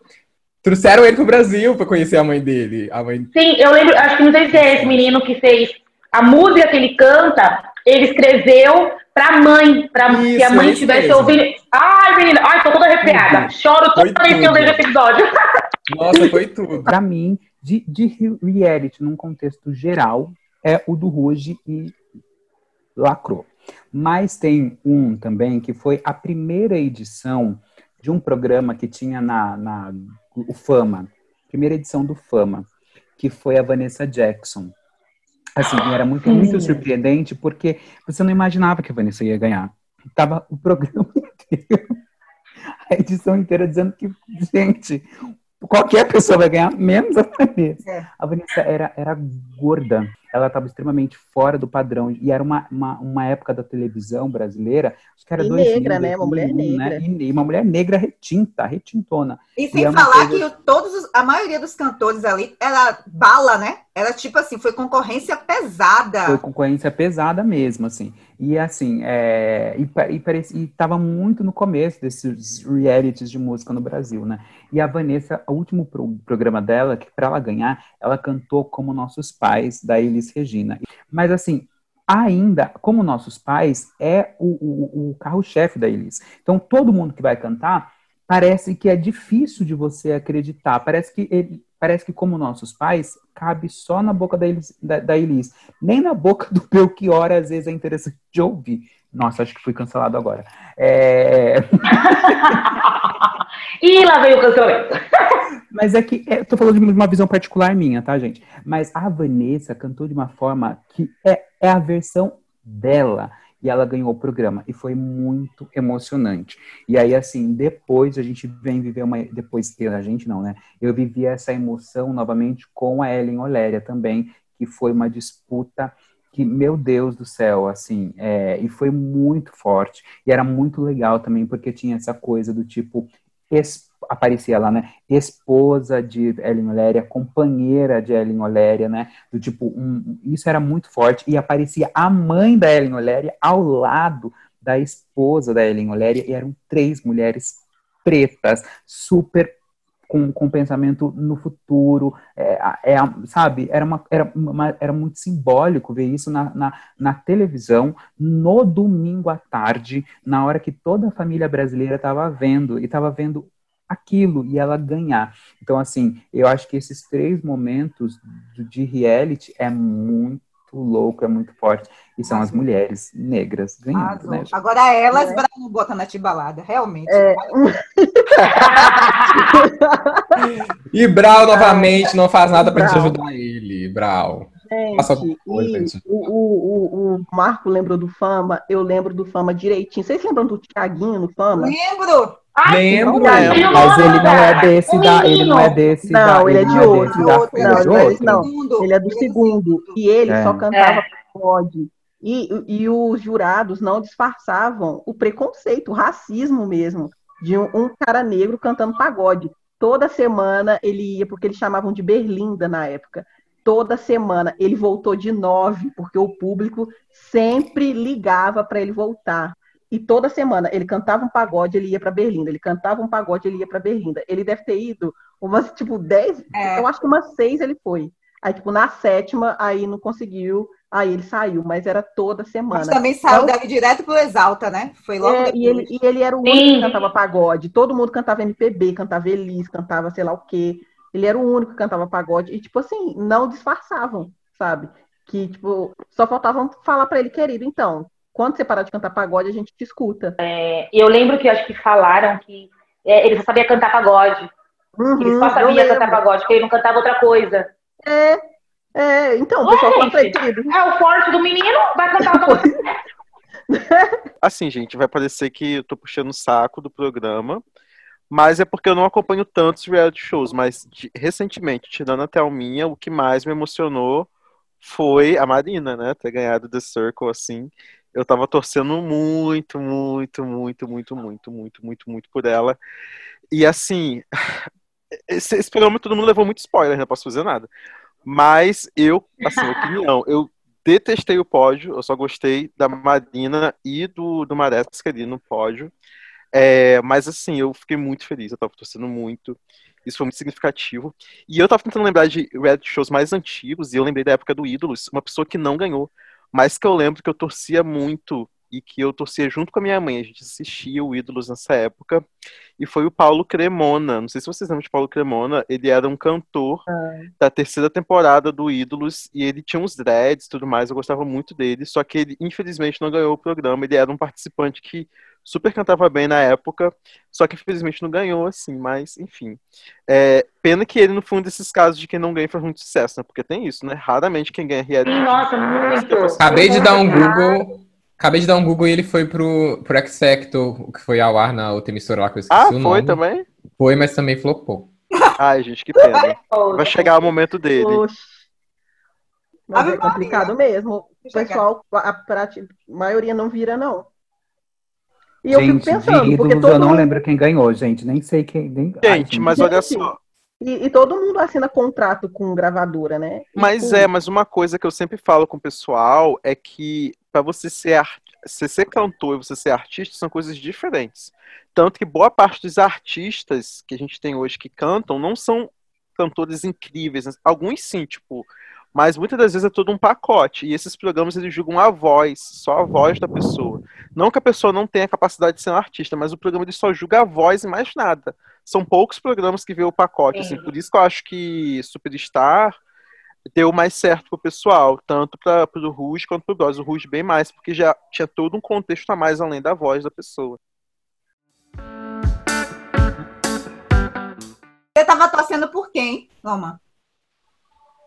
Speaker 2: trouxeram ele pro Brasil pra conhecer a mãe dele. A mãe
Speaker 6: Sim, eu lembro, acho que não sei se é esse menino que fez a música que ele canta, ele escreveu pra mãe, pra
Speaker 2: Isso,
Speaker 6: que a mãe
Speaker 2: esse
Speaker 6: estivesse
Speaker 2: mesmo.
Speaker 6: ouvindo. Ai, menina, ai, tô toda arrepiada. Choro
Speaker 2: Foi
Speaker 6: toda vez que eu vejo esse episódio.
Speaker 2: Nossa, foi tudo.
Speaker 5: Pra mim, de, de re- reality num contexto geral, é o do Ruge e Lacrou. Mas tem um também que foi a primeira edição de um programa que tinha na, na o Fama, primeira edição do Fama, que foi a Vanessa Jackson. Assim, era muito, muito surpreendente porque você não imaginava que a Vanessa ia ganhar. Tava o programa inteiro, a edição inteira dizendo que, gente, qualquer pessoa vai ganhar, menos a Vanessa.
Speaker 4: É.
Speaker 5: A Vanessa era, era gorda, ela estava extremamente fora do padrão. E era uma, uma, uma época da televisão brasileira, acho que era
Speaker 1: E
Speaker 5: 2000,
Speaker 1: negra, né? Uma mulher
Speaker 5: 2001,
Speaker 1: negra.
Speaker 5: E, e uma mulher negra retinta, retintona.
Speaker 4: E sem
Speaker 5: E é
Speaker 4: falar
Speaker 5: coisa-
Speaker 4: que todos os- a maioria dos cantores ali era bala, né? Era tipo assim, foi concorrência pesada.
Speaker 5: Foi concorrência pesada mesmo, assim. E assim, é, e, e, e tava muito no começo desses realities de música no Brasil, né? E a Vanessa, o último pro- programa dela, que para ela ganhar, ela cantou como Nossos Pais, da Elis Regina. Mas assim, ainda, como Nossos Pais, é o, o- o carro-chefe da Elis. Então, todo mundo que vai cantar, parece que é difícil de você acreditar. Parece que ele, parece que como Nossos Pais, cabe só na boca da Elis, da, da Elis. Nem na boca do Belchior, às vezes, é interessante de ouvir. Nossa, acho que fui cancelado agora. É...
Speaker 6: e lá veio o cancelamento.
Speaker 5: Mas é que é, eu tô falando de uma visão particular minha, tá, gente? Mas a Vanessa cantou de uma forma que é, é a versão dela. E ela ganhou o programa. E foi muito emocionante. E aí, assim, depois a gente vem viver uma. Depois, a gente não, né? Eu vivi essa emoção novamente com a Ellen Oléria também, que foi uma disputa que, meu Deus do céu, assim, é, e foi muito forte. E era muito legal também, porque tinha essa coisa do tipo. Aparecia lá, né? Esposa de Ellen Oléria, companheira de Ellen Oléria, né? Do tipo, um, isso era muito forte. E aparecia a mãe da Ellen Oléria ao lado da esposa da Ellen Oléria, e eram três mulheres pretas, super com, com pensamento no futuro, é, é, sabe? Era, uma, era, uma, era muito simbólico ver isso na, na, na televisão, no domingo à tarde, na hora que toda a família brasileira estava vendo, e estava vendo aquilo e ela ganhar. Então, assim, eu acho que esses três momentos de, reality é muito louco, é muito forte. E são as mulheres negras ganhando, né?
Speaker 4: Agora elas,
Speaker 1: É.
Speaker 4: Brau não bota na tibalada, realmente.
Speaker 1: É,
Speaker 2: E Brau, novamente, não faz nada pra te ajudar ele, Brau.
Speaker 1: Gente,
Speaker 2: coisa, gente.
Speaker 1: o, o, o, o Marco lembrou do Fama, eu lembro do Fama direitinho. Vocês lembram do Thiaguinho no Fama?
Speaker 4: Lembro!
Speaker 6: Ai,
Speaker 2: Lembro.
Speaker 5: Mas ele não é
Speaker 6: Nossa,
Speaker 5: desse da. Ele não é
Speaker 6: menino.
Speaker 5: desse
Speaker 1: Não,
Speaker 5: da.
Speaker 1: ele é de outro,
Speaker 4: outro,
Speaker 5: ele
Speaker 1: não,
Speaker 5: é de
Speaker 1: não,
Speaker 5: outro.
Speaker 4: Segundo.
Speaker 1: Ele é do segundo. E ele
Speaker 5: É.
Speaker 1: só cantava
Speaker 6: É.
Speaker 1: pagode. E, e os jurados não disfarçavam o preconceito, o racismo mesmo. de um, um cara negro cantando pagode. Toda semana ele ia, porque eles chamavam de Berlinda na época. Toda semana ele voltou de nove, porque o público sempre ligava para ele voltar. E toda semana ele cantava um pagode, ele ia para Berlinda. Ele cantava um pagode, ele ia para Berlinda. Ele deve ter ido umas, tipo, dez, é. eu acho que umas seis ele foi. Aí, tipo, na sétima, aí não conseguiu, aí ele saiu, mas era toda semana. Mas
Speaker 4: também saiu então, dali direto pro Exalta, né?
Speaker 1: Foi logo é, e, ele, e ele era o único Sim. que cantava pagode. Todo mundo cantava MPB, cantava Elis, cantava sei lá o quê. Ele era o único que cantava pagode. E, tipo assim, não disfarçavam, sabe? Que, tipo, só faltavam falar para ele, querido, então, quando você parar de cantar pagode, a gente te escuta.
Speaker 6: É, eu lembro que acho que falaram que é, ele só sabia cantar pagode. Uhum, ele só sabia cantar pagode, porque ele não cantava outra coisa.
Speaker 1: É, é, então, o pessoal fala
Speaker 6: É o forte do menino, vai cantar o
Speaker 3: Assim, gente, vai parecer que eu tô puxando o saco do programa, mas é porque eu não acompanho tantos reality shows, mas de, recentemente, tirando a Thelminha, o que mais me emocionou foi a Marina, né, ter ganhado The Circle, assim, eu tava torcendo muito, muito, muito, muito, muito, muito, muito, muito por ela, e assim, esse, esse programa todo mundo levou muito spoiler, não posso fazer nada. Mas eu, assim, opinião, eu detestei o pódio, eu só gostei da Marina e do, do Maresca ali no pódio. É, mas assim, eu fiquei muito feliz, eu tava torcendo muito. Isso foi muito significativo. E eu tava tentando lembrar de reality shows mais antigos, e eu lembrei da época do Ídolos, uma pessoa que não ganhou, mas que eu lembro que eu torcia muito e que eu torcia junto com a minha mãe. A gente assistia o Ídolos nessa época. E foi o Paulo Cremona. Não sei se vocês lembram de Paulo Cremona. Ele era um cantor ah. da terceira temporada do Ídolos. E ele tinha uns dreads e tudo mais. Eu gostava muito dele. Só que ele, infelizmente, não ganhou o programa. Ele era um participante que super cantava bem na época. Só que, infelizmente, não ganhou, assim. Mas, enfim. É, pena que ele, no fundo, desses casos de quem não ganha faz muito sucesso, né? Porque tem isso, né? Raramente quem ganha reality.
Speaker 6: Nossa, muito.
Speaker 2: Acabei de dar um Google Acabei de dar um Google e ele foi pro, pro X Factor, que foi ao ar na outra emissora lá que eu esqueci
Speaker 3: ah,
Speaker 2: o nome.
Speaker 3: foi também?
Speaker 2: Foi, mas também flopou.
Speaker 3: Ai, gente, que pena. Vai chegar o momento dele. Oxi.
Speaker 1: Mas é complicado mesmo. O pessoal, a, a, a, maioria não vira, não.
Speaker 5: E gente, eu fico pensando, ídolos, porque todo eu não mundo... lembro quem ganhou, gente. Nem sei quem. Nem...
Speaker 3: Gente, Ai, gente, mas olha só.
Speaker 1: E, e, todo mundo assina contrato com gravadora, né?
Speaker 3: Mas
Speaker 1: com...
Speaker 3: é, mas uma coisa que eu sempre falo com o pessoal é que para você ser, você ser cantor e você ser artista são coisas diferentes. Tanto que boa parte dos artistas que a gente tem hoje que cantam não são cantores incríveis. Alguns sim, tipo, mas muitas das vezes é todo um pacote. E esses programas eles julgam a voz, só a voz da pessoa. Não que a pessoa não tenha capacidade de ser um artista, mas o programa ele só julga a voz e mais nada. São poucos programas que vê o pacote. Assim, por isso que eu acho que Superstar deu mais certo pro pessoal, tanto para o Ruge quanto pro Bros. O Ruge bem mais, porque já tinha todo um contexto a mais além da voz da pessoa.
Speaker 4: Você tava torcendo por quem, Loma?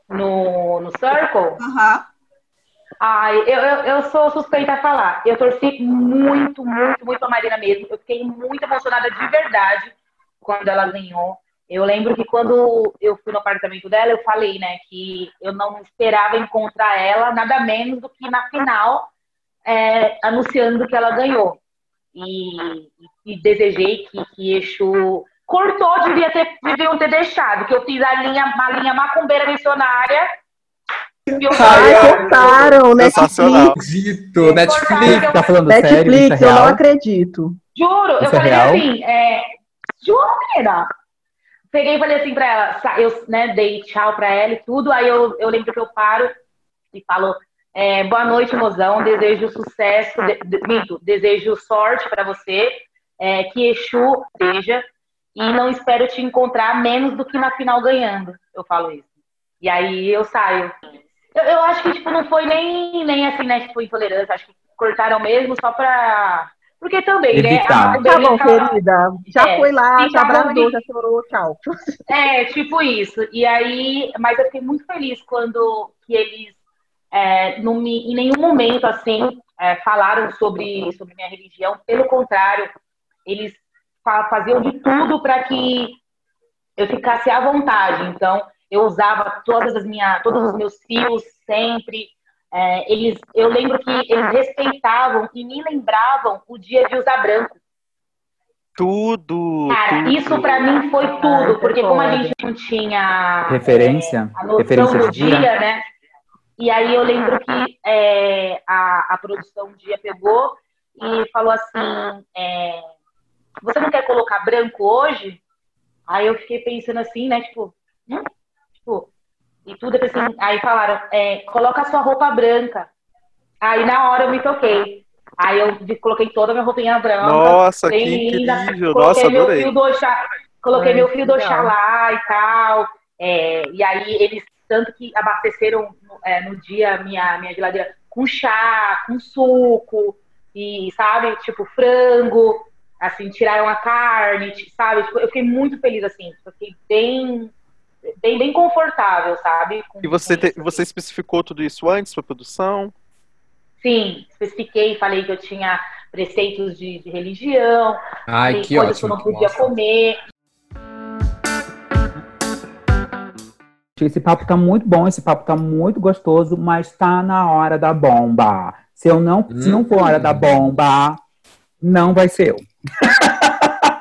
Speaker 6: No, no Circle?
Speaker 4: Uhum.
Speaker 6: Ai, eu, eu, eu, sou suspeita a falar. Eu torci muito, muito, muito a Marina mesmo. Eu fiquei muito emocionada de verdade quando ela ganhou. Eu lembro que quando eu fui no apartamento dela, eu falei, né, que eu não esperava encontrar ela nada menos do que na final, é, anunciando que ela ganhou. E, e desejei que, que Exu cortou, devia ter, deviam ter deixado, que eu fiz a linha, uma linha macumbeira missionária.
Speaker 1: Ai, cortaram, Netflix.
Speaker 2: Acredito, Netflix, tá falando
Speaker 1: Netflix, sério? Netflix, eu não acredito.
Speaker 6: Juro, Isso eu é falei real? assim, é, juro, menina peguei e falei assim pra ela, eu né, dei tchau pra ela e tudo, aí eu, eu lembro que eu paro e falo, é, boa noite, mozão, desejo sucesso, de, de, minto, desejo sorte para você, é, que Exu seja, e não espero te encontrar menos do que na final ganhando, eu falo isso. E aí eu saio. Eu, eu acho que, tipo, não foi nem, nem assim, né, tipo, intolerância, acho que cortaram mesmo só pra porque também, né, Evitar.
Speaker 1: né? Tá bom, querida. Já é, foi lá, já abraçou, já chorou, tchau.
Speaker 6: É, tipo isso. E aí, mas eu fiquei muito feliz quando que eles, é, não me, em nenhum momento, assim, é, falaram sobre, sobre minha religião. Pelo contrário, eles faziam de tudo para que eu ficasse à vontade. Então, eu usava todas as minhas, todos os meus fios sempre. É, eles, eu lembro que eles respeitavam e me lembravam o dia de usar branco.
Speaker 3: Tudo!
Speaker 6: Cara,
Speaker 3: tudo.
Speaker 6: isso pra mim foi tudo, porque como a gente não tinha
Speaker 5: Referência?
Speaker 6: a noção
Speaker 5: Referência
Speaker 6: do
Speaker 5: dia?
Speaker 6: dia, né? E aí eu lembro que é, a, a produção um dia pegou e falou assim: é, você não quer colocar branco hoje? Aí eu fiquei pensando assim, né? Tipo, hum? tipo e tudo assim, aí falaram, é, coloca a sua roupa branca. Aí na hora eu me toquei. Aí eu coloquei toda a minha roupinha branca.
Speaker 3: Nossa, que
Speaker 6: linda.
Speaker 3: incrível! Nossa,
Speaker 6: meu
Speaker 3: adorei.
Speaker 6: fio do Oxá, coloquei
Speaker 1: Ai,
Speaker 6: meu fio do. Oxalá e tal. É, e aí eles tanto que abasteceram é, no dia minha minha geladeira com chá, com suco e sabe, tipo frango, assim tiraram a carne, sabe? Tipo, eu fiquei muito feliz assim, fiquei bem bem bem confortável, sabe? com-
Speaker 3: E você, te- você especificou tudo isso antes pra produção?
Speaker 6: Sim, especifiquei, falei que eu tinha preceitos de, de religião,
Speaker 2: Ai, que
Speaker 6: coisas
Speaker 2: ótimo.
Speaker 6: que eu não podia
Speaker 2: Nossa.
Speaker 6: comer.
Speaker 5: Esse papo tá muito bom, esse papo tá muito gostoso, mas tá na hora da bomba. Se eu não, se não for hora da bomba, não vai ser eu.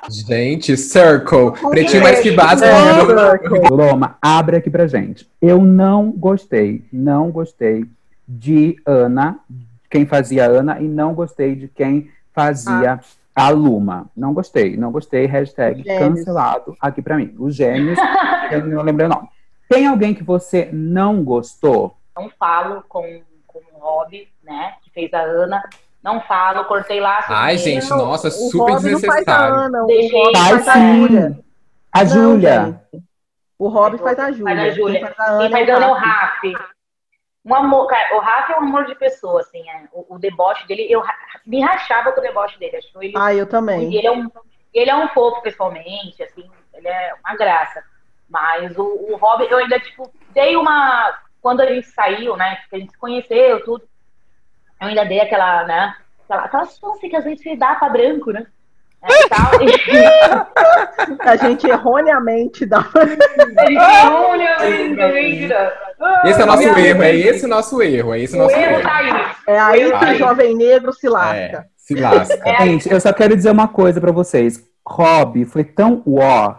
Speaker 2: Gente, Circle. Pretinho mais que básico.
Speaker 1: Circle.
Speaker 5: Loma, abre aqui pra gente. Eu não gostei, não gostei de Ana, quem fazia Ana, e não gostei de quem fazia a Luma. Não gostei, não gostei. Hashtag
Speaker 1: Gêmeos.
Speaker 5: cancelado aqui pra mim. Os gêmeos, eu não lembrei o nome. Tem alguém que você não gostou?
Speaker 6: Não falo com, com o Rob, né? Que fez a Ana. Não falo, cortei laços.
Speaker 2: Ai,
Speaker 6: mesmo.
Speaker 2: gente, nossa,
Speaker 1: O
Speaker 2: super
Speaker 1: Rob não faz a
Speaker 2: desnecessário.
Speaker 1: Ana, o
Speaker 6: Deixei.
Speaker 1: Rob
Speaker 5: Faz
Speaker 1: faz a
Speaker 5: sim.
Speaker 1: Júlia.
Speaker 5: A
Speaker 1: Não,
Speaker 5: Júlia.
Speaker 1: gente. O Rob faz a
Speaker 6: Faz
Speaker 1: Júlia.
Speaker 6: a Júlia.
Speaker 1: Quem faz a
Speaker 6: Quem
Speaker 1: Ana
Speaker 6: faz a Ana é o
Speaker 1: Rafa.
Speaker 6: Raf. Um amor, cara, o Raf é um amor de pessoa, assim, é. o, o deboche dele, eu me rachava com o deboche dele, acho que ele,
Speaker 1: Ah, eu também.
Speaker 6: ele, é um, ele é um fofo pessoalmente, assim, ele é uma graça, mas o, o Rob, eu ainda, tipo, dei uma, quando a gente saiu, né, que a gente se conheceu, tudo, eu ainda dei aquela, né, aquela, aquela chance que às vezes se dá pra branco, né, é, tal, e,
Speaker 1: A gente erroneamente dá.
Speaker 6: Mentira.
Speaker 2: Esse é o nosso erro, é esse o nosso erro, é esse o nosso
Speaker 6: erro
Speaker 2: erro.
Speaker 6: tá aí.
Speaker 1: É aí que
Speaker 2: Ai.
Speaker 1: o jovem negro se lasca.
Speaker 2: É, se lasca.
Speaker 6: É.
Speaker 5: Gente, eu só quero dizer uma coisa pra vocês. Rob foi tão ó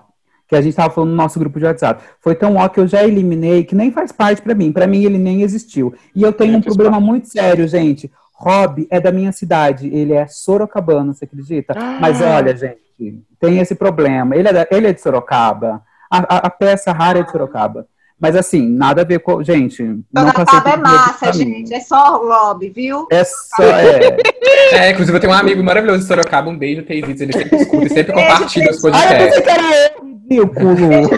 Speaker 5: que a gente tava falando no nosso grupo de WhatsApp. Foi tão ó que eu já eliminei que nem faz parte pra mim. Pra mim ele nem existiu. E eu tenho
Speaker 3: Nem
Speaker 5: um problema muito sério, gente. Rob é da minha cidade, ele é sorocabano, você acredita? Mas olha, gente, tem esse problema. Ele é, da- ele é de Sorocaba. A, a- a peça rara é de Sorocaba. Mas assim, nada a ver com. Gente, não
Speaker 4: Sorocaba é massa, gente. É só lobby, viu?
Speaker 5: É só. É.
Speaker 2: É, inclusive eu tenho um amigo maravilhoso de Sorocaba, um beijo, Teisitos, ele sempre escuta e sempre compartilha os
Speaker 5: Ai, eu
Speaker 2: podcasts.
Speaker 5: pensei que era eu, ridículo.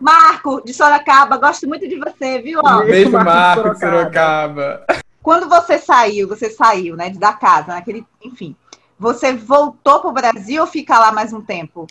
Speaker 4: Marco, de Sorocaba, gosto muito de você, viu? Ó,
Speaker 2: Beijo,
Speaker 1: Marco de
Speaker 2: Marco de
Speaker 1: Sorocaba.
Speaker 2: Sorocaba.
Speaker 4: quando você saiu, você saiu, né, da casa, naquele, enfim, você voltou pro Brasil ou fica lá mais um tempo?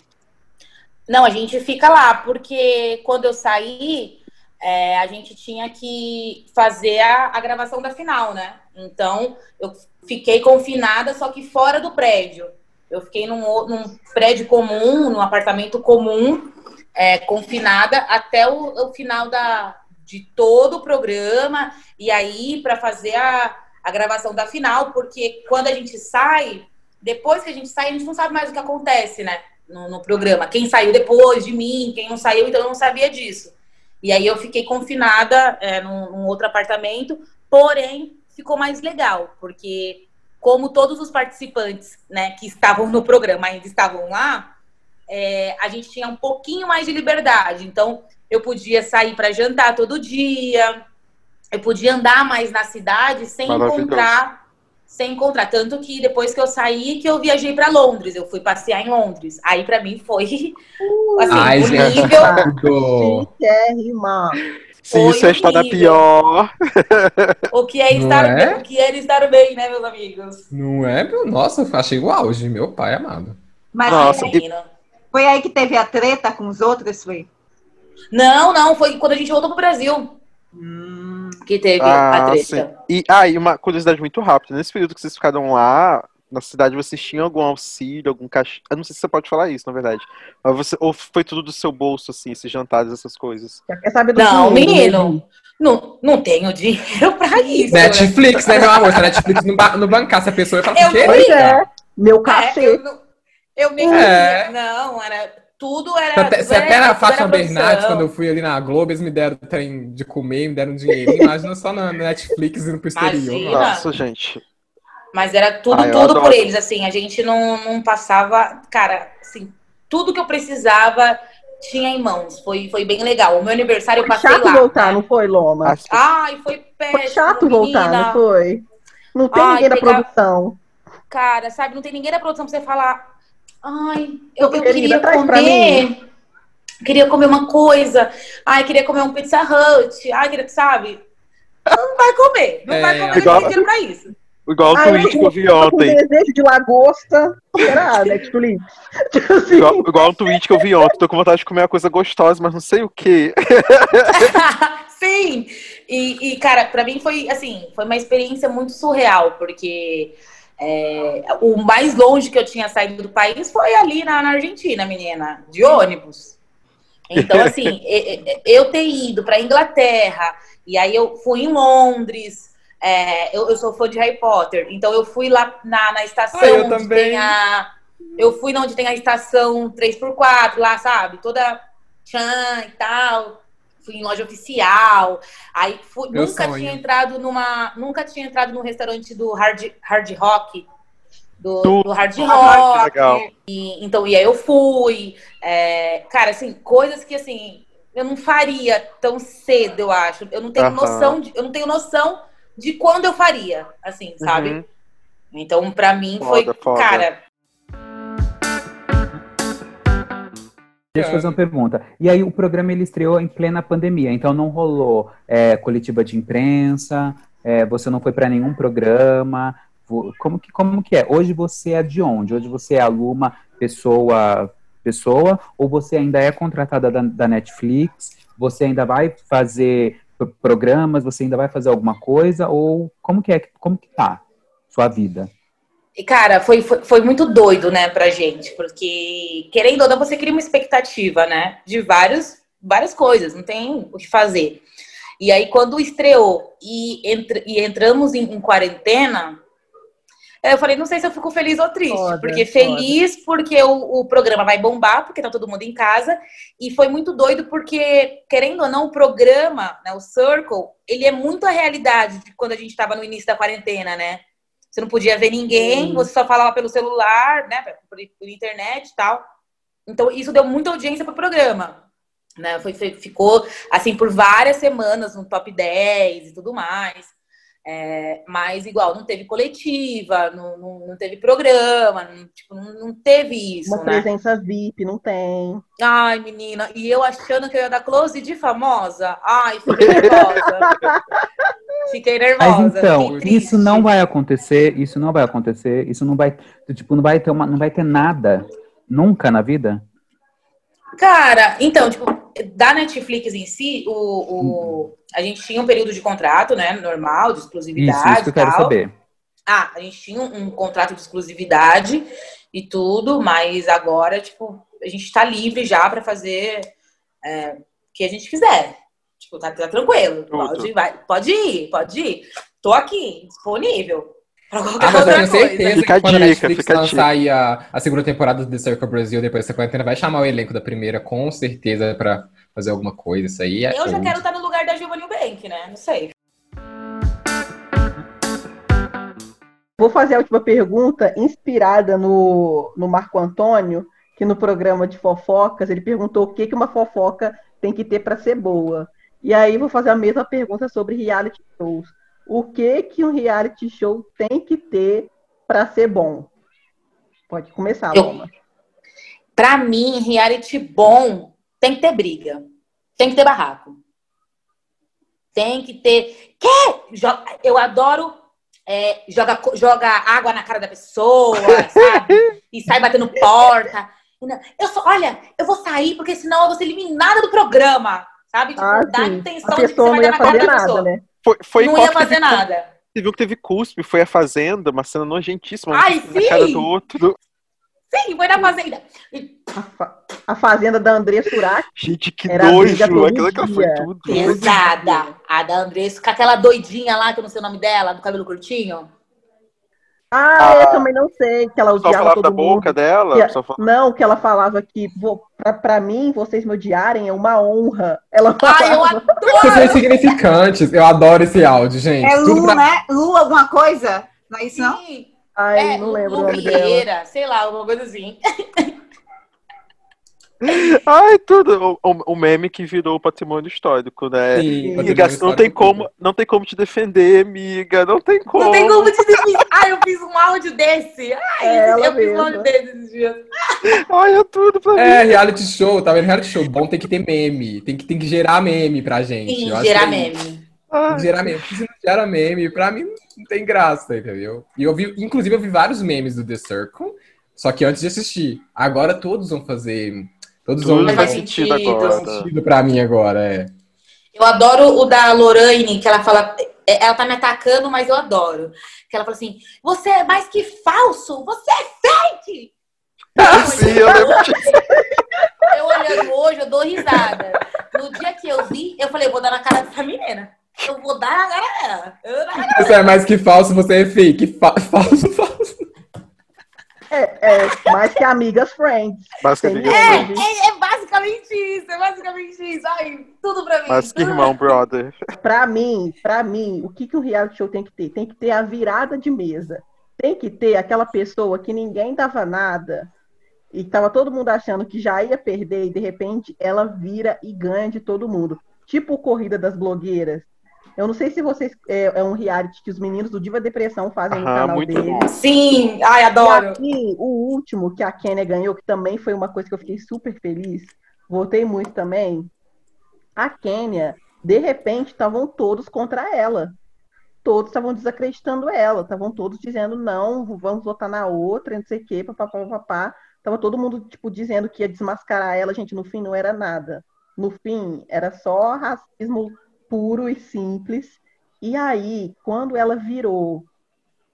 Speaker 7: Não, a gente fica lá, porque quando eu saí, é, a gente tinha que fazer a, a gravação da final, né? Então, eu fiquei confinada, só que fora do prédio. Eu fiquei num, num prédio comum, num apartamento comum, é, confinada até o, o final da, de todo o programa. E aí, para fazer a, a gravação da final, porque quando a gente sai, depois que a gente sai, a gente não sabe mais o que acontece, né? No, no programa. Quem saiu depois de mim, quem não saiu, então eu não sabia disso. E aí eu fiquei confinada é, num, num outro apartamento, porém ficou mais legal, porque como todos os participantes né, que estavam no programa ainda estavam lá, é, a gente tinha um pouquinho mais de liberdade. Então eu podia sair para jantar todo dia, eu podia andar mais na cidade sem encontrar sem encontrar. Tanto que depois que eu saí, que eu viajei para Londres. Eu fui passear em Londres. Aí para mim foi assim,
Speaker 2: Ai,
Speaker 7: o
Speaker 2: gente,
Speaker 7: nível.
Speaker 3: Se
Speaker 7: Foi
Speaker 3: isso é estar da pior.
Speaker 7: O que é
Speaker 2: Não
Speaker 7: estar
Speaker 2: é?
Speaker 7: bem, o que é estar bem, né, meus amigos?
Speaker 2: Não é, meu? Nossa, eu achei o auge, meu pai amado.
Speaker 4: Mas
Speaker 3: Nossa,
Speaker 4: foi,
Speaker 7: Menino.
Speaker 4: foi aí que teve a treta com os outros, foi?
Speaker 7: Não, não, foi quando a gente voltou pro Brasil
Speaker 4: Hum,
Speaker 7: que teve a
Speaker 3: Ah,
Speaker 7: treta.
Speaker 3: sim. E, ah, e uma curiosidade muito rápida. Nesse período que vocês ficaram lá, na cidade, vocês tinham algum auxílio, algum cachê? Eu não sei se você pode falar isso, na verdade. Mas você, ou foi tudo do seu bolso, assim, esses jantares, essas coisas?
Speaker 1: Já quer saber do
Speaker 7: Não,
Speaker 1: dinheiro,
Speaker 7: menino, não, não tenho dinheiro pra isso. né?
Speaker 2: Netflix, né, meu amor? Se a Netflix não, ba- não bancasse a pessoa, eu falo
Speaker 7: Eu
Speaker 2: assim,
Speaker 1: Pois é, meu
Speaker 7: É,
Speaker 1: cachê.
Speaker 7: eu, não,
Speaker 6: Eu nem
Speaker 2: É.
Speaker 6: Não, era. Tudo era.
Speaker 2: Se até,
Speaker 6: tudo
Speaker 2: se
Speaker 6: era-
Speaker 2: até na Fátima Bernardes, quando eu fui ali na Globo, eles me deram trem de comer, me deram dinheirinho. Imagina só na Netflix indo pro exterior.
Speaker 6: Imagina.
Speaker 3: Nossa, gente.
Speaker 6: Mas era tudo,
Speaker 3: Ah,
Speaker 6: tudo por eles, assim. A gente não, não passava. Cara, assim, tudo que eu precisava tinha em mãos. Foi, foi bem legal. O meu aniversário eu passei
Speaker 1: chato
Speaker 6: lá.
Speaker 1: voltar,
Speaker 6: né?
Speaker 1: não foi, Loma?
Speaker 3: As-
Speaker 6: Ai, foi péssimo.
Speaker 1: Foi chato voltar,
Speaker 6: menina.
Speaker 1: não foi? Não tem
Speaker 6: Ai,
Speaker 1: ninguém da
Speaker 6: pegar-
Speaker 1: produção.
Speaker 6: Cara, sabe, não tem ninguém da produção pra você falar. Ai, eu, eu queria comer. Queria comer uma coisa. Ai, queria comer um Pizza Hut. Ai, queria, sabe? Não vai comer. Não vai
Speaker 2: É,
Speaker 6: comer,
Speaker 3: igual-
Speaker 6: não tem dinheiro pra isso.
Speaker 3: Igual o
Speaker 1: Ai,
Speaker 3: tweet que eu vi
Speaker 1: tô com
Speaker 3: ontem.
Speaker 1: desejo de lagosta. Será, Netflix? Tipo assim,
Speaker 3: Igual, igual um tweet que eu vi ontem. Tô com vontade de comer uma coisa gostosa, mas não sei o que.
Speaker 6: Sim! E, e, cara, pra mim foi assim, foi uma experiência muito surreal, porque é, o mais longe que eu tinha saído do país foi ali na, na Argentina, menina, de ônibus. Então, assim, eu ter ido pra Inglaterra, e aí eu fui em Londres, é, eu, eu sou fã de Harry Potter, então eu fui lá na, na estação
Speaker 2: Ah, eu
Speaker 6: onde
Speaker 2: também.
Speaker 6: tem a. Eu fui onde tem a estação 3x4 lá, sabe? Toda tchan e tal. Fui em loja oficial. Aí fui,
Speaker 2: Meu
Speaker 6: nunca
Speaker 2: sonho.
Speaker 6: tinha entrado numa. Nunca tinha entrado num restaurante do hard, hard rock. Do,
Speaker 3: Do-
Speaker 6: do hard
Speaker 3: Ah,
Speaker 6: rock.
Speaker 3: legal.
Speaker 6: E, então, e aí eu fui. é, cara, assim, coisas que assim, eu não faria tão cedo, eu acho. Eu não tenho
Speaker 3: Aham.
Speaker 6: noção de, eu não tenho noção de quando eu faria, assim, sabe?
Speaker 3: Uhum.
Speaker 6: Então, pra mim
Speaker 3: Foda,
Speaker 6: foi,
Speaker 3: foda.
Speaker 6: cara,
Speaker 5: Deixa eu fazer uma pergunta. E aí, o programa ele estreou em plena pandemia, então não rolou é, coletiva de imprensa, é, você não foi para nenhum programa. Como que, como que é? Hoje você é de onde? Hoje você é aluna, pessoa, pessoa, ou você ainda é contratada da, da Netflix? Você ainda vai fazer programas? Você ainda vai fazer alguma coisa? Ou como que é? Como que tá sua vida?
Speaker 6: E, cara, foi, foi, foi muito doido, né, pra gente, porque, querendo ou não, você cria uma expectativa, né, de vários, várias coisas, não tem o que fazer. E aí, quando estreou e, entra- e entramos em, em quarentena, eu falei, não sei se eu fico feliz ou triste,
Speaker 1: Foda,
Speaker 6: porque
Speaker 1: foda.
Speaker 6: feliz porque o, o programa vai bombar, porque tá todo mundo em casa, e foi muito doido porque, querendo ou não, o programa, né, o Circle, ele é muito a realidade de quando a gente tava no início da quarentena, né? Você não podia ver ninguém, você só falava pelo celular, né? Por, por internet e tal. Então, isso deu muita audiência pro programa. Né? Foi, foi- ficou, assim, por várias semanas no top 10 e tudo mais. É, mas, igual, não teve coletiva, não, não, não teve programa, não, tipo, não, não teve isso,
Speaker 1: Uma
Speaker 6: né?
Speaker 1: presença VIP, não tem.
Speaker 6: Ai, menina, e eu achando que eu ia dar close de famosa. Ai, fiquei nervosa. fiquei nervosa.
Speaker 5: Mas então, isso não vai acontecer, isso não vai acontecer, isso não vai, tipo, não vai ter uma, não vai ter nada nunca na vida.
Speaker 6: Cara, então, tipo, da Netflix em si, o, o- a gente tinha um período de contrato, né? Normal, de
Speaker 5: Isso,
Speaker 6: exclusividade
Speaker 5: isso que eu quero
Speaker 6: tal.
Speaker 5: saber.
Speaker 6: Ah, a gente tinha um, um contrato de exclusividade e tudo, mas agora, tipo, a gente tá livre já pra fazer é, o que a gente quiser. Tipo, tá, tá tranquilo. Pode, vai, pode ir, pode ir. Tô aqui, disponível. Pra qualquer
Speaker 2: Ah, mas eu tenho
Speaker 6: coisa.
Speaker 2: certeza
Speaker 3: Fica a
Speaker 2: que quando a
Speaker 3: dica,
Speaker 2: Netflix
Speaker 3: a
Speaker 2: lançar aí a, a segunda temporada do The Circle Brasil depois dessa quarentena, vai chamar o elenco da primeira, com certeza, pra fazer alguma coisa. Isso aí é
Speaker 6: Eu já quero estar no lugar da Giovanni Bank, né? Não sei.
Speaker 1: Vou fazer a última pergunta, inspirada no, no Marco Antônio, que no programa de fofocas ele perguntou o que, que uma fofoca tem que ter para ser boa. E aí vou fazer a mesma pergunta sobre reality shows. O que que um reality show tem que ter para ser bom? Pode começar, Loma.
Speaker 6: Pra mim, reality bom tem que ter briga. Tem que ter barraco. Tem que ter. Quê? Jo- Eu adoro. é, joga, joga água na cara da pessoa, sabe? E sai batendo porta. Eu só, olha, eu vou sair porque senão eu vou ser eliminada do programa. Sabe? Tipo,
Speaker 1: Ah,
Speaker 6: dá
Speaker 1: sim.
Speaker 6: intenção
Speaker 1: A
Speaker 6: de que você vai dar na cara da
Speaker 1: nada,
Speaker 6: pessoa.
Speaker 3: Foi,
Speaker 1: né?
Speaker 3: Foi
Speaker 6: Não
Speaker 3: qual
Speaker 6: ia
Speaker 3: que
Speaker 6: fazer
Speaker 3: teve,
Speaker 6: nada.
Speaker 3: Você viu que teve cuspe, foi a Fazenda, uma cena nojentíssima.
Speaker 6: Ai,
Speaker 3: na cara
Speaker 6: sim!
Speaker 3: do outro.
Speaker 6: Sim, foi na fazenda. E
Speaker 1: A, fa- a fazenda da André Surak.
Speaker 3: Gente, que
Speaker 1: Era briga
Speaker 3: nojo! Aquilo que ela foi tudo.
Speaker 6: Pesada. A da Andressa, com aquela doidinha lá, que eu não sei o nome dela, do cabelo curtinho.
Speaker 1: Ah,
Speaker 3: Ah,
Speaker 1: eu também não sei, que ela
Speaker 3: Só
Speaker 1: odiava
Speaker 3: falava
Speaker 1: todo
Speaker 3: da
Speaker 1: mundo.
Speaker 3: boca dela?
Speaker 1: Que-
Speaker 3: falava-
Speaker 1: Não, que ela falava que pra, pra mim, vocês me odiarem é uma honra. Ela
Speaker 6: Ai, eu
Speaker 1: falava.
Speaker 2: Vocês são insignificantes. Eu adoro esse áudio, gente.
Speaker 4: É Lu,
Speaker 2: pra-
Speaker 4: né? Lu alguma coisa? Não é isso, não?
Speaker 6: Sim.
Speaker 1: Ai,
Speaker 6: É,
Speaker 1: não lembro
Speaker 6: Lu. Vieira, sei lá, alguma coisa assim.
Speaker 3: Ai, tudo. O, o- meme que virou patrimônio histórico, né?
Speaker 2: Sim,
Speaker 3: Amiga, não tem como, não tem como te defender, amiga. Não tem como.
Speaker 6: Não tem como te definir. Ai, eu fiz um áudio desse. Ai,
Speaker 1: É
Speaker 6: eu fiz um
Speaker 1: mesma.
Speaker 6: áudio desse esses dias.
Speaker 3: Ai, é tudo pra mim.
Speaker 2: É, reality show, tá vendo? Reality show bom tem que ter meme. Tem que, tem que gerar meme pra gente.
Speaker 6: Sim,
Speaker 2: Eu
Speaker 6: gerar
Speaker 2: é
Speaker 6: meme.
Speaker 3: Ai,
Speaker 2: gerar meme. Se não gera meme, pra mim não tem graça, entendeu? E eu vi, inclusive, eu vi vários memes do The Circle, só que antes de assistir. Agora todos vão fazer. Todos
Speaker 3: tudo faz
Speaker 6: faz
Speaker 3: sentido
Speaker 6: sentido.
Speaker 3: agora.
Speaker 2: sentido pra mim agora, é.
Speaker 6: Eu adoro o da Lorraine, que ela fala. é, Ela tá me atacando, mas eu adoro. Que ela fala assim: você é mais que falso, você é fake!
Speaker 3: Sim, eu lembro disso.
Speaker 6: Eu olhando hoje, eu dou risada. No dia que eu vi, eu falei, eu vou dar na cara dessa menina. Eu vou dar na cara dela.
Speaker 2: Você é mais que falso, você é fake. Fa- falso, falso.
Speaker 1: É, é mais que amigas friends.
Speaker 3: Que
Speaker 1: É.
Speaker 6: É, é basicamente isso, é basicamente isso. Ai, tudo pra mim.
Speaker 3: mas que irmão, brother.
Speaker 1: Pra mim, pra mim, o que, que o reality show tem que ter? Tem que ter a virada de mesa. Tem que ter aquela pessoa que ninguém dava nada e tava todo mundo achando que já ia perder e de repente ela vira e ganha de todo mundo. Tipo Corrida das Blogueiras. Eu não sei se vocês é, é um reality que os meninos do Diva Depressão fazem no canal
Speaker 3: muito
Speaker 1: deles.
Speaker 3: bom.
Speaker 6: Sim, ai,
Speaker 1: E
Speaker 6: adoro.
Speaker 1: aqui, o último que a Kênia ganhou, que também foi uma coisa que eu fiquei super feliz, votei muito também. A Kênia, de repente, estavam todos contra ela. Todos estavam desacreditando ela, estavam todos dizendo não, vamos votar na outra, não sei o quê, papapá, papapá. Tava todo mundo, tipo, dizendo que ia desmascarar ela, gente, no fim não era nada. No fim, era só racismo puro e simples. E aí, quando ela virou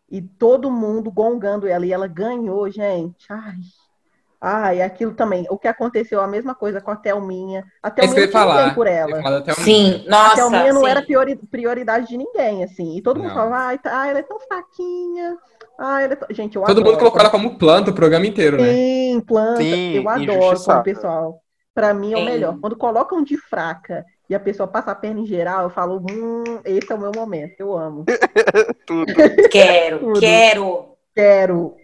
Speaker 1: e todo mundo gongando ela e ela ganhou, gente. Ai. Ai, aquilo também. O que aconteceu, a mesma coisa com a Thelminha. A
Speaker 2: É
Speaker 1: Thelminha ninguém
Speaker 2: falar.
Speaker 1: por ela.
Speaker 6: Sim,
Speaker 1: A
Speaker 6: nossa.
Speaker 1: Thelminha não
Speaker 6: sim.
Speaker 1: era priori- prioridade de ninguém, assim. E todo mundo
Speaker 2: Não.
Speaker 1: falava, ai, tá, ai, ela é tão fraquinha. Ai, ela é tão... Gente, eu
Speaker 2: Todo
Speaker 1: adoro.
Speaker 2: mundo colocou ela como planta o programa inteiro, né?
Speaker 1: Sim, planta.
Speaker 3: Sim,
Speaker 1: eu adoro pessoal. Pra mim é o melhor. Quando colocam de fraca e a pessoa passa a perna em geral, eu falo, hum, esse é o meu momento. Eu amo.
Speaker 3: Tudo.
Speaker 6: Quero,
Speaker 1: Tudo.
Speaker 6: quero.
Speaker 1: Quero.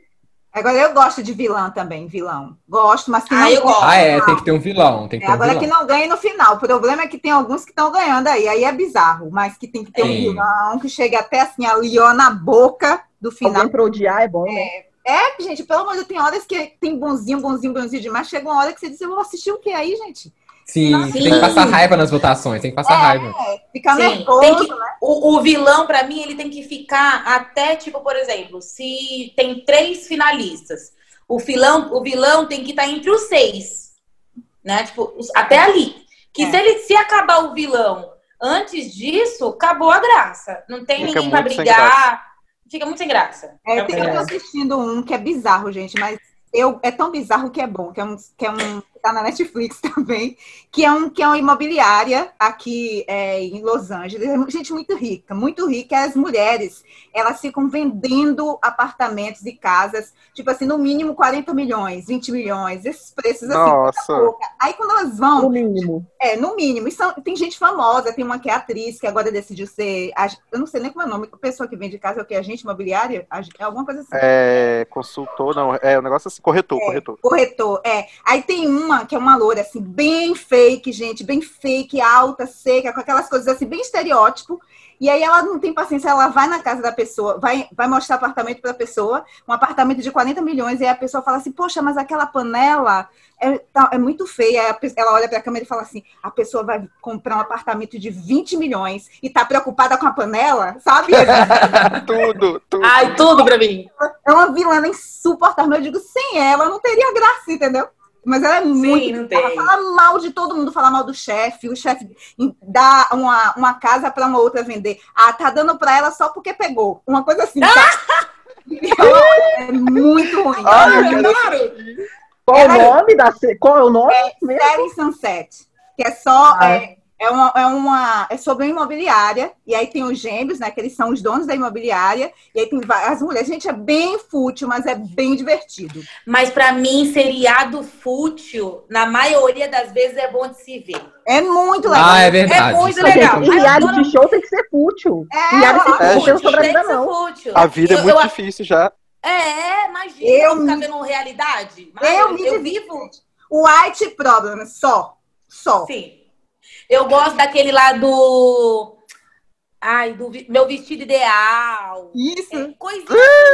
Speaker 4: Agora eu gosto de vilã também, vilão. Gosto, mas que
Speaker 6: Ah,
Speaker 4: não
Speaker 6: eu gosto.
Speaker 2: Ah, é, tem que ter um vilão. Tem que
Speaker 4: É,
Speaker 2: ter um
Speaker 4: agora
Speaker 2: vilão.
Speaker 4: que não ganha no final. O problema é que tem alguns que estão ganhando aí. Aí é bizarro. Mas que tem que ter um vilão que chega até assim, ali, ó, na boca do final.
Speaker 1: Alguém pra odiar é bom, né?
Speaker 4: É, gente, pelo amor de Deus, tem horas que tem bonzinho, bonzinho, bonzinho demais. Chega uma hora que você diz, eu vou assistir o que aí, gente?
Speaker 2: Sim, tem que passar raiva nas votações. Tem que passar raiva.
Speaker 4: Fica
Speaker 6: Sim,
Speaker 4: nervoso,
Speaker 6: tem que-
Speaker 4: né?
Speaker 6: O, o vilão, pra mim, ele tem que ficar até, tipo, por exemplo, se tem três finalistas, o vilão, o vilão tem que estar entre os seis. Né? Tipo, os- até ali. Que
Speaker 4: É.
Speaker 6: se ele se acabar o vilão antes disso, acabou a graça. Não tem
Speaker 3: Fica
Speaker 6: ninguém
Speaker 3: sem
Speaker 6: brigar. Fica muito sem graça.
Speaker 4: É, tem- eu
Speaker 1: É.
Speaker 4: tô assistindo um que é bizarro, gente, mas eu, é tão bizarro que é bom, que é um, que é um que tá na Netflix também, que é um que é uma imobiliária aqui é, em Los Angeles, É gente muito rica, muito rica, as mulheres, elas ficam vendendo apartamentos e casas, tipo assim, no mínimo 40 milhões, 20 milhões, esses preços assim,
Speaker 3: Nossa.
Speaker 4: pouca. Aí quando elas vão,
Speaker 1: No mínimo.
Speaker 4: é, no mínimo. E são- tem gente famosa, tem uma que é atriz, que agora decidiu ser. Eu não sei nem como é o nome, a pessoa que vende casa é o que? Agente imobiliária? É alguma coisa assim.
Speaker 3: É, consultor, não. É um negócio assim, corretor, corretor.
Speaker 4: Corretor, é. Aí tem uma que é uma loura, assim, bem fake, gente, bem fake, alta, seca, com aquelas coisas assim, bem estereótipo. E aí ela não tem paciência, ela vai na casa da pessoa, vai, vai mostrar apartamento para a pessoa, um apartamento de 40 milhões, e aí a pessoa fala assim, poxa, mas aquela panela é, tá- é muito feia. Aí ela olha para a câmera e fala assim, a pessoa vai comprar um apartamento de 20 milhões e tá preocupada com a panela, sabe?
Speaker 3: tudo, tudo.
Speaker 6: Ai, tudo pra mim.
Speaker 4: É uma vilã insuportável. Eu digo, sem ela não teria graça, entendeu? Mas ela é muito.
Speaker 6: não
Speaker 4: ela
Speaker 6: tem.
Speaker 4: fala mal de todo mundo, fala mal do chefe. O chefe dá uma, uma casa para uma outra vender. Ah, tá dando para ela só porque pegou. Uma coisa assim. sabe? é muito ruim.
Speaker 3: Quero
Speaker 6: Claro.
Speaker 1: Qual é o
Speaker 4: Ela-
Speaker 1: nome da se- Qual é o nome? mesmo?
Speaker 4: Série Sunset. Que é só.
Speaker 1: Ah.
Speaker 4: É, É uma, é uma é sobre uma imobiliária e aí tem os gêmeos, né? Que eles são os donos da imobiliária e aí tem as mulheres. Gente, é bem fútil, mas é bem divertido.
Speaker 6: Mas para mim, seriado fútil, na maioria das vezes é bom de se ver.
Speaker 4: É muito legal.
Speaker 2: Ah, é verdade.
Speaker 6: É muito
Speaker 2: Isso é
Speaker 6: legal.
Speaker 1: E reality show tem que ser fútil.
Speaker 4: É,
Speaker 1: reality show
Speaker 3: é,
Speaker 1: não sobre a vida,
Speaker 6: que ser
Speaker 1: não.
Speaker 6: fútil.
Speaker 3: A vida é
Speaker 6: Eu-
Speaker 3: muito
Speaker 6: eu-
Speaker 3: difícil já.
Speaker 6: É, imagina,
Speaker 4: Eu
Speaker 6: eu ficar
Speaker 4: me-
Speaker 6: vendo realidade. Mas
Speaker 4: Eu
Speaker 6: eu,
Speaker 4: me
Speaker 6: eu vivo.
Speaker 4: White Problem, só. Só.
Speaker 6: Sim. Eu gosto daquele lá do. Ai, do meu vestido ideal.
Speaker 4: Isso.
Speaker 6: É, coisinha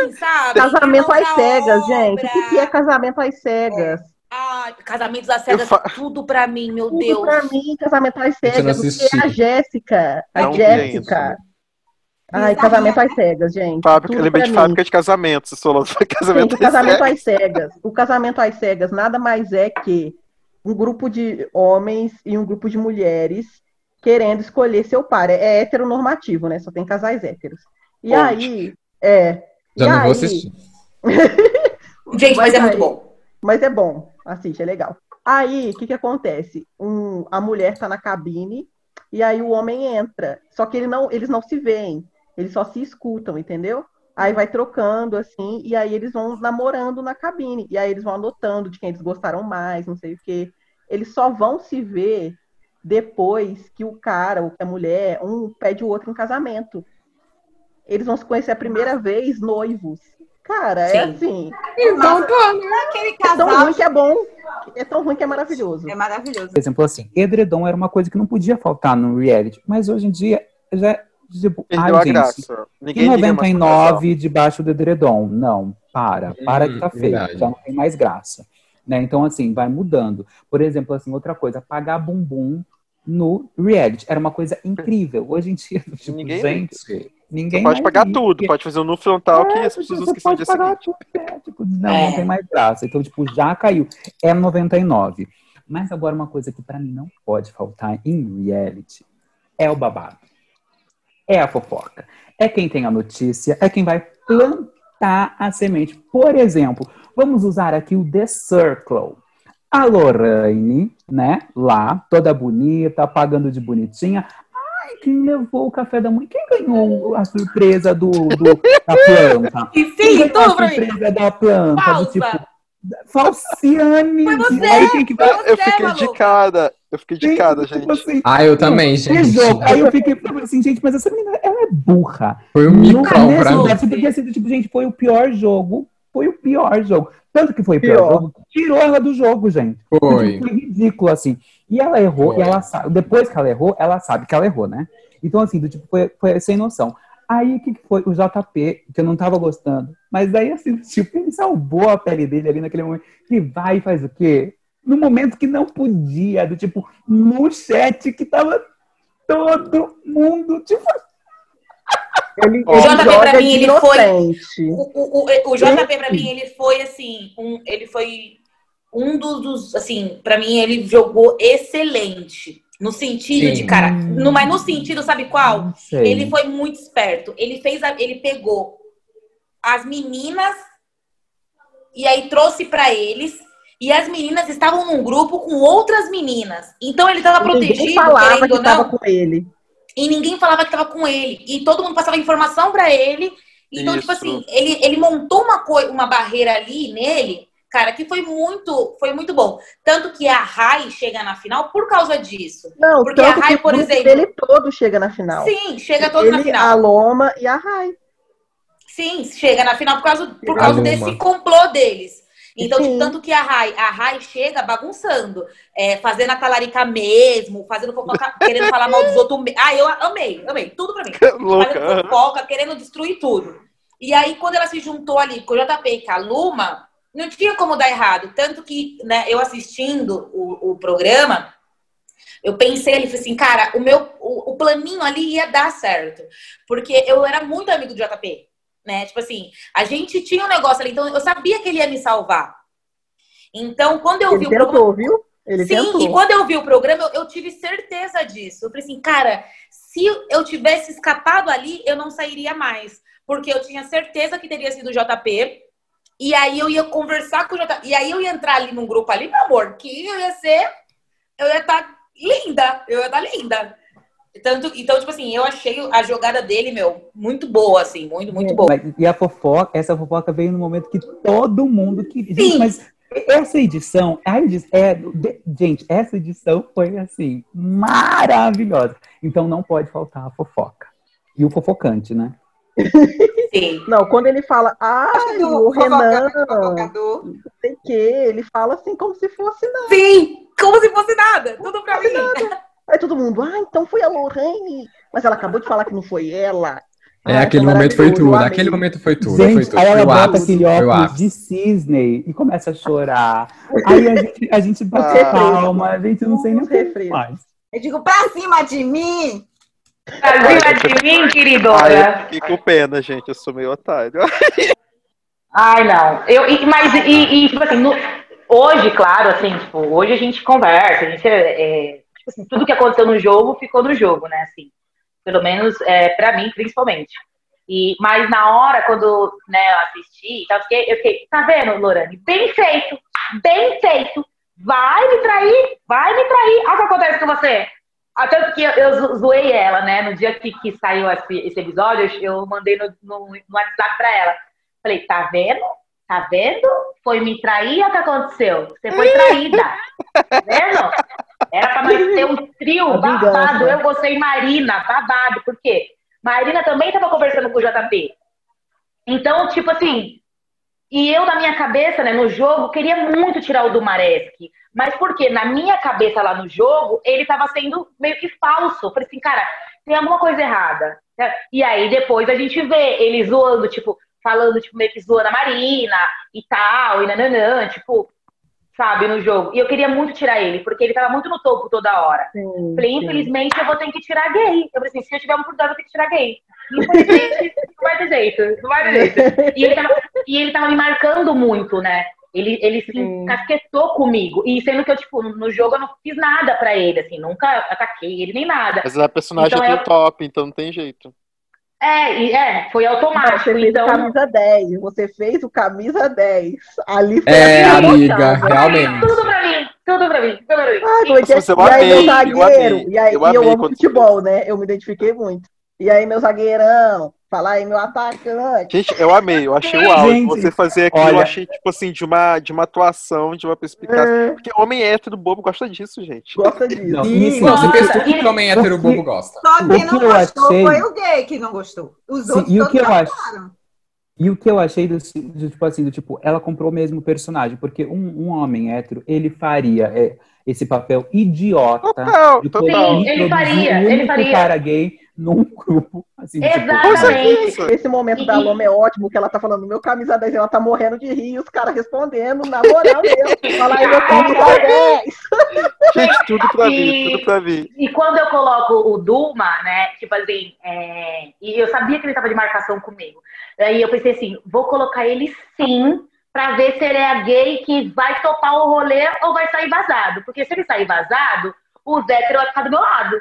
Speaker 6: assim, sabe?
Speaker 1: Casamento às cegas,
Speaker 6: obra.
Speaker 1: gente. O que, é casamento às cegas?
Speaker 6: Ai, casamentos às cegas,
Speaker 3: fa-
Speaker 6: tudo pra mim, meu
Speaker 1: Tudo
Speaker 6: Deus.
Speaker 1: pra mim, casamento às cegas. O que é a Jéssica? A
Speaker 3: Não
Speaker 1: Jéssica. Ai, casamento às cegas, gente.
Speaker 3: Fábrica,
Speaker 1: Tudo
Speaker 3: lembrei de
Speaker 1: mim.
Speaker 3: fábrica de casamento. Se falou sobre casamento.
Speaker 1: Gente, o casamento às cegas. O casamento às cegas nada mais é que um grupo de homens e um grupo de mulheres querendo escolher seu par. É, é heteronormativo, né? Só tem casais héteros. E
Speaker 3: Onde?
Speaker 1: aí, é.
Speaker 2: Já
Speaker 1: e
Speaker 2: não vou
Speaker 1: aí-
Speaker 2: assistir.
Speaker 6: Gente, mas,
Speaker 1: Mas
Speaker 6: é muito
Speaker 1: aí-
Speaker 6: bom.
Speaker 1: Mas é bom, assiste, é legal. Aí, o que que acontece? Um, a mulher tá na cabine e aí o homem entra. Só que ele não, eles não se veem, eles só se escutam, entendeu? Aí vai trocando assim, e aí eles vão namorando na cabine. E aí eles vão anotando de quem eles gostaram mais, não sei o quê. Eles só vão se ver depois que o cara ou que a mulher, um pede o outro em casamento. Eles vão se conhecer a primeira vez noivos. Cara, é
Speaker 6: Sim.
Speaker 1: assim.
Speaker 4: Então, aquele
Speaker 1: É tão
Speaker 4: casal
Speaker 1: ruim que é bom. É tão ruim que é maravilhoso.
Speaker 4: é maravilhoso.
Speaker 5: Por exemplo, assim, edredom era uma coisa que não podia faltar no reality, mas hoje em dia já, tipo,
Speaker 3: Perdeu
Speaker 5: ai,
Speaker 3: a
Speaker 5: gente,
Speaker 3: graça.
Speaker 5: que
Speaker 3: Ninguém liga mais pro casal.
Speaker 5: 99 debaixo do edredom. Não, para, para que tá
Speaker 2: Hum,
Speaker 5: feio,
Speaker 2: verdade.
Speaker 5: já não tem mais graça. Né? Então, assim, vai mudando. Por exemplo, assim, outra coisa, pagar bumbum no reality. Era uma coisa incrível. Hoje em dia, tipo,
Speaker 3: Ninguém
Speaker 5: gente, ninguém
Speaker 3: Você pode pagar
Speaker 5: liga.
Speaker 3: tudo, pode fazer um no frontal que
Speaker 5: É,
Speaker 3: as pessoas
Speaker 5: você
Speaker 3: não esquecem dia
Speaker 5: pagar
Speaker 3: seguinte.
Speaker 5: tudo, é, tipo, não, não tem mais graça. Então, tipo, já caiu. É 99. Mas agora uma coisa que pra mim não pode faltar em reality é o babado. É a fofoca. É quem tem a notícia, é quem vai plantar a semente. Por exemplo, vamos usar aqui o The Circle. A Lorraine, né, lá, toda bonita, pagando de bonitinha. Ai, quem levou o café da manhã? Quem ganhou a surpresa do, do- da planta?
Speaker 6: E
Speaker 5: Quem ganhou a surpresa da planta? Do
Speaker 6: Pausa.
Speaker 5: tipo, Falciane!
Speaker 6: Foi você!
Speaker 5: Aí vai...
Speaker 6: Você,
Speaker 3: Eu fiquei de cara. Eu fiquei de cara,
Speaker 5: Tipo
Speaker 3: gente.
Speaker 5: assim,
Speaker 2: Ah, eu também,
Speaker 5: que
Speaker 2: gente.
Speaker 5: jogo. Aí eu fiquei falando assim, gente, mas essa menina, ela é burra.
Speaker 2: Foi um micão pra mim.
Speaker 5: Tipo, porque assim, tipo, gente, foi o pior jogo. Foi o pior jogo. Tanto que foi o pior,
Speaker 1: Pior.
Speaker 5: jogo, tirou ela do jogo, gente.
Speaker 2: Foi.
Speaker 5: Tipo, foi ridículo, assim. E ela errou,
Speaker 2: Foi.
Speaker 5: e ela sabe. Depois que ela errou, ela sabe que ela errou, né? Então, assim, do tipo, foi, foi sem noção. Aí, o que que foi? O JP, que eu não tava gostando. Mas aí, assim, tipo, ele salvou a pele dele ali naquele momento. Que vai e faz o quê? No momento que não podia, do tipo, no chat que tava todo mundo, tipo,
Speaker 1: Ele,
Speaker 3: O
Speaker 1: ele
Speaker 6: JP pra mim, ele foi-
Speaker 1: inocente.
Speaker 6: O, o, o, o JP, pra mim, ele foi assim, um, ele foi um dos, dos, assim, pra mim, ele jogou excelente. No sentido
Speaker 2: Sim.
Speaker 6: de, cara, no, mas no sentido, sabe qual? Ele foi muito esperto. Ele fez, a- ele pegou as meninas e aí trouxe pra eles. E as meninas estavam num grupo com outras meninas. Então ele tava
Speaker 1: E Ninguém
Speaker 6: protegido,
Speaker 1: falava
Speaker 6: querendo
Speaker 1: que
Speaker 6: ou não.
Speaker 1: estava com ele.
Speaker 6: E ninguém falava que tava com ele. E todo mundo passava informação pra ele. Então, tipo
Speaker 3: Isso.
Speaker 6: assim, ele, ele montou uma, uma barreira ali nele, cara, que foi muito, foi muito bom. Tanto que a Rai chega na final por causa disso.
Speaker 1: Não,
Speaker 6: Porque
Speaker 1: tanto
Speaker 6: a Rai,
Speaker 1: que
Speaker 6: por exemplo-
Speaker 1: Ele todo chega na final.
Speaker 6: Sim, chega todo
Speaker 1: ele,
Speaker 6: na final.
Speaker 1: a Loma e a Rai.
Speaker 6: Sim, chega na final por causa, por
Speaker 2: A
Speaker 6: causa desse complô deles. Então, tipo, tanto que a Rai, a Rai chega bagunçando, é, fazendo a talarica mesmo, fazendo fofoca, querendo falar mal dos outros. Ah, eu amei, amei, tudo pra mim. Fazendo
Speaker 3: Louca.
Speaker 6: fofoca, querendo destruir tudo. E aí, quando ela se juntou ali com o JP e com a Luma, não tinha como dar errado. Tanto que, né, eu assistindo o, o programa, eu pensei ali, falei assim, cara, o meu o, o planinho ali ia dar certo. Porque eu era muito amigo do JP, né? Tipo assim, a gente tinha um negócio ali, então eu sabia que ele ia me salvar. Então, quando eu
Speaker 1: Ele
Speaker 6: vi o programa.
Speaker 1: tentou, viu? Ele
Speaker 6: Sim,
Speaker 1: tentou.
Speaker 6: e quando eu vi o programa, eu, eu tive certeza disso. Eu falei assim, cara, se eu tivesse escapado ali, eu não sairia mais. Porque eu tinha certeza que teria sido o JP. E aí eu ia conversar com o JP. E aí eu ia entrar ali num grupo ali, meu amor, que eu ia ser. Eu ia estar linda.
Speaker 7: Eu ia estar linda. Tanto, então, tipo assim, eu achei a jogada dele, meu, muito boa, assim, muito, muito boa.
Speaker 5: Mas- E a fofoca, essa fofoca veio no momento que todo mundo queria.
Speaker 7: Sim.
Speaker 5: Gente, mas essa edição, a edi- é, de- gente, essa edição foi assim, maravilhosa. Então não pode faltar a fofoca. E o fofocante, né?
Speaker 7: Sim.
Speaker 1: Não, quando ele fala, ah, o Renan, não sei o quê, ele fala assim como se fosse nada.
Speaker 7: Sim! Como se fosse nada, tudo pra mim.
Speaker 1: Aí todo mundo, ah, então foi a Lorraine. Mas ela acabou de falar que não foi ela.
Speaker 2: É,
Speaker 1: Ai,
Speaker 2: aquele
Speaker 1: foi
Speaker 2: momento foi tudo. Aquele momento foi tudo. foi
Speaker 5: Gente,
Speaker 2: tudo.
Speaker 5: aí ela
Speaker 2: Foi
Speaker 5: bota aquele
Speaker 2: foi o
Speaker 5: óculos de cisne e começa a chorar. Aí a gente, a gente bate
Speaker 3: Ah.
Speaker 5: palma, a gente não sei nem o que faz.
Speaker 4: Eu digo, pra cima de mim!
Speaker 6: Pra cima de mim,
Speaker 3: Ai, eu fiquei com pena, gente. Eu sou meio otário.
Speaker 6: Ai, não. Eu, e, mas, e, e, tipo assim, no- hoje, claro, assim, tipo, hoje a gente conversa, a gente, é, é, tipo assim, tudo que aconteceu no jogo ficou no jogo, né, assim. Pelo menos, é, pra mim, principalmente. E, mas na hora, quando né, eu assisti, eu fiquei, eu fiquei, tá vendo, Lorane? Bem feito, bem feito. Vai me trair, vai me trair. Olha o que acontece com você. Até porque eu, eu zo- zoei ela, né? No dia que, que saiu esse, esse episódio, eu mandei no, no, no WhatsApp pra ela. Falei, tá vendo? Tá vendo? Foi me trair ou o que aconteceu? Você foi traída. Tá vendo? Era pra nós ter um trio
Speaker 1: vingança.
Speaker 6: babado. Eu, você e Marina, babado. Por quê? Marina também tava conversando com o JP. Então, tipo assim, e eu, na minha cabeça, né, no jogo, queria muito tirar o Dumaresque. Mas porque na minha cabeça lá no jogo, ele tava sendo meio que falso. Eu falei assim, cara, tem alguma coisa errada. E aí depois a gente vê ele zoando, tipo, falando, tipo, meio que zoando a Marina e tal, e nananã, tipo, sabe, no jogo. E eu queria muito tirar ele, porque ele tava muito no topo toda hora.
Speaker 1: Sim,
Speaker 6: Falei,
Speaker 1: sim.
Speaker 6: infelizmente eu vou ter que tirar gay. Eu falei assim, se eu tiver uma oportunidade, eu vou ter que tirar gay. Infelizmente, não vai ter jeito, não vai ter jeito. E ele tava, e ele tava me marcando muito, né? Ele, ele se
Speaker 1: Sim.
Speaker 6: casquetou comigo. E sendo que eu, tipo, no jogo eu não fiz nada pra ele, assim, nunca ataquei ele nem nada.
Speaker 3: Mas a personagem
Speaker 6: Então
Speaker 3: é
Speaker 6: eu-
Speaker 3: do top, então não tem jeito.
Speaker 6: É, e- é, foi automático.
Speaker 1: você fez
Speaker 6: então,
Speaker 1: o camisa 10. Você fez o camisa 10. Ali foi
Speaker 2: É,
Speaker 1: a
Speaker 2: amiga, realmente.
Speaker 6: tudo pra mim, tudo pra mim, tudo pra mim.
Speaker 1: Ah, é é?
Speaker 3: Nossa, eu
Speaker 1: e aí, meu
Speaker 3: amei, eu
Speaker 1: zagueiro.
Speaker 3: amei,
Speaker 1: e aí,
Speaker 3: eu
Speaker 1: e eu
Speaker 3: amei
Speaker 1: amo futebol, né? Eu me identifiquei muito. E aí, meu zagueirão. Fala aí, meu atacante.
Speaker 3: Gente, eu amei, eu achei o áudio.
Speaker 5: Gente,
Speaker 3: Você fazer aquilo, eu
Speaker 5: olha-
Speaker 3: achei, tipo assim, de uma, de uma atuação, de uma perspicácia.
Speaker 1: É,
Speaker 3: Porque homem hétero bobo gosta disso, gente.
Speaker 1: gosta disso.
Speaker 5: Não,
Speaker 2: Sim,
Speaker 5: e assim,
Speaker 2: você fez tudo que homem hétero bobo gosta.
Speaker 4: Só
Speaker 5: O
Speaker 4: quem
Speaker 5: que
Speaker 4: não
Speaker 5: eu
Speaker 4: gostou
Speaker 5: achei-
Speaker 4: foi o gay que não gostou. Os
Speaker 5: Sim,
Speaker 4: outros
Speaker 5: e o que eu acho-
Speaker 4: gostaram.
Speaker 5: E o que eu achei do, do tipo assim, do tipo, ela comprou o mesmo personagem, porque um, um homem hétero, ele faria é, esse papel idiota
Speaker 3: Total, total.
Speaker 6: Sim, ele faria,
Speaker 5: o
Speaker 6: ele faria.
Speaker 5: cara gay num grupo, assim, tipo,
Speaker 6: Exatamente.
Speaker 3: certeza.
Speaker 1: Esse momento
Speaker 6: E-
Speaker 1: da Loma é ótimo, que ela tá falando, meu camisa 10, ela tá morrendo de rir, e os caras respondendo, na moral mesmo. Fala aí, meu camisa 10.
Speaker 3: Gente, tudo pra
Speaker 6: E-
Speaker 3: mim, tudo pra mim.
Speaker 6: E quando eu coloco o Duma, né, tipo assim, é, e eu sabia que ele tava de marcação comigo. Aí eu pensei assim, vou colocar ele sim, pra ver se ele é a gay que vai topar o rolê ou vai sair vazado. Porque se ele sair vazado, o Zé vai ficar do meu lado.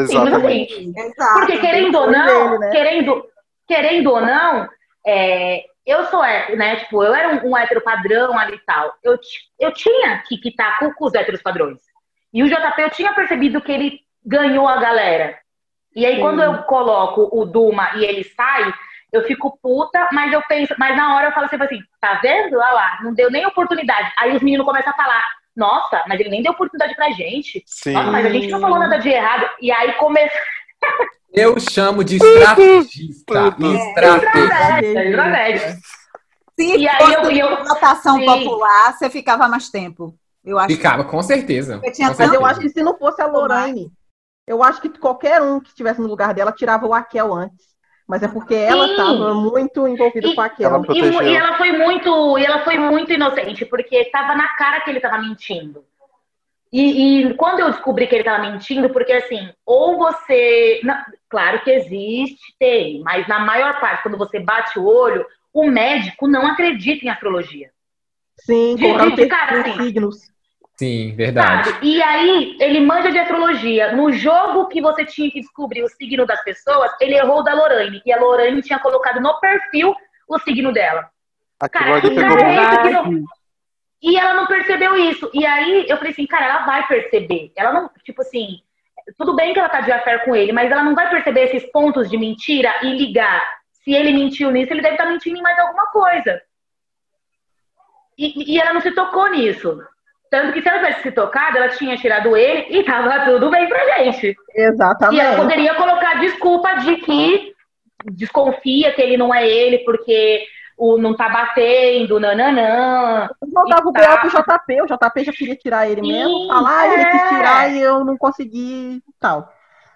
Speaker 3: Exatamente.
Speaker 4: Exato.
Speaker 6: Porque querendo ou não,
Speaker 1: ele, né?
Speaker 6: querendo, querendo ou não, é, eu sou hétero, né? Tipo, eu era um, um hétero padrão ali e tal. Eu, eu tinha que quitar com, com os héteros padrões. E o JP, eu tinha percebido que ele ganhou a galera. E aí,
Speaker 1: Sim.
Speaker 6: quando eu coloco o Duma e ele sai, eu fico puta, mas eu penso, mas na hora eu falo sempre assim, tá vendo? Olha lá, não deu nem oportunidade. Aí os meninos começam a falar, nossa, mas ele nem deu oportunidade pra gente.
Speaker 3: Sim.
Speaker 6: Nossa, mas a gente não falou nada de errado. E aí começa
Speaker 2: Eu chamo de estrategista.
Speaker 6: É, estratégia.
Speaker 4: Se
Speaker 6: E aí eu- eu-
Speaker 4: votação popular, você ficava mais tempo. Eu acho
Speaker 2: Ficava, com certeza.
Speaker 4: Porque tinha
Speaker 2: Com
Speaker 1: Mas eu
Speaker 2: certeza.
Speaker 1: acho que se não fosse a Lorraine, eu acho que qualquer um que estivesse no lugar dela tirava o Akel antes. Mas é porque ela estava muito envolvida
Speaker 6: E-
Speaker 1: com a Akel.
Speaker 3: Ela
Speaker 6: E, e ela foi muito, e ela foi muito inocente, porque estava na cara que ele estava mentindo. E, e quando eu descobri que ele estava mentindo, porque assim, ou você. na- claro que existe, tem, mas na maior parte, quando você bate o olho, o médico não acredita em astrologia.
Speaker 1: Sim,
Speaker 6: De-
Speaker 1: colocaram
Speaker 6: de cara, assim.
Speaker 1: signos.
Speaker 2: Sim, verdade.
Speaker 6: Sabe? E aí, ele manja de astrologia. No jogo que você tinha que descobrir o signo das pessoas, ele errou o da Lorraine. E a Lorraine tinha colocado no perfil o signo dela.
Speaker 3: Aquilo
Speaker 6: Cara, que
Speaker 3: pegou.
Speaker 6: cara é esse que não... E ela não percebeu isso. E aí eu falei assim, cara, ela vai perceber. Ela não, tipo assim, tudo bem que ela tá de affair com ele, mas ela não vai perceber esses pontos de mentira e ligar. Se ele mentiu nisso, ele deve estar tá mentindo em mais alguma coisa. E, e ela não se tocou nisso. Tanto que se ela tivesse se tocado, ela tinha tirado ele e tava tudo bem pra gente.
Speaker 1: Exatamente.
Speaker 6: E ela poderia colocar desculpa de que desconfia que ele não é ele porque o não tá batendo, nananã.
Speaker 1: Voltava o B.O. pro JP, o JP já queria tirar ele Sim, mesmo, falar, é. ele quis tirar e eu não consegui tal.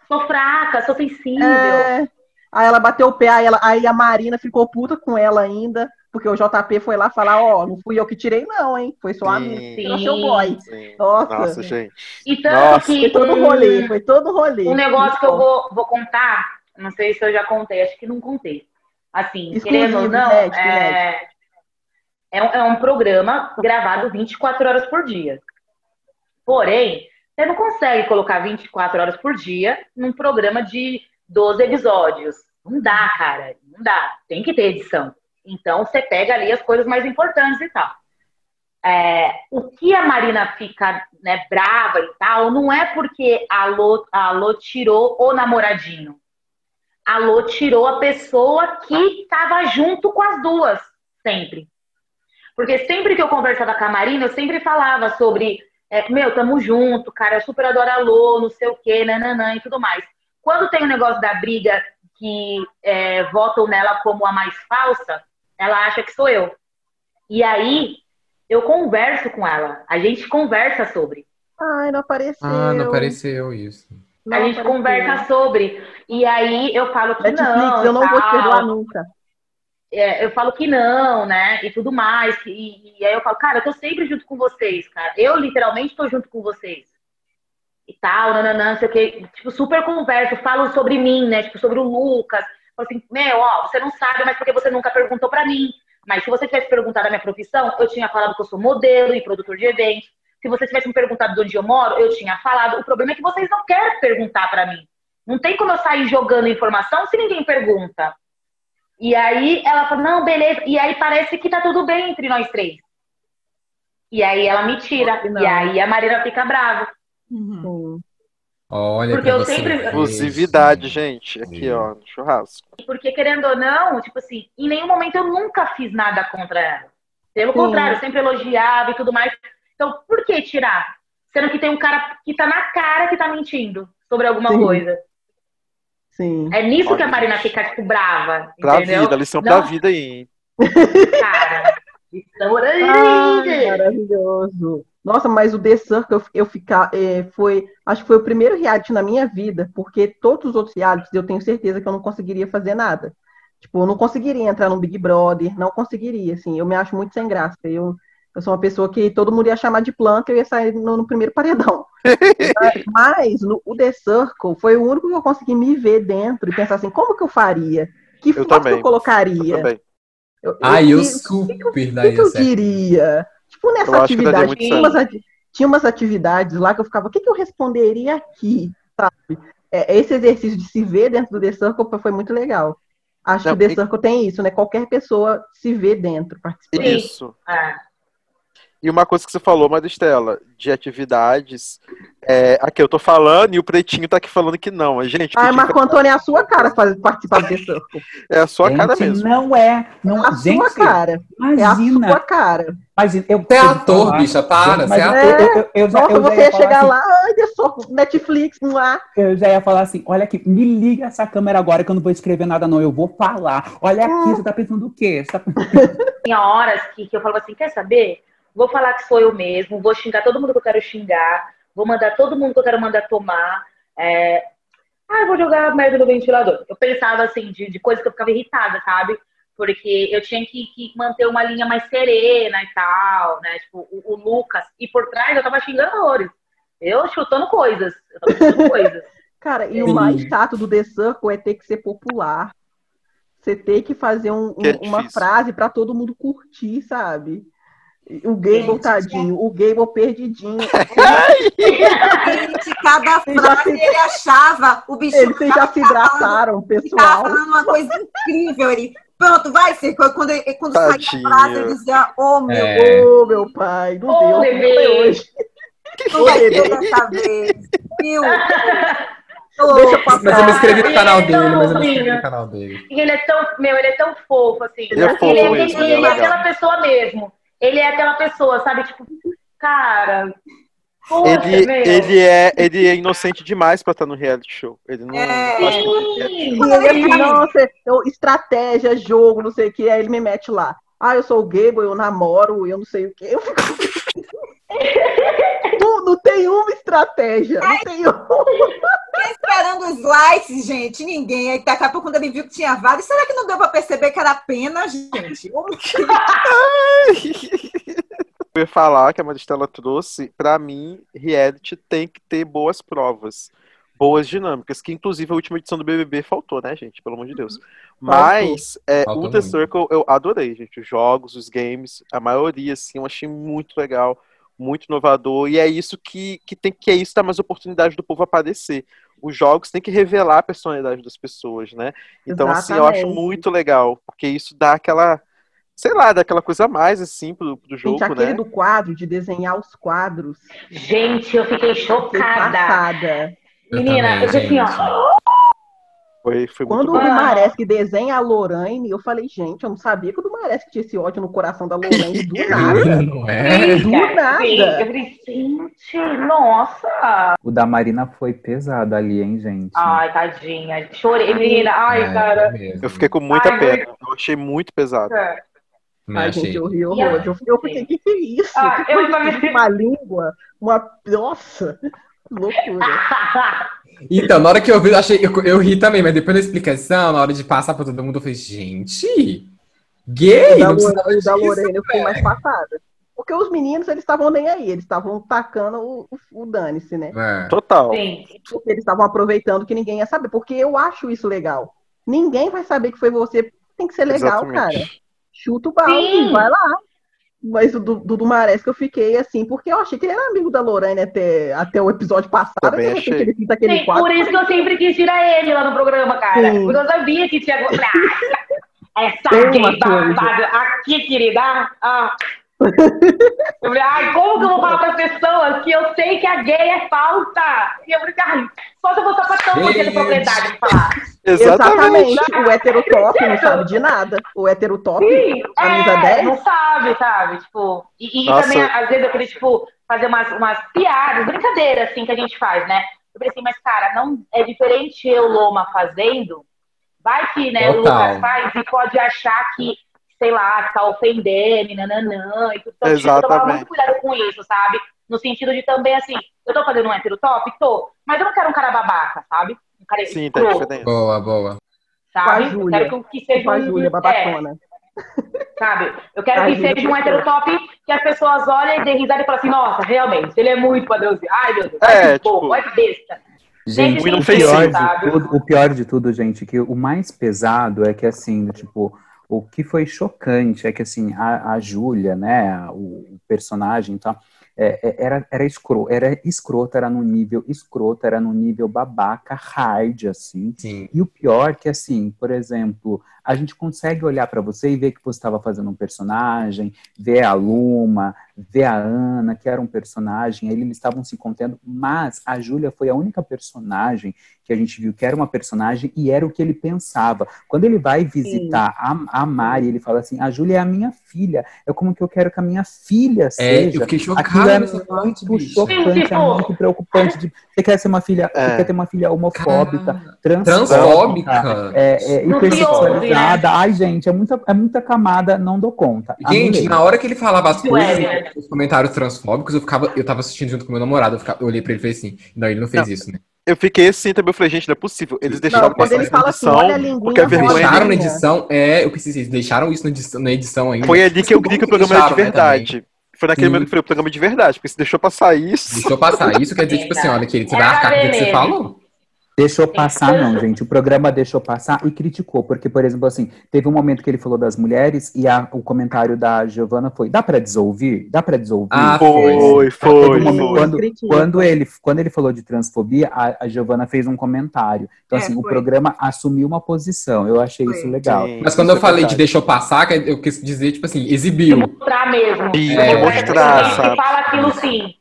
Speaker 6: Sou fraca, sou sensível. É...
Speaker 1: Aí ela bateu o pé, aí, ela, aí a Marina ficou puta com ela ainda. Porque o JP foi lá falar, ó, oh, não fui eu que tirei, não, hein? Foi só a minha que seu boy. Sim. Nossa.
Speaker 3: Nossa, gente.
Speaker 6: E tanto Nossa. que.
Speaker 1: Foi todo rolê, foi todo rolê.
Speaker 6: Um negócio que eu vou, vou contar, não sei se eu já contei, acho que não contei. Assim, Exclusivo, querendo ou não, é, é, um, é um programa gravado 24 horas por dia. Porém, você não consegue colocar 24 horas por dia num programa de 12 episódios. Não dá, cara. Não dá. Tem que ter edição. Então, você pega ali as coisas mais importantes e tal. É, o que a Marina fica né, brava e tal, não é porque a Lô, a Lô tirou o namoradinho. A Lô tirou a pessoa que estava junto com as duas, sempre. Porque sempre que eu conversava com a Marina, eu sempre falava sobre, é, meu, tamo junto, cara, eu super adoro a Lô, não sei o quê, nananã e tudo mais. Quando tem o negócio da briga que é, votam nela como a mais falsa, ela acha que sou eu. E aí, eu converso com ela. A gente conversa sobre.
Speaker 1: Ai, não apareceu.
Speaker 2: Ah, não apareceu isso.
Speaker 6: Não a gente apareceu. conversa sobre. E aí eu falo que Netflix, não.
Speaker 1: eu não tal. vou te perdoar nunca.
Speaker 6: É, eu falo que não, né? E tudo mais. E, e, aí eu falo, cara, eu tô sempre junto com vocês, cara. Eu literalmente tô junto com vocês. E tal, nananã, não sei o que. Tipo, super converso, falo sobre mim, né? Tipo, sobre o Lucas Falou assim, meu, ó, você não sabe, mas porque você nunca perguntou para mim. Mas se você tivesse perguntado a minha profissão, eu tinha falado que eu sou modelo e produtor de eventos. Se você tivesse me perguntado de onde eu moro, eu tinha falado. O problema é que vocês não querem perguntar para mim. Não tem como eu sair jogando informação se ninguém pergunta. E aí ela falou, não, beleza. E aí parece que tá tudo bem entre nós três. E aí ela me tira. E aí a Marina fica brava.
Speaker 1: Uhum.
Speaker 2: Olha,
Speaker 6: porque eu sempre.
Speaker 3: Exclusividade, gente, aqui, ó, no churrasco.
Speaker 6: Porque, querendo ou não, tipo assim, em nenhum momento eu nunca fiz nada contra ela. Pelo Sim. contrário, eu sempre elogiava e tudo mais. Então, por que tirar? Sendo que tem um cara que tá na cara que tá mentindo sobre alguma Sim. coisa.
Speaker 1: Sim.
Speaker 6: É nisso Olha, que a Marina fica, tipo, brava.
Speaker 3: Pra
Speaker 6: entendeu?
Speaker 3: vida, lição não... pra vida aí.
Speaker 6: Cara, lição
Speaker 1: Ai, maravilhoso. Nossa, mas o The Circle eu, eu ficar é, foi, acho que foi o primeiro reality na minha vida, porque todos os outros realities eu tenho certeza que eu não conseguiria fazer nada. Tipo, eu não conseguiria entrar no Big Brother, não conseguiria, assim, eu me acho muito sem graça. Eu, eu sou uma pessoa que todo mundo ia chamar de planta, eu ia sair no, no primeiro paredão. mas no, o The Circle foi o único que eu consegui me ver dentro e pensar assim, como que eu faria? Que
Speaker 3: eu
Speaker 1: foto também. eu colocaria? Eu
Speaker 2: também. Eu, eu, ah, eu, super que, que,
Speaker 1: daí. O que, que eu diria? Tipo, nessa atividade, tinha umas, tinha umas, atividades lá que eu ficava, o que, que eu responderia aqui? Sabe? É, esse exercício de se ver dentro do The Circle foi muito legal. Acho Não, que o The Circle tem isso, né? Qualquer pessoa se vê dentro, participando.
Speaker 3: Isso. É. E uma coisa que você falou, Maristela, de atividades. É, aqui eu tô falando e o Pretinho tá aqui falando que não. Gente,
Speaker 1: ah, Marco Antônio, é a sua cara fazer, participar desse circo.
Speaker 3: É a sua gente, cara mesmo.
Speaker 5: Não é. Não,
Speaker 1: é a gente, sua cara. Imagina. É a sua cara.
Speaker 2: Imagina, eu, você é ator, falar, bicha, para. Você é ator.
Speaker 1: Eu, eu, eu, Nossa, eu você ia chegar assim, lá, só, Netflix, não há.
Speaker 5: Eu já ia falar assim: olha aqui, me liga essa câmera agora que eu não vou escrever nada, não. Eu vou falar. Olha aqui, ah. você tá pensando o quê? Você tá...
Speaker 6: Tinha horas que, que eu falava assim: quer saber? Vou falar que sou eu mesmo, vou xingar todo mundo que eu quero xingar, vou mandar todo mundo que eu quero mandar tomar. É... Ah, eu vou jogar merda no ventilador. Eu pensava assim, de, de coisas que eu ficava irritada, sabe? Porque eu tinha que, que, manter uma linha mais serena e tal, né? Tipo, o, o, Lucas. E por trás eu tava xingando horrores. Eu chutando coisas. Eu tava chutando coisas.
Speaker 1: Cara, e o mais chato do The Circle é ter que ser popular. Você ter que fazer um, um, é uma frase para todo mundo curtir, sabe? O Gable, tadinho, o Gable perdidinho.
Speaker 4: Gente, cada frase se... ele achava o bicho.
Speaker 1: Eles já se hidrataram, pessoal. Tava
Speaker 4: falando uma coisa incrível. Ele, pronto, vai ser. Quando, quando saía a frase, ele dizia, oh meu, é.
Speaker 1: oh, meu pai, não oh, deu,
Speaker 6: bebê.
Speaker 1: hoje.
Speaker 4: Não vai ter dessa vez. viu?
Speaker 1: Deixa eu
Speaker 2: Mas eu me inscrevi no canal
Speaker 6: é
Speaker 2: dele, mas eu me inscrevi no canal dele.
Speaker 6: E ele é tão, meu, ele é tão fofo, assim.
Speaker 3: Ele é fofo
Speaker 6: ele,
Speaker 3: mesmo,
Speaker 6: ele,
Speaker 3: ele é
Speaker 6: é aquela pessoa mesmo. Ele é aquela pessoa, sabe? Tipo, cara. Poxa,
Speaker 3: Ele,
Speaker 6: meu.
Speaker 3: ele, é, ele é inocente demais pra estar no reality show. Ele não.
Speaker 4: É.
Speaker 3: eu acho que não é.
Speaker 6: Sim,
Speaker 1: ele fala, nossa, eu- estratégia, jogo, não sei o que, aí ele me mete lá. Ah, eu sou gay, eu namoro, eu não sei o que. Eu fico. não, não tem uma estratégia, não tem uma.
Speaker 4: Esperando os likes, gente, ninguém. Aí daqui a pouco, quando ele viu que tinha vários, será que não deu pra perceber que era apenas, gente?
Speaker 3: Eu ia falar que a Maristela trouxe, pra mim, reality tem que ter boas provas, boas dinâmicas, que inclusive a última edição do BBB faltou, né, gente? Pelo amor de Deus. Mas é, o The. Circle eu adorei, gente. Os jogos, os games, a maioria, assim, eu achei muito legal, muito inovador. E é isso que, que tem que é isso dá mais oportunidade do povo aparecer. Os jogos têm que revelar a personalidade das pessoas, né? Então, assim, eu acho
Speaker 1: Exatamente.
Speaker 3: muito legal, porque isso dá aquela, sei lá, dá aquela coisa a mais, assim, pro, pro jogo,
Speaker 1: Gente, aquele
Speaker 3: né?
Speaker 1: do quadro, de desenhar os quadros,
Speaker 6: Gente, eu fiquei chocada.
Speaker 2: Eu
Speaker 6: Menina,
Speaker 2: também,
Speaker 6: eu disse assim, ó.
Speaker 3: Foi, foi
Speaker 1: Quando
Speaker 3: muito
Speaker 1: o. Dumaresque desenha a Lorraine, eu falei, gente, eu não sabia que o Dumaresque tinha esse ódio no coração da Lorraine do nada.
Speaker 2: Não é?
Speaker 1: Do nada.
Speaker 6: sim. Eu falei, gente, nossa.
Speaker 5: O da Marina foi pesado ali, hein, gente?
Speaker 6: Ai, tadinha. Chorei, menina. Ai,
Speaker 2: É,
Speaker 6: cara.
Speaker 2: é.
Speaker 3: Eu fiquei com muita
Speaker 6: Ai,
Speaker 3: pena. Eu achei muito pesado.
Speaker 2: Também
Speaker 1: Ai,
Speaker 2: achei.
Speaker 1: gente, eu ri horror. Eu, eu fiquei, que que é isso?
Speaker 6: Ah,
Speaker 1: Que
Speaker 6: eu também-
Speaker 1: Uma língua, uma... Nossa, que loucura.
Speaker 2: Então, na hora que eu vi, eu, achei, eu, eu ri também, mas depois da explicação, na hora de passar pra todo mundo, eu falei, gente, gay?
Speaker 1: Da,
Speaker 2: Não
Speaker 1: Lorena, o da
Speaker 2: disso,
Speaker 1: Lorena eu fiquei mais passada. Porque os meninos, eles estavam nem aí. Eles estavam tacando o, o, o dane-se, né?
Speaker 2: É.
Speaker 3: Total.
Speaker 6: Sim.
Speaker 1: Porque eles estavam aproveitando que ninguém ia saber. Porque eu acho isso legal. Ninguém vai saber que foi você. Tem que ser legal,
Speaker 3: Exatamente.
Speaker 1: cara. Chuta o balde, vai lá. Mas o do, do Dumares que eu fiquei assim, porque eu achei que ele era amigo da Lorraine até, até o episódio passado.
Speaker 3: Também achei.
Speaker 1: ele fiz aquele
Speaker 6: Sim,
Speaker 1: quadro.
Speaker 6: por isso que eu sempre quis tirar ele lá no programa, cara.
Speaker 1: Sim.
Speaker 6: Porque eu sabia que tinha. Ah, Essa
Speaker 1: coisa.
Speaker 6: babada aqui, querida. Ah. Eu falei, ai, como que eu vou falar para as pessoas que eu sei que a gay é falsa? E eu falei, ai, só se eu for sapatão vou ter
Speaker 2: Gente.
Speaker 6: propriedade de falar.
Speaker 3: Exatamente.
Speaker 1: Exatamente. O heterotop não sabe de nada. O heterotop,
Speaker 6: Sim,
Speaker 1: camisa
Speaker 6: é,
Speaker 1: 10.
Speaker 6: não sabe, sabe? Tipo, e, e também, às vezes, eu queria, tipo, fazer umas, umas piadas, brincadeiras, assim, que a gente faz, né? Eu falei assim, mas, cara, não é diferente eu, Loma, fazendo. Vai que, né, o
Speaker 2: Total.
Speaker 6: Lucas faz e pode achar que, sei lá, que tá ofendendo, nananã, e tudo. Então, tipo, eu tomava
Speaker 3: Exatamente.
Speaker 6: muito cuidado com isso, sabe? No sentido de também, assim, eu tô fazendo um hétero top? Tô. Mas eu não quero um cara babaca, sabe? Um cara
Speaker 3: Sim, tá diferente.
Speaker 2: Boa, boa.
Speaker 6: Sabe? Eu quero que, que seja
Speaker 1: Com a
Speaker 6: um-
Speaker 1: Júlia,
Speaker 6: é,
Speaker 1: babacona.
Speaker 6: sabe? Eu quero que seja um hétero top que as pessoas olhem e dêem risada e falem assim, nossa, realmente, ele é muito padrãozinho. Ai, meu Deus,
Speaker 3: É,
Speaker 6: bobo,
Speaker 3: tipo-
Speaker 6: que besta.
Speaker 5: Gente, o pior,
Speaker 3: sim,
Speaker 6: sabe?
Speaker 5: de tudo, o pior de tudo, gente, que o mais pesado é que, assim, tipo, o que foi chocante é que, assim, a, a Júlia, né, o, personagem, tá, é, é, era, era, escro, era escrota, era no nível escroto, era no nível babaca, hard, assim.
Speaker 2: Sim.
Speaker 5: E o pior que, assim, por exemplo, a gente consegue olhar pra você e ver que você estava fazendo um personagem, ver a Luma, ver a Ana, que era um personagem, aí eles estavam se contendo, mas a Júlia foi a única personagem que a gente viu que era uma personagem e era o que ele pensava. Quando ele vai visitar a, a Mari, ele fala assim: a Júlia é a minha filha, é como que eu quero que a minha filha
Speaker 2: É,
Speaker 5: seja.
Speaker 2: eu fiquei
Speaker 5: Aquilo
Speaker 2: chocado
Speaker 5: é
Speaker 2: nessa parte,
Speaker 5: muito
Speaker 2: bicho.
Speaker 5: chocante, é muito preocupante. De, você quer ser uma filha,
Speaker 3: É.
Speaker 5: você quer ter uma filha homofóbica,
Speaker 2: Cara,
Speaker 5: transfóbica,
Speaker 2: Transfóbica.
Speaker 5: é, é,
Speaker 6: Não se
Speaker 5: hipersexualizada. Ai, gente, é muita, é muita camada, não dou conta.
Speaker 2: Gente,
Speaker 5: Anulei.
Speaker 2: na hora que ele falava as coisas,
Speaker 6: é, né?
Speaker 2: os comentários transfóbicos, eu ficava, eu tava assistindo junto com meu namorado, eu, ficava- eu olhei pra ele e falei assim, não, ele não fez isso, né?
Speaker 3: Eu fiquei assim também, eu falei, gente, não é possível. Eles deixaram
Speaker 1: Não, quando ele
Speaker 3: na
Speaker 1: fala assim,
Speaker 3: edição,
Speaker 1: olha a linguinha
Speaker 3: porque a
Speaker 1: rosa.
Speaker 3: vergonha
Speaker 2: Deixaram na edição, é, eu pensei, vocês deixaram isso na edição, na edição ainda.
Speaker 3: Foi ali que eu vi que o programa era de
Speaker 2: né,
Speaker 3: verdade. Foi naquele
Speaker 2: Sim.
Speaker 3: momento que eu falei, o programa é de verdade, porque se deixou passar isso.
Speaker 2: Deixou passar. Isso quer dizer, tipo assim, olha, querido, você vai arcar com o que você falou.
Speaker 5: Deixou passar, não, gente. O programa deixou passar e criticou, porque, por exemplo, assim, teve um momento que ele falou das mulheres e a- o comentário da Giovana foi: dá pra desouvir? Dá pra desouvir?
Speaker 2: Ah,
Speaker 3: Foi, foi,
Speaker 5: Teve um momento-
Speaker 3: foi.
Speaker 5: quando, quando ele, quando ele falou de transfobia, a, a Giovana fez um comentário. Então,
Speaker 4: É,
Speaker 5: assim, o
Speaker 4: foi.
Speaker 5: programa assumiu uma posição. Eu achei
Speaker 4: Foi.
Speaker 5: isso legal.
Speaker 3: Sim,
Speaker 2: Mas quando
Speaker 3: isso
Speaker 2: eu
Speaker 3: é
Speaker 2: falei de deixou passar, que eu quis dizer, tipo assim, exibiu.
Speaker 6: mostrar mesmo. É,
Speaker 3: mostrar,
Speaker 6: gente
Speaker 3: sabe?
Speaker 6: fala aquilo sim.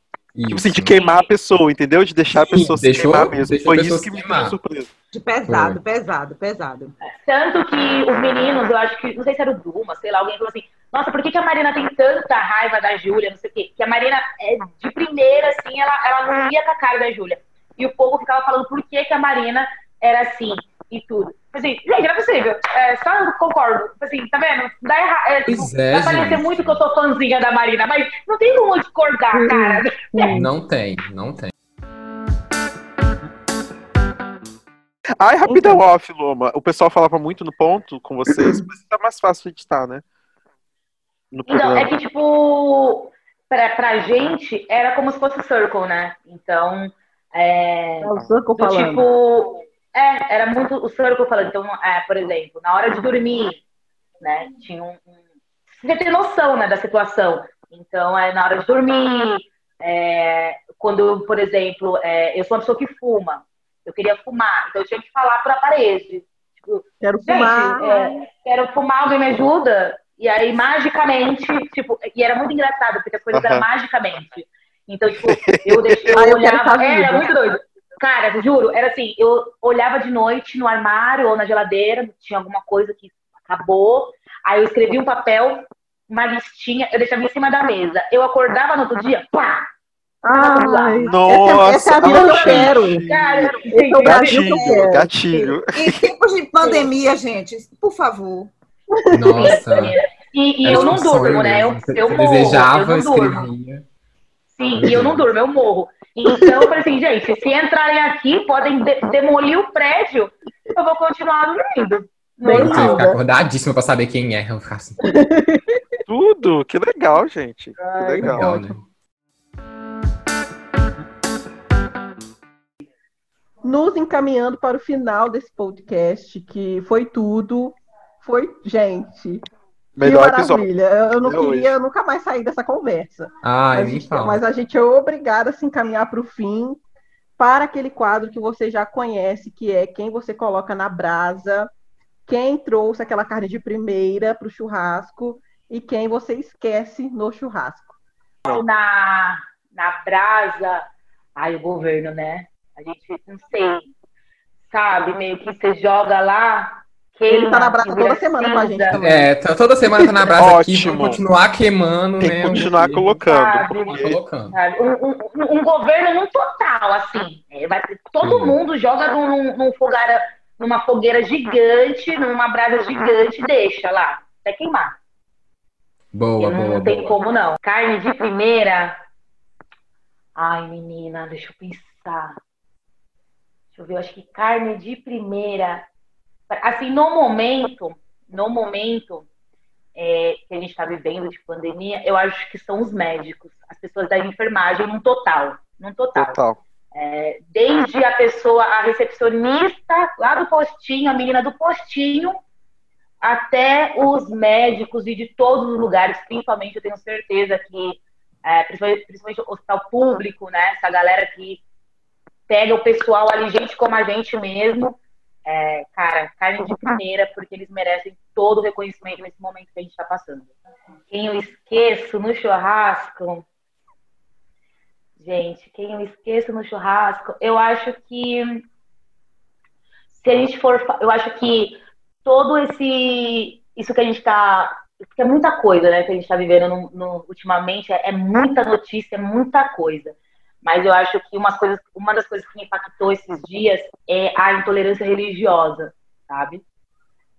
Speaker 3: Tipo assim, de
Speaker 2: Isso.
Speaker 3: queimar a pessoa, entendeu? De deixar a
Speaker 2: Sim,
Speaker 3: pessoa se
Speaker 2: deixou-
Speaker 3: queimar mesmo. Foi isso que me deu surpresa.
Speaker 4: De pesado, pesado, pesado.
Speaker 6: Tanto que os meninos, eu acho que, não sei se era o Duma, sei lá, alguém falou assim, nossa, por que, que a Marina tem tanta raiva da Júlia, não sei o quê? Que a Marina, é, de primeira, assim, ela, ela não ia com a cara da Júlia. E o povo ficava falando por que, que a Marina era assim e tudo. Assim, gente, não é possível. É, só concordo. Assim, tá vendo? Dá errado. É, tipo,
Speaker 2: é,
Speaker 6: vai parecer muito que eu sou fãzinha da Marina, mas não tem como discordar, cara.
Speaker 2: Não tem, não tem.
Speaker 3: Ai, rapidão off, Loma. O pessoal falava muito no ponto com vocês, mas tá mais fácil de editar, né? No
Speaker 6: Então,
Speaker 3: programa.
Speaker 6: é que, tipo, pra, pra gente, era como se fosse Circle, né? Então, é,
Speaker 1: É o Circle
Speaker 6: do
Speaker 1: falando.
Speaker 6: tipo. É, era muito o Circle falando. Então, é, por exemplo, na hora de dormir, né? Tinha um. um você tem noção, né, da situação. Então, é na hora de dormir. é, quando, por exemplo, é, eu sou uma pessoa que fuma. Eu queria fumar, então eu tinha que falar pra parede. Tipo,
Speaker 1: Quero fumar.
Speaker 6: é, quero fumar, alguém me ajuda? E aí, magicamente, tipo, e era muito engraçado, porque as coisas eram
Speaker 3: Aham.
Speaker 6: magicamente. Então, tipo, eu, deixei, eu
Speaker 1: eu
Speaker 6: olhava. É, era muito doido. Cara, juro, era assim, eu olhava de noite no armário ou na geladeira, tinha alguma coisa que acabou. Aí eu escrevia um papel, uma listinha, eu deixava em cima da mesa. Eu acordava no outro dia, pá!
Speaker 1: Ai,
Speaker 3: Nossa,
Speaker 1: essa, essa é a vida que eu quero.
Speaker 6: Cara,
Speaker 3: Gatilho, gatilho.
Speaker 4: Em tempos de pandemia, gente, por favor.
Speaker 2: Nossa.
Speaker 6: E, e
Speaker 2: Era
Speaker 6: eu não
Speaker 2: um
Speaker 6: durmo, né? Eu, eu morro,
Speaker 2: desejava,
Speaker 6: eu não durmo.
Speaker 2: escrevia.
Speaker 6: Sim, e eu não durmo, eu morro. Então eu falei assim, gente, se entrarem aqui, podem de- demolir o prédio, eu vou continuar dormindo.
Speaker 2: Você ia
Speaker 1: nada.
Speaker 2: ficar acordadíssima pra saber quem é. Eu vou ficar assim,
Speaker 3: Tudo, que legal, gente. Que
Speaker 1: Ai,
Speaker 3: legal.
Speaker 2: legal, né?
Speaker 1: Nos encaminhando para o final desse podcast, que foi tudo. Foi, gente.
Speaker 3: Melhor
Speaker 1: que
Speaker 3: episódio.
Speaker 1: maravilha. Eu eu não
Speaker 3: Até
Speaker 1: queria nunca mais sair dessa conversa.
Speaker 2: Ai,
Speaker 1: Mas,
Speaker 2: nem
Speaker 1: a gente-
Speaker 2: fala.
Speaker 1: mas a gente é obrigada a se encaminhar para o fim, para aquele quadro que você já conhece, que é quem você coloca na brasa, quem trouxe aquela carne de primeira para o churrasco e quem você esquece no churrasco.
Speaker 6: Na, na brasa, ai, o governo, né? A gente não sei, sabe? Meio que você joga lá,
Speaker 1: Ele tá na brasa toda semana com a gente também.
Speaker 2: É, tá- toda semana tá na brasa aqui, vamos continuar queimando,
Speaker 3: Tem
Speaker 2: né?
Speaker 3: que continuar
Speaker 2: um-
Speaker 3: colocando.
Speaker 6: sabe?
Speaker 3: Porque-
Speaker 2: colocando.
Speaker 6: sabe? Um, um- um governo num total, assim. É, vai- todo
Speaker 2: Sim.
Speaker 6: mundo joga num, num- numa fogueira gigante, numa brasa gigante, e deixa lá, até queimar.
Speaker 2: Boa,
Speaker 6: não
Speaker 2: boa,
Speaker 6: tem
Speaker 2: boa.
Speaker 6: como não. Carne de primeira. Ai, menina, deixa eu pensar. Deixa eu ver, eu acho que carne de primeira. Assim, no momento, no momento é, que a gente está vivendo de pandemia, eu acho que são os médicos, as pessoas da enfermagem, num total. Num total.
Speaker 3: Total.
Speaker 6: É, desde a pessoa, a recepcionista lá do postinho, a menina do postinho, até os médicos e de todos os lugares, principalmente eu tenho certeza que, é, principalmente, principalmente o hospital público, né? Essa galera que pega o pessoal ali, gente como a gente mesmo, é, cara, carne de primeira, porque eles merecem todo o reconhecimento nesse momento que a gente está passando. Quem eu esqueço no churrasco, Gente, quem eu esqueço no churrasco, eu acho que se a gente for, eu acho que todo esse isso que a gente tá, porque é muita coisa, né, que a gente tá vivendo no, no- ultimamente, é, é muita notícia, é muita coisa. Mas eu acho que umas coisas, uma das coisas que me impactou esses dias é a intolerância religiosa, sabe?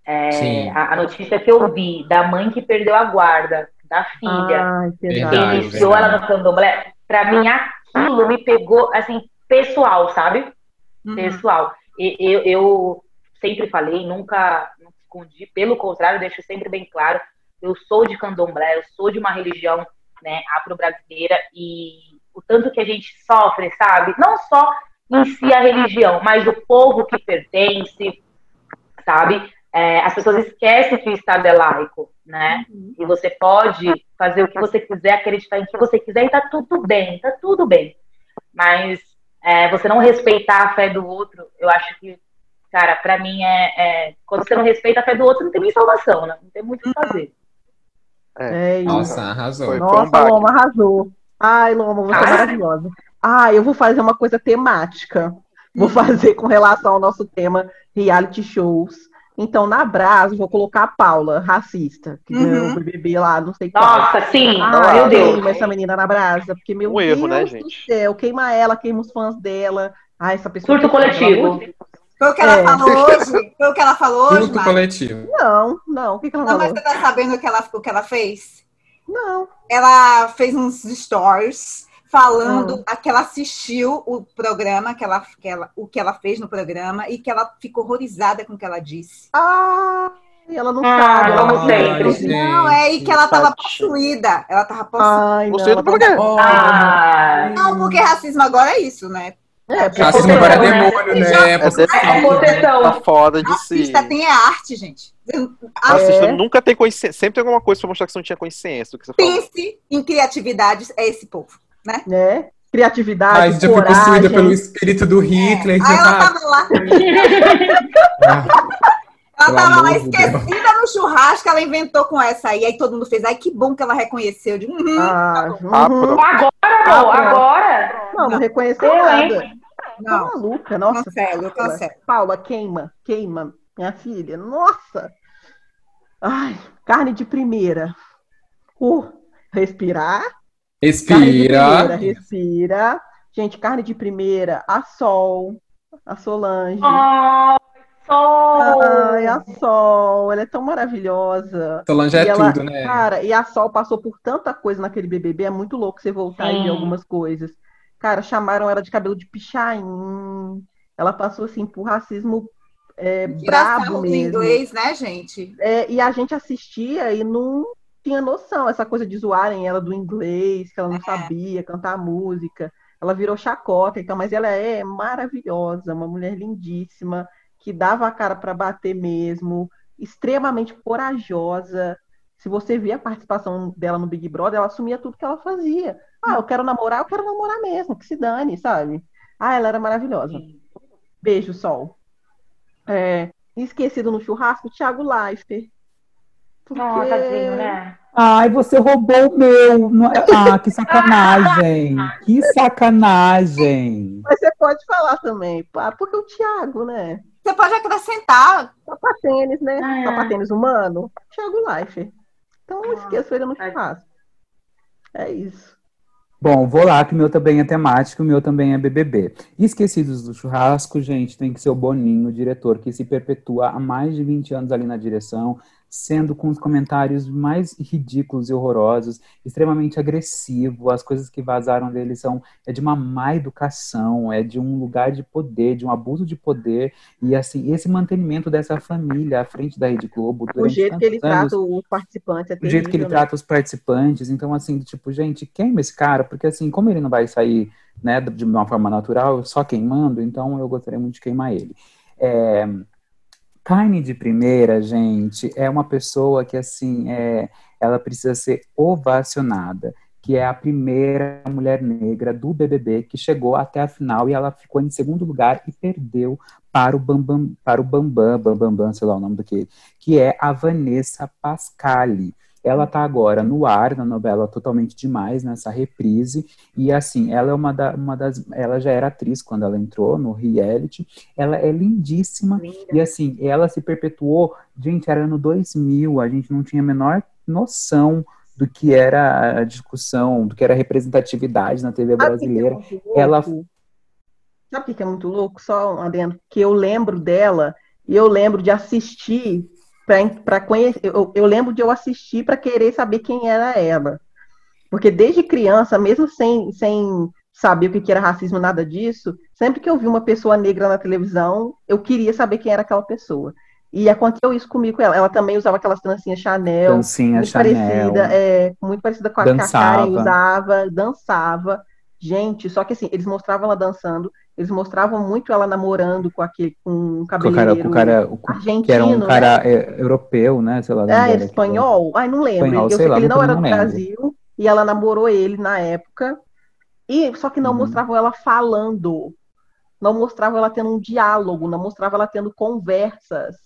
Speaker 6: É, a, a notícia que eu vi da mãe que perdeu a guarda da filha
Speaker 1: pesado.
Speaker 2: Verdade.
Speaker 6: iniciou ela no candomblé, pra mim aquilo me pegou, assim, pessoal, sabe?
Speaker 4: Uhum.
Speaker 6: Pessoal. E- Eu, eu sempre falei, nunca, nunca escondi, pelo contrário, deixo sempre bem claro, eu sou de candomblé, eu sou de uma religião né, afro-brasileira e o tanto que a gente sofre, sabe? Não só em si a religião, mas o povo que pertence, sabe? É, as pessoas esquecem que o Estado é laico, né? E você pode fazer o que você quiser, acreditar em que você quiser e tá tudo bem, tá tudo bem. Mas é, você não respeitar a fé do outro, eu acho que, cara, pra mim é, é- Quando você não respeita a fé do outro, não tem nem salvação, né? Não tem muito o que fazer.
Speaker 1: É isso.
Speaker 2: Nossa, arrasou.
Speaker 3: Foi.
Speaker 1: Nossa,
Speaker 3: um baque.
Speaker 1: Loma arrasou. Ai, Loma, você é
Speaker 7: Ah.
Speaker 1: maravilhosa. Ah, eu vou fazer uma coisa temática. Vou fazer com relação ao nosso tema reality shows. Então, na Brasa, vou colocar a Paula, racista, que
Speaker 4: Uhum.
Speaker 1: ganhou o BBB lá, não sei qual.
Speaker 6: Nossa, sim.
Speaker 1: Ah,
Speaker 6: meu
Speaker 1: eu
Speaker 6: Deus.
Speaker 1: queimo essa menina na brasa, porque, meu
Speaker 3: Um
Speaker 1: Deus
Speaker 3: erro, né,
Speaker 1: do
Speaker 3: gente?
Speaker 1: céu, queima ela, queima os fãs dela. Ah, essa pessoa.
Speaker 6: Surto coletivo.
Speaker 4: Foi o que ela
Speaker 1: É.
Speaker 4: falou hoje? Foi o que ela falou hoje,
Speaker 2: Surto coletivo.
Speaker 1: Não, não, o que, que ela
Speaker 4: Não, mas
Speaker 1: falou?
Speaker 4: você tá sabendo o que ela, o que ela fez?
Speaker 1: Não.
Speaker 4: Ela fez uns stories falando
Speaker 1: Hum.
Speaker 4: que ela assistiu o programa, que ela, que ela, o que ela fez no programa e que ela ficou horrorizada com o que ela disse.
Speaker 1: Ah, ela não
Speaker 6: Ah,
Speaker 1: sabe. Ela não
Speaker 6: sempre.
Speaker 4: Não, é e que ela tava possuída. Ela tava possuída.
Speaker 1: Ai, não, ela tá-?
Speaker 6: Ah,
Speaker 4: Não, porque racismo agora é isso, né?
Speaker 1: É, porque
Speaker 2: Racismo agora é
Speaker 6: Possessão, né?
Speaker 2: demônio, né?
Speaker 3: É
Speaker 2: possessão.
Speaker 3: Tá fora de si.
Speaker 4: Artista tem é arte, gente.
Speaker 3: Artista
Speaker 1: É.
Speaker 3: nunca tem consciência. Sempre tem alguma coisa pra mostrar que você não tinha consciência do que você falou.
Speaker 4: Pense em criatividade, é esse povo.
Speaker 1: né? Criatividade,
Speaker 2: Ai, já
Speaker 1: coragem.
Speaker 2: possuída pelo espírito do Hitler.
Speaker 4: Aí ela
Speaker 2: sabe?
Speaker 4: tava lá,
Speaker 2: Ah,
Speaker 4: ela
Speaker 2: Pelo
Speaker 4: tava lá
Speaker 2: de
Speaker 4: esquecida no churrasco, ela inventou com essa aí. Aí todo mundo fez. Ai, que bom que ela reconheceu. Eu digo, uhum.
Speaker 1: Ah,
Speaker 3: Ah,
Speaker 1: uhum.
Speaker 3: pronto.
Speaker 6: Agora, amor, agora.
Speaker 1: Não, não reconheceu
Speaker 6: Eu,
Speaker 1: nada. Tá
Speaker 4: Não,
Speaker 1: maluca, nossa.
Speaker 4: cancelo,
Speaker 1: Paula.
Speaker 4: cancelo.
Speaker 1: Paula, queima, queima, minha filha. Nossa! Ai, carne de primeira. Uh, respirar. Carne de primeira,
Speaker 2: Respira.
Speaker 1: respira. Gente, carne de primeira, a Sol, a Solange.
Speaker 6: Ai, sol.
Speaker 1: Ai, a Sol, ela é tão maravilhosa.
Speaker 2: Solange é
Speaker 1: E ela-
Speaker 2: tudo, né?
Speaker 1: Cara, e a Sol passou por tanta coisa naquele BBB, é muito louco você voltar e ver
Speaker 6: Sim.
Speaker 1: algumas coisas. Cara, chamaram ela de cabelo de pichain. Ela passou, assim, por racismo é, brabo mesmo.
Speaker 4: inglês, né, gente?
Speaker 1: É, e a gente assistia e não tinha noção, essa coisa de zoarem ela do inglês, que ela não
Speaker 4: É.
Speaker 1: sabia cantar música. Ela virou chacota, então, mas ela é maravilhosa, uma mulher lindíssima, que dava a cara para bater mesmo, extremamente corajosa. Se você vê a participação dela no Big Brother, ela assumia tudo que ela fazia. Ah, eu quero namorar, eu quero namorar mesmo, que se dane, sabe? Ah, ela era maravilhosa. Beijo, Sol. É, esquecido no churrasco, Thiago Leifert. Porque...
Speaker 6: Nossa, tadinho, né?
Speaker 5: Ai, você roubou o meu. É- Ah, que sacanagem. Que sacanagem.
Speaker 1: Mas você pode falar também, pá, porque o Thiago, né?
Speaker 4: Você pode acrescentar.
Speaker 1: Sapatênis, né?
Speaker 6: Ah.
Speaker 1: Sapatênis humano, Thiago Leifert. Então
Speaker 6: Ah,
Speaker 1: esqueço ele no churrasco. É isso.
Speaker 5: Bom, vou lá, que o meu também é temático, o meu também é BBB. Esquecidos do churrasco, gente, tem que ser o Boninho, o diretor, que se perpetua há mais de 20 anos ali na direção, sendo com os comentários mais ridículos e horrorosos, extremamente agressivo. As coisas que vazaram dele são é de uma má educação, é de um lugar de poder, de um abuso de poder. E assim, esse mantenimento dessa família à frente da Rede Globo
Speaker 1: O jeito que ele
Speaker 5: anos,
Speaker 1: trata os participantes é
Speaker 5: o jeito que ele
Speaker 1: terrível, né?
Speaker 5: trata os participantes. Então, assim, tipo, gente, queima esse cara, porque assim, como ele não vai sair, né, de uma forma natural, só queimando, então eu gostaria muito de queimar ele. É, carne de primeira, gente, é uma pessoa que, assim, é, ela precisa ser ovacionada, que é a primeira mulher negra do BBB que chegou até a final e ela ficou em segundo lugar e perdeu para o Bambam, para o Bambam, Bambam, Bam, sei lá o nome do que, que é a Vanessa Pascali. Ela tá agora no ar, na novela Totalmente Demais, nessa reprise, e assim, ela é uma, da- uma das. Ela já era atriz quando ela entrou no reality, ela é lindíssima, e assim, ela se perpetuou, gente, era ano 2000, a gente não tinha a menor noção do que era a discussão, do que era a representatividade na TV
Speaker 1: é
Speaker 5: brasileira. Ela-
Speaker 1: Sabe o que é muito louco? Só adendo. Que eu lembro dela e eu lembro de assistir para conhecer. Eu, eu lembro de eu assistir para querer saber quem era ela. Porque desde criança, mesmo sem, sem saber o que era racismo, nada disso, sempre que eu vi uma pessoa negra na televisão, eu queria saber quem era aquela pessoa. E aconteceu isso comigo com ela. Ela também usava aquelas trancinhas Chanel,
Speaker 5: Dancinha
Speaker 1: muito
Speaker 5: Chanel.
Speaker 1: parecida, é, muito parecida com a que a
Speaker 5: Dançava.
Speaker 1: Karen usava, dançava. Gente, só que assim, eles mostravam ela dançando, eles mostravam muito ela namorando com aquele com um
Speaker 5: Com o cara,
Speaker 1: cabeleireiro
Speaker 5: com o cara o-
Speaker 1: argentino,
Speaker 5: que era um
Speaker 1: né?
Speaker 5: cara é, europeu, né? Sei lá.
Speaker 1: Ah,
Speaker 5: era
Speaker 1: espanhol? Ai, não lembro.
Speaker 5: Espanhol,
Speaker 1: eu
Speaker 5: sei
Speaker 1: sei
Speaker 5: lá,
Speaker 1: que ele não era do
Speaker 5: lembro.
Speaker 1: Brasil e ela namorou ele na época. E só que não
Speaker 5: Uhum.
Speaker 1: mostravam ela falando. Não mostrava ela tendo um diálogo, não mostrava ela tendo conversas.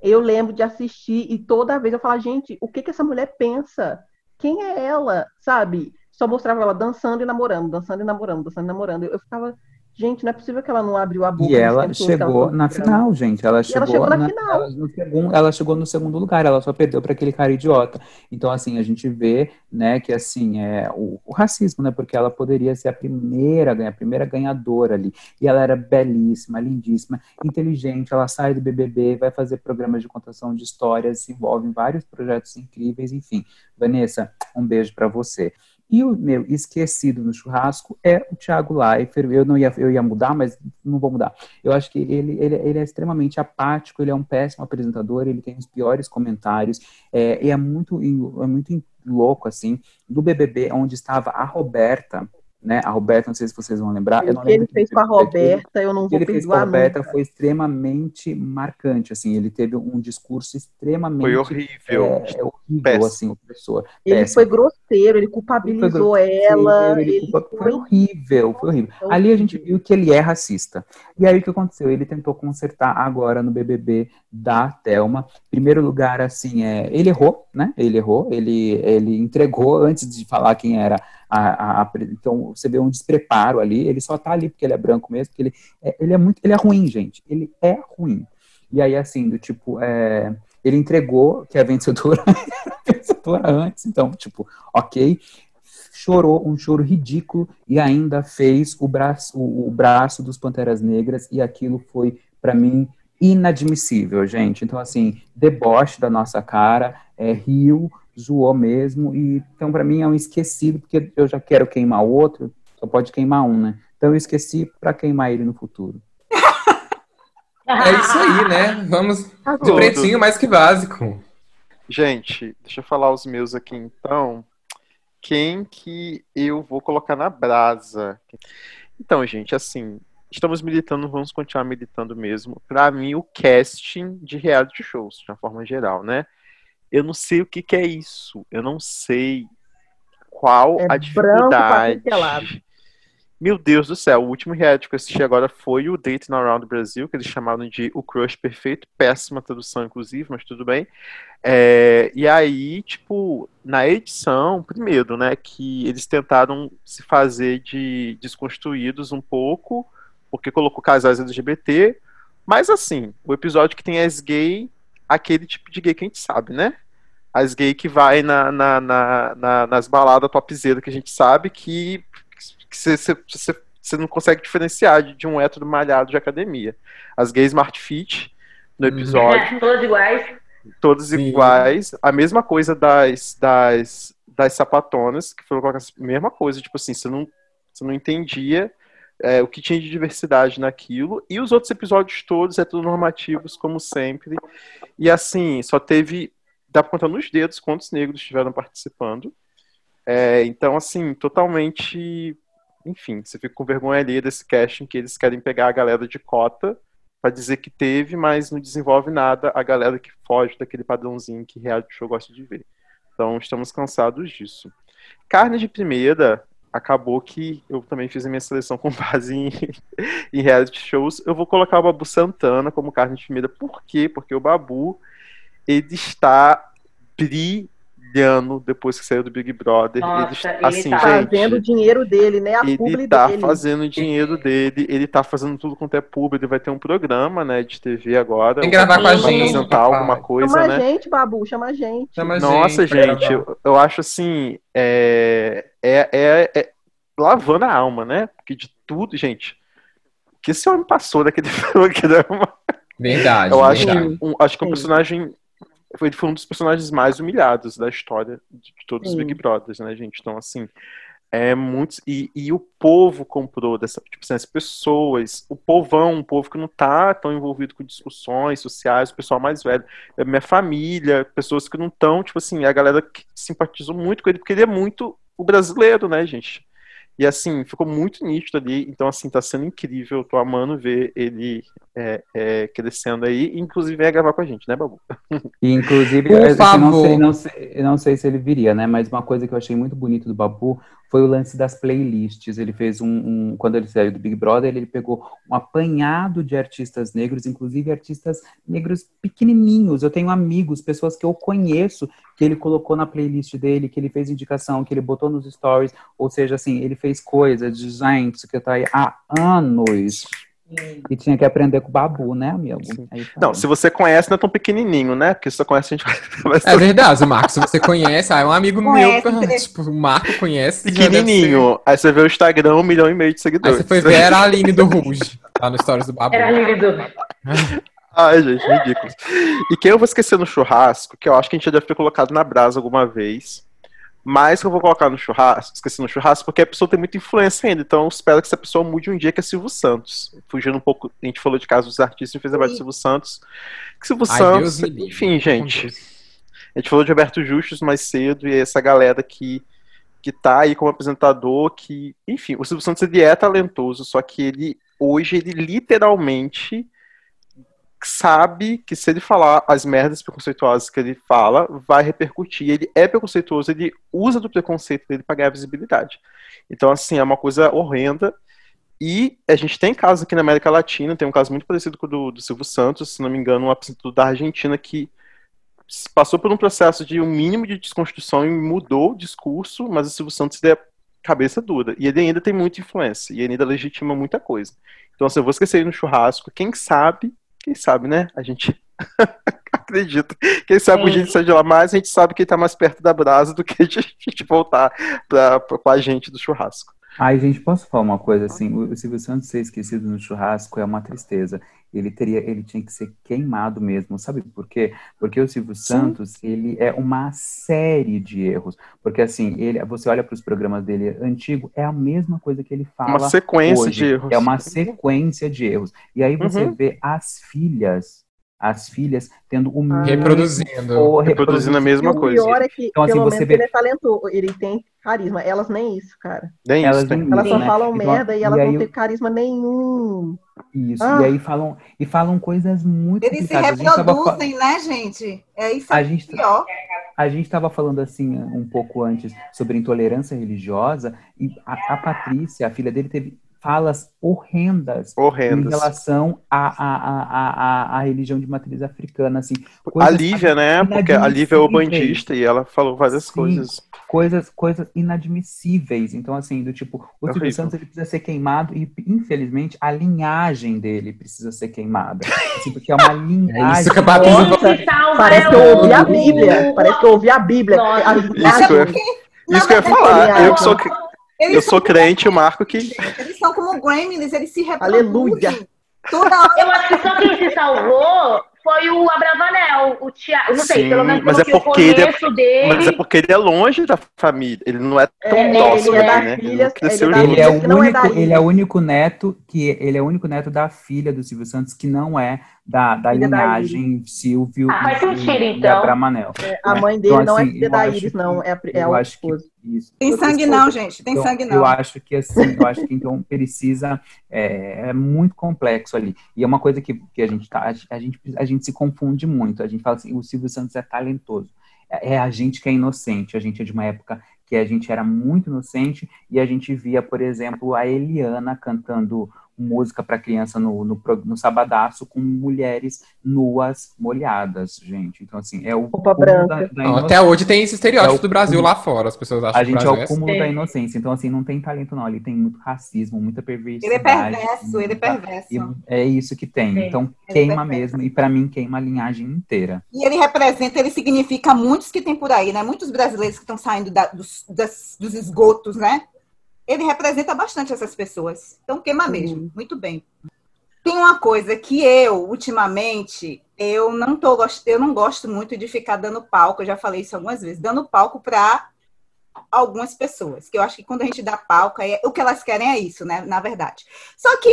Speaker 1: Eu lembro de assistir e toda vez eu falava, gente, o que que essa mulher pensa? Quem é ela? Sabe? só mostrava ela dançando e namorando, dançando e namorando, dançando e namorando. Eu ficava, gente, não é possível que ela não abriu a boca.
Speaker 5: E ela chegou na final, gente. Ela
Speaker 1: ela
Speaker 5: chegou,
Speaker 1: chegou na
Speaker 5: na,
Speaker 1: final.
Speaker 5: Ela, no segundo, ela chegou no segundo lugar, ela só perdeu para aquele cara idiota. Então, assim, a gente vê, né, que assim, é o, o racismo, né? Porque ela poderia ser a primeira, a primeira ganhadora ali. E ela era belíssima, lindíssima, inteligente. Ela sai do BBB, vai fazer programas de contação de histórias, se envolve em vários projetos incríveis, enfim. Vanessa, um beijo para você. E o meu esquecido no churrasco é o Thiago Leifert. Eu não ia, eu ia mudar, mas não vou mudar. Eu acho que ele, ele, ele é extremamente apático, ele é um péssimo apresentador, ele tem os piores comentários, é, e é muito, é muito louco, assim, do BBB, onde estava a Roberta, né? A Roberta, não sei se vocês vão lembrar. eu
Speaker 1: O
Speaker 5: não
Speaker 1: que ele fez com a
Speaker 5: ele-
Speaker 1: Roberta, eu não
Speaker 5: o que
Speaker 1: vou
Speaker 5: ele fez com a Roberta
Speaker 1: nunca.
Speaker 5: foi extremamente marcante, assim, ele teve um discurso extremamente
Speaker 3: Foi horrível.
Speaker 5: é, é horrível,
Speaker 3: Péssimo.
Speaker 5: assim, o professor.
Speaker 1: Ele
Speaker 5: Péssimo.
Speaker 1: foi grosseiro, ele culpabilizou ela.
Speaker 5: Ele
Speaker 1: Ele
Speaker 5: culpa- foi
Speaker 1: foi
Speaker 5: horrível, foi horrível.
Speaker 1: Foi
Speaker 5: Ali a gente viu que ele é racista. E aí o que aconteceu? Ele tentou consertar agora no BBB da Thelma. Primeiro lugar, assim, é, ele errou, né? Ele errou, ele, ele entregou antes de falar quem era a, a- a- Então você vê um despreparo ali. Ele só tá ali porque ele é branco mesmo, porque ele é, ele é muito, ele é ruim, gente. Ele é ruim. E aí, assim, do tipo, é, ele entregou que a vencedora era a vencedora antes, então, tipo, ok. Chorou um choro ridículo e ainda fez o braço, o, o braço dos Panteras Negras, e aquilo foi, pra mim, inadmissível, gente. Então, assim, deboche da nossa cara, é, riu, zoou mesmo, e então, pra mim, é um esquecido, porque eu já quero queimar o outro, só pode queimar um, né? Então, eu esqueci pra queimar ele no futuro.
Speaker 2: É isso aí, né? Vamos de
Speaker 1: Arrasou.
Speaker 2: pretinho mais que básico.
Speaker 3: Gente, deixa eu falar os meus aqui então. Quem que eu vou colocar na brasa? Então, gente, assim, estamos militando, vamos continuar militando mesmo. Pra mim, o casting de reality shows, de uma forma geral, né? Eu não sei o que que é isso. Eu não sei qual
Speaker 1: É
Speaker 3: a dificuldade. Meu Deus do céu, o último reality que eu assisti agora foi o Dating Around Brasil, que eles chamaram de O Crush Perfeito, péssima tradução, inclusive, mas tudo bem. É, e aí, tipo, na edição, primeiro, né, que eles tentaram se fazer de desconstruídos um pouco, porque colocou casais LGBT, mas assim, o episódio que tem as gay, aquele tipo de gay que a gente sabe, né? As gay que vai na, na, na- na- nas baladas topzera que a gente sabe que você- não consegue diferenciar de, de um hétero malhado de academia. As gays Smart Fit no
Speaker 2: Uhum.
Speaker 3: episódio,
Speaker 6: Todos iguais.
Speaker 3: todas
Speaker 2: Sim.
Speaker 3: iguais. A mesma coisa das, das, das sapatonas, que foram colocadas a mesma coisa. Tipo assim, você não, você não entendia é, o que tinha de diversidade naquilo. E os outros episódios todos heteronormativos, como sempre. E assim, só teve. Dá pra contar nos dedos quantos negros estiveram participando. É, então, assim, totalmente. Enfim, você fica com vergonha ali desse casting que eles querem pegar a galera de cota pra dizer que teve, mas não desenvolve nada a galera que foge daquele padrãozinho que reality show gosta de ver. Então, estamos cansados disso. Carne de primeira, acabou que eu também fiz a minha seleção com base em, em reality shows. Eu vou colocar o Babu Santana como carne de primeira. Por quê? Porque o Babu, ele está brilhando depois que saiu do Big Brother.
Speaker 6: Nossa,
Speaker 3: ele, está-
Speaker 6: ele
Speaker 3: assim,
Speaker 6: tá
Speaker 1: Fazendo o
Speaker 3: gente,
Speaker 1: dinheiro dele, né? A
Speaker 3: ele tá
Speaker 1: dele.
Speaker 3: fazendo o dinheiro dele, ele tá fazendo tudo quanto é público, ele vai ter um programa, né, de TV agora.
Speaker 2: Tem que gravar com a gente,
Speaker 3: apresentar
Speaker 2: papai.
Speaker 3: alguma coisa,
Speaker 1: Chama
Speaker 3: né?
Speaker 1: a gente, Babu, chama a gente.
Speaker 2: Chama
Speaker 3: Nossa, gente,
Speaker 2: gravar.
Speaker 3: eu, eu acho assim, é, é, é, é lavando a alma, né? Porque de tudo, gente, o que esse homem passou daquele programa,
Speaker 2: Verdade,
Speaker 3: eu acho
Speaker 2: verdade.
Speaker 3: que, um, acho que um
Speaker 1: Sim.
Speaker 3: personagem, foi, foi um dos personagens mais humilhados da história de, todos os
Speaker 1: Sim.
Speaker 3: Big Brothers, né, gente? Então, assim, é muito, e, e o povo comprou dessa, tipo assim, as pessoas, o povão, um povo que não tá tão envolvido com discussões sociais, o pessoal mais velho, minha família, pessoas que não estão, tipo assim, a galera que simpatizou muito com ele, porque ele é muito o brasileiro, né, gente? E assim, ficou muito nítido ali, então assim, tá sendo incrível, eu tô amando ver ele é, é, crescendo aí, inclusive vai gravar com a gente, né, Babu?
Speaker 5: E, inclusive,
Speaker 2: Por
Speaker 5: eu,
Speaker 2: favor.
Speaker 5: não, sei, não, sei, eu não sei se ele viria, né? Mas uma coisa que eu achei muito bonito do Babu foi o lance das playlists. Ele fez um, um- quando ele saiu do Big Brother, ele pegou um apanhado de artistas negros, inclusive artistas negros pequenininhos. Eu tenho amigos, pessoas que eu conheço, que ele colocou na playlist dele, que ele fez indicação, que ele botou nos stories. Ou seja, assim, ele fez coisas de gente que tá aí há anos. E tinha que aprender com o Babu, né, amigo? Aí tá.
Speaker 3: Não, se você conhece, não é tão pequenininho, né? Porque se você conhece, a gente vai...
Speaker 2: É verdade, o Marcos, se você conhece, ah, é um amigo
Speaker 4: Conhece,
Speaker 2: meu.
Speaker 4: né?
Speaker 2: Tipo, o Marco conhece.
Speaker 3: pequenininho. Aí você vê o Instagram, um milhão e meio de
Speaker 2: ser- Aí
Speaker 3: seguidores.
Speaker 2: você foi ver, era a Aline do Rouge, lá no Stories do Babu.
Speaker 6: Era lindo.
Speaker 3: Ai, gente, ridículo. E quem eu vou esquecer no churrasco, que eu acho que a gente já deve ter colocado na brasa alguma vez, mas que eu vou colocar no churrasco, esqueci no churrasco, porque a pessoa tem muita influência ainda, então eu espero que essa pessoa mude um dia, que é Silvio Santos. Fugindo um pouco, a gente falou de casos dos artistas, a gente fez a de Silvio Santos. Que Silvio
Speaker 2: Ai,
Speaker 3: Santos,
Speaker 2: Deus
Speaker 3: enfim, gente, a gente falou de Alberto Justus mais cedo, e essa galera que, que tá aí como apresentador, que, enfim, o Silvio Santos ele é talentoso, só que ele, hoje, ele literalmente sabe que se ele falar as merdas preconceituosas que ele fala, vai repercutir. Ele é preconceituoso, ele usa do preconceito dele para ganhar visibilidade. Então, assim, é uma coisa horrenda. E a gente tem casos aqui na América Latina, tem um caso muito parecido com o do, do Silvio Santos, se não me engano, um apresentador da Argentina que passou por um processo de um mínimo de desconstrução e mudou o discurso, mas o Silvio Santos é cabeça dura. E ele ainda tem muita influência, e ele ainda legitima muita coisa. Então, assim, eu vou esquecer ele no churrasco. Quem sabe, quem sabe, né? A gente acredita. Quem sabe o gente sai de lá mais, a gente sabe que ele tá mais perto da brasa do que de a gente voltar pra, pra, com a gente do churrasco.
Speaker 5: Ai, gente, posso falar uma coisa assim? O Silvio Santos ser esquecido no churrasco é uma tristeza. Ele teria, ele tinha que ser queimado mesmo, sabe por quê? Porque o Silvio Santos, ele é uma série de erros. Porque assim, ele, você olha para os programas dele antigo, é a mesma coisa que ele fala
Speaker 3: Uma sequência
Speaker 5: hoje.
Speaker 3: de erros.
Speaker 5: É uma sequência de erros. E aí você
Speaker 3: Uhum.
Speaker 5: vê as filhas, as filhas tendo o mesmo
Speaker 2: Reproduzindo.
Speaker 5: ou
Speaker 3: Reproduzindo a mesma
Speaker 1: E o
Speaker 3: coisa.
Speaker 1: pior é que,
Speaker 5: Então, assim,
Speaker 1: pelo
Speaker 5: você
Speaker 1: menos,
Speaker 5: vê-
Speaker 1: ele é talentoso, ele tem carisma. Elas nem isso, cara.
Speaker 3: Nem
Speaker 5: Elas
Speaker 3: isso, tem.
Speaker 5: não-
Speaker 1: Elas só
Speaker 5: né?
Speaker 1: falam
Speaker 5: Então,
Speaker 1: merda e elas
Speaker 5: e aí
Speaker 1: não
Speaker 5: eu-
Speaker 1: têm carisma nenhum.
Speaker 5: Isso,
Speaker 1: Ah.
Speaker 5: e aí falam, e falam coisas muito
Speaker 4: Eles se
Speaker 5: gente tava
Speaker 4: reproduzem, né, gente? É isso
Speaker 5: A
Speaker 4: aí,
Speaker 5: gente,
Speaker 4: pior.
Speaker 5: a gente estava falando assim um pouco antes sobre intolerância religiosa e a, a Patrícia, a filha dele, teve falas horrendas em
Speaker 3: Horrendas.
Speaker 5: relação à, à, à, à, religião de matriz africana, assim,
Speaker 3: A Lívia, né? Porque a Lívia é o bandista e ela falou várias
Speaker 5: Sim.
Speaker 3: coisas.
Speaker 5: coisas, coisas inadmissíveis. Então, assim, do tipo, o Silvio
Speaker 3: Horrível.
Speaker 5: Santos ele precisa ser queimado e, infelizmente, a linhagem dele precisa ser queimada. Assim, porque é uma linhagem.
Speaker 2: isso que a Patrícia
Speaker 6: Quem se salva
Speaker 1: Parece
Speaker 6: é
Speaker 1: que eu ouvi a Bíblia. Parece que eu ouvi a Bíblia.
Speaker 6: Nossa.
Speaker 1: A-
Speaker 3: Isso, é- isso que eu ia falar. Eu que sou,
Speaker 4: Eles
Speaker 3: eu sou crente, o Marco que.
Speaker 4: Eles são como Gremlins, eles se reproduzem.
Speaker 1: Aleluia.
Speaker 4: Toda hora.
Speaker 6: Eu acho que só quem se salvou foi o Abravanel, o Tiago. Não sei,
Speaker 3: Sim,
Speaker 6: pelo menos
Speaker 3: mas
Speaker 6: pelo
Speaker 3: é
Speaker 6: que
Speaker 3: porque ele é-
Speaker 6: dele.
Speaker 3: Mas é porque ele é longe da família. Ele não é tão
Speaker 1: É,
Speaker 3: próximo,
Speaker 1: ele é da
Speaker 3: né?
Speaker 1: filha-
Speaker 3: ele
Speaker 1: ele é.
Speaker 5: Ele é, o
Speaker 1: é
Speaker 5: único, ele é o único neto que ele é o único neto da filha do Silvio Santos que não é da, da
Speaker 1: Filha da
Speaker 5: linhagem Silvio
Speaker 6: Ah, faz
Speaker 5: e,
Speaker 6: sentido,
Speaker 5: e
Speaker 6: então.
Speaker 5: Abravanel.
Speaker 1: A mãe dele
Speaker 5: Então,
Speaker 1: não é
Speaker 5: assim,
Speaker 1: filha da Iris,
Speaker 5: que-
Speaker 1: não. É, a- é
Speaker 5: eu
Speaker 1: o
Speaker 5: acho que
Speaker 1: esposo.
Speaker 5: Isso.
Speaker 4: Tem sangue não, gente. Tem
Speaker 5: Então,
Speaker 4: sangue
Speaker 5: Eu
Speaker 4: não.
Speaker 5: acho que assim, eu acho que então precisa é, é muito complexo ali. E é uma coisa que, que a gente tá, a gente a gente se confunde muito. A gente fala assim, o Silvio Santos é talentoso. É é a gente que é inocente. A gente é de uma época que a gente era muito inocente e a gente via, por exemplo, a Eliana cantando música para criança no, no, no sabadaço com mulheres nuas molhadas, gente. Então, assim, é o
Speaker 1: branca.
Speaker 5: da- da
Speaker 2: Não, até hoje tem esse estereótipo
Speaker 5: É
Speaker 2: do Brasil
Speaker 5: cúmulo.
Speaker 2: lá fora. As pessoas acham
Speaker 5: A
Speaker 2: que o
Speaker 5: gente é o
Speaker 2: é
Speaker 5: cúmulo da
Speaker 6: Sim.
Speaker 5: inocência. Então, assim, não tem talento, não. Ele tem muito racismo, muita perversidade.
Speaker 4: Ele é perverso, ele é perverso.
Speaker 5: E é isso que tem.
Speaker 6: Sim,
Speaker 5: Então,
Speaker 4: é
Speaker 5: queima mesmo. E pra mim, queima a linhagem inteira.
Speaker 4: E ele representa, ele significa muitos que tem por aí, né? Muitos brasileiros que estão saindo da- dos, das- dos esgotos, né? Ele representa bastante essas pessoas. Então queima mesmo. Muito bem. Tem uma coisa que eu, ultimamente, eu não tô eu não gosto muito de ficar dando palco, eu já falei isso algumas vezes, dando palco para algumas pessoas. Que eu acho que quando a gente dá palco, é... o que elas querem é isso, né? Na verdade. Só que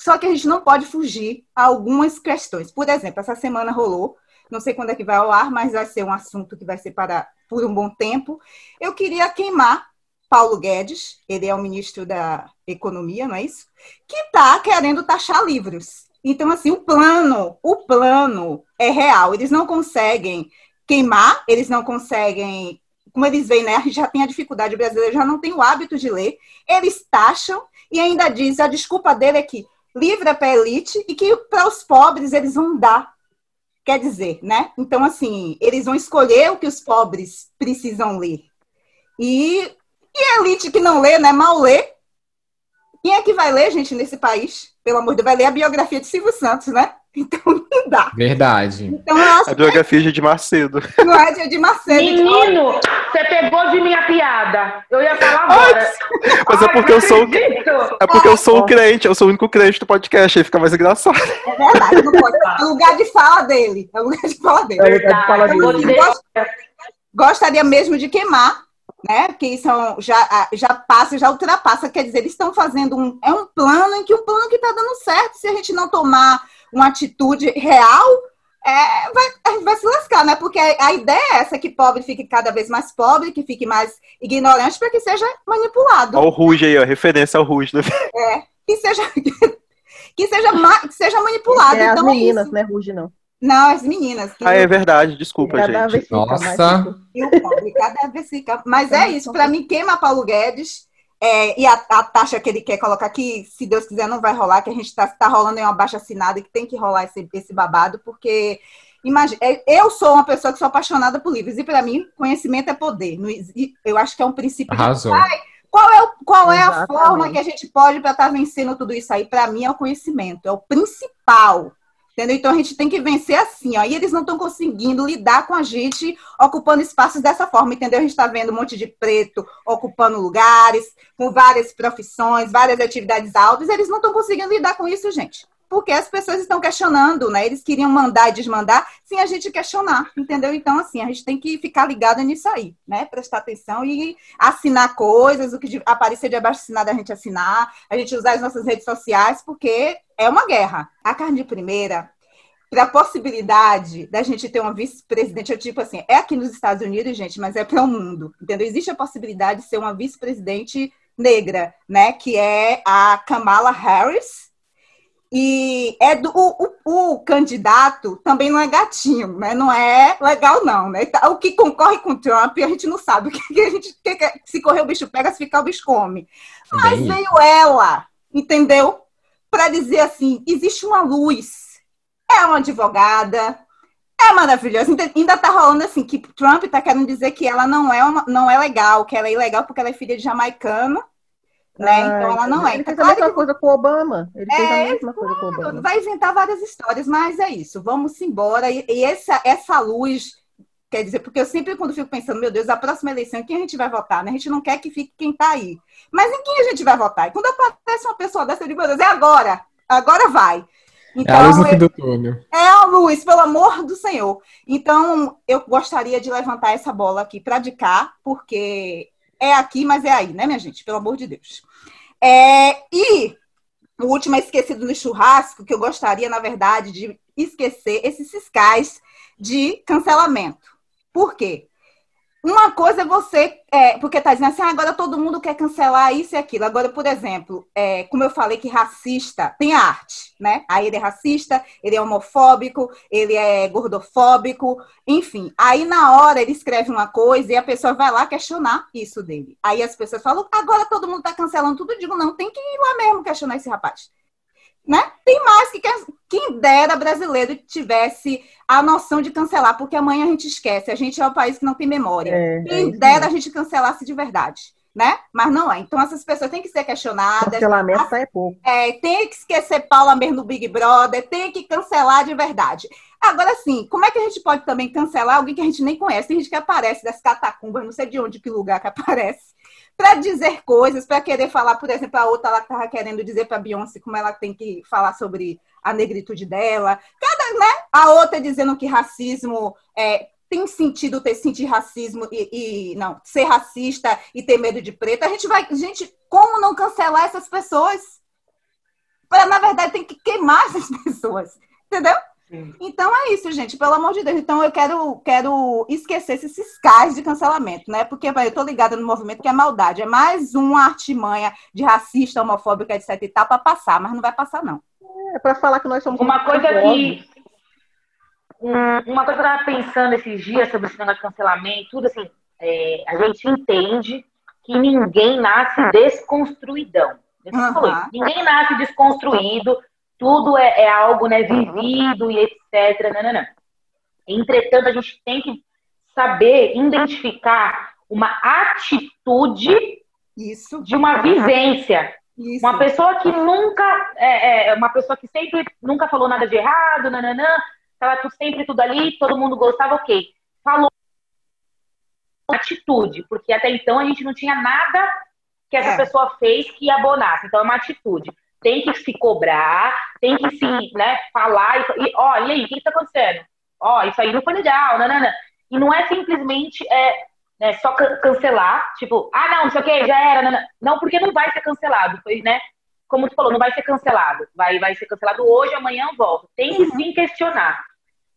Speaker 4: só que a gente não pode fugir a algumas questões. Por exemplo, essa semana rolou não sei quando é que vai ao ar, mas vai ser um assunto que vai ser para por um bom tempo. Eu queria queimar Paulo Guedes, ele é o ministro da Economia, não é isso? Que está querendo taxar livros. Então, assim, o plano, o plano é real. Eles não conseguem queimar, eles não conseguem. Como eles veem, né? A gente já tem a dificuldade, o brasileiro já não tem o hábito de ler. Eles taxam e ainda diz, a desculpa dele é que livre é para a elite e que para os pobres eles vão dar. Quer dizer, né? Então, assim, eles vão escolher o que os pobres precisam ler. E, e a elite que não lê, né? Mal lê. Quem é que vai ler, gente, nesse país? Pelo amor de Deus, vai ler a biografia de Silvio Santos, né? Então não dá.
Speaker 2: Verdade.
Speaker 4: Então,
Speaker 3: A biografia de Macedo.
Speaker 4: não é de, de Marcelo.
Speaker 6: Menino, você pegou de minha piada. Eu ia falar agora.
Speaker 3: Mas é porque eu sou, é porque eu sou um crente, eu sou o único crente do podcast, aí fica mais engraçado.
Speaker 4: É verdade, não pode. É o lugar de fala dele. É o lugar de fala dele.
Speaker 5: É lugar de fala
Speaker 6: Verdade, vou
Speaker 5: dele.
Speaker 4: gostaria mesmo de queimar, né? Porque isso é já, já passa, já ultrapassa. Quer dizer, eles estão fazendo um. É um plano em que um plano que está dando certo. Se a gente não tomar uma atitude real, é, vai, a gente vai se lascar, né? Porque a, ideia é essa: que pobre fique cada vez mais pobre, que fique mais ignorante, para que seja manipulado.
Speaker 3: Olha o Ruge aí, ó, referência ao Ruge. Né?
Speaker 4: Que seja. Que seja, que seja manipulado.
Speaker 1: É as
Speaker 4: então, é
Speaker 1: meninas,
Speaker 4: isso.
Speaker 1: né, Ruge, não.
Speaker 4: Não, as meninas. Que
Speaker 3: Ah, é verdade, desculpa,
Speaker 1: Cada
Speaker 3: gente.
Speaker 1: vez fica
Speaker 2: Nossa.
Speaker 4: pobre, cada vez fica. Mas é isso, para mim, queima Paulo Guedes. é, e a, a taxa que ele quer colocar aqui, se Deus quiser, não vai rolar, que a gente está tá rolando em uma baixa assinada e que tem que rolar esse, esse babado, porque imagina, é, eu sou uma pessoa que sou apaixonada por livros, e para mim, conhecimento é poder. Eu acho que é um princípio. de-
Speaker 2: Arrasou.
Speaker 4: Qual é, o- qual é a
Speaker 1: Exatamente.
Speaker 4: forma que a gente pode para estar vencendo tudo isso aí? Para mim, é o conhecimento, é o principal. Entendeu? Então a gente tem que vencer assim, ó. E eles não estão conseguindo lidar com a gente ocupando espaços dessa forma, entendeu? A gente está vendo um monte de preto ocupando lugares, com várias profissões, várias atividades altas, eles não estão conseguindo lidar com isso, gente. Porque as pessoas estão questionando, né? Eles queriam mandar e desmandar sem a gente questionar, entendeu? Então, assim, a gente tem que ficar ligado nisso aí, né? Prestar atenção e assinar coisas, o que aparecer de abaixo assinado a gente assinar, a gente usar as nossas redes sociais, porque é uma guerra. A carne de primeira, para a possibilidade da gente ter uma vice-presidente, eu tipo assim, é aqui nos Estados Unidos, gente, mas é para o mundo, entendeu? Existe a possibilidade de ser uma vice-presidente negra, né? Que é a Kamala Harris. E é do, o, o, o candidato também não é gatinho, né? Não é legal, não, né? Tá- O que concorre com o Trump, a gente não sabe. O que, a gente que, se correr o bicho pega, se ficar o bicho come. Mas
Speaker 2: Bem,
Speaker 4: veio ela, entendeu? Para dizer assim: existe uma luz. É uma advogada. É maravilhosa. Ainda- Ainda tá rolando assim que Trump tá querendo dizer que ela não é, uma- não é legal, que ela é ilegal porque ela é filha de jamaicano. Né?
Speaker 1: Ah,
Speaker 4: então ela não é.
Speaker 1: Ele
Speaker 4: Então,
Speaker 1: fez a
Speaker 4: claro
Speaker 1: mesma coisa com o Obama. Ele fez
Speaker 4: É,
Speaker 1: a mesma coisa com o Obama.
Speaker 4: vai inventar várias histórias, mas é isso. Vamos embora. E, e essa, essa luz, quer dizer, porque eu sempre, quando fico pensando, meu Deus, a próxima eleição, em quem a gente vai votar? Né? A gente não quer que fique quem está aí. Mas em quem a gente vai votar? E quando aparece uma pessoa dessa, eu digo, meu Deus, é agora. Agora vai.
Speaker 2: é a luz no
Speaker 4: Então,
Speaker 2: fim do túnel.
Speaker 4: é a luz, pelo amor do Senhor. Então, eu gostaria de levantar essa bola aqui para de cá, porque é aqui, mas é aí, né, minha gente? Pelo amor de Deus. É, e o último é esquecido no churrasco, que eu gostaria, na verdade, de esquecer esses fiscais de cancelamento. Por quê? Uma coisa é você, é, porque tá dizendo assim, ah, agora todo mundo quer cancelar isso e aquilo. Agora, por exemplo, é, como eu falei que racista tem arte, né? Aí ele é racista, ele é homofóbico, ele é gordofóbico, enfim. Aí na hora ele escreve uma coisa e a pessoa vai lá questionar isso dele. Aí as pessoas falam, agora todo mundo tá cancelando tudo. Eu digo, não, tem que ir lá mesmo questionar esse rapaz. Né? Tem mais que quem- dera brasileiro tivesse a noção de cancelar, porque amanhã a gente esquece. A gente é o país que não tem memória.
Speaker 1: É, é
Speaker 4: Quem
Speaker 1: isso
Speaker 4: dera a gente cancelasse de verdade, né? Mas não é. Então essas pessoas têm que ser questionadas,
Speaker 1: Cancelamento tá é pouco.
Speaker 4: é, tem que esquecer Paula mesmo no Big Brother, tem que cancelar de verdade. Agora sim, como é que a gente pode também cancelar alguém que a gente nem conhece? Tem gente que aparece das catacumbas, não sei de onde, que lugar que aparece, para dizer coisas, para querer falar, por exemplo, a outra ela estava querendo dizer para Beyoncé como ela tem que falar sobre a negritude dela. Cada, né? A outra dizendo que racismo é, tem sentido ter sentir racismo e, e não ser racista e ter medo de preto. A gente vai, gente, como não cancelar essas pessoas? Para na verdade tem que queimar essas pessoas, entendeu? Então é isso, gente, pelo amor de Deus. Então eu quero, quero esquecer esses fiscais de cancelamento, né? Porque eu tô ligada no movimento que é maldade. É mais uma artimanha de racista, homofóbica, etc e tal, para passar, mas não vai passar, não.
Speaker 1: É para falar que nós somos
Speaker 6: Uma coisa que. um- uma coisa que eu tava pensando esses dias sobre esse negócio de cancelamento, tudo assim, é, a gente entende que ninguém nasce desconstruidão.
Speaker 4: Aham.
Speaker 6: falou isso. Ninguém nasce desconstruído, tudo é, é algo né, vivido e etc. Não, não, não. Entretanto, a gente tem que saber identificar uma atitude
Speaker 4: Isso.
Speaker 6: de uma vivência.
Speaker 4: Isso.
Speaker 6: Uma pessoa que nunca, é, é, uma pessoa que sempre nunca falou nada de errado, nananã, tava tu- sempre tudo ali, todo mundo gostava, ok. Falou atitude, porque até então a gente não tinha nada que essa
Speaker 4: É.
Speaker 6: pessoa fez que abonasse. Então é uma atitude. Tem que se cobrar, tem que se, né, falar e, ó, e aí, o que está acontecendo? Ó, isso aí não foi legal, nanana. E não é simplesmente é, né, só can- cancelar, tipo, ah, não, não sei o que, já era. nanana. Não, porque não vai ser cancelado. Foi, né? Como tu falou, não vai ser cancelado. Vai, vai ser cancelado hoje, amanhã volta. Tem que sim questionar.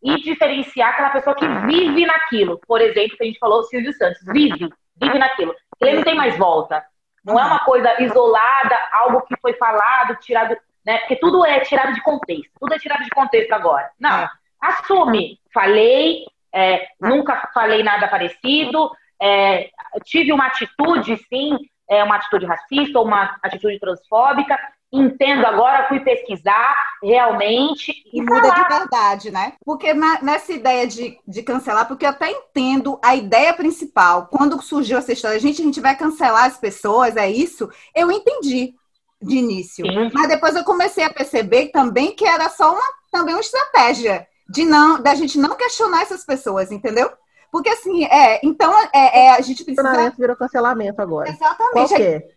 Speaker 6: E diferenciar aquela pessoa que vive naquilo. Por exemplo, que a gente falou, Silvio Santos, vive, vive naquilo. Ele não tem mais volta. Não é uma coisa isolada, algo que foi falado, tirado, né? Porque tudo é tirado de contexto. Tudo é tirado de contexto agora. Não,
Speaker 4: É.
Speaker 6: assume. Falei, é, nunca falei nada parecido, é, tive uma atitude, sim, é, uma atitude racista ou uma atitude transfóbica. Entendo agora, fui pesquisar realmente e,
Speaker 4: E muda
Speaker 6: falar.
Speaker 4: de verdade, né? Porque na- nessa ideia de, de cancelar, porque eu até entendo a ideia principal. Quando surgiu essa história, gente, a gente vai cancelar as pessoas, é isso? Eu entendi de início.
Speaker 6: Sim.
Speaker 4: Mas depois eu comecei a perceber também que era só uma, também uma estratégia de não, da gente não questionar essas pessoas, entendeu? Porque assim, é, então é, é, a gente precisa.
Speaker 1: Questionamento virou cancelamento agora.
Speaker 4: Exatamente.
Speaker 1: que é?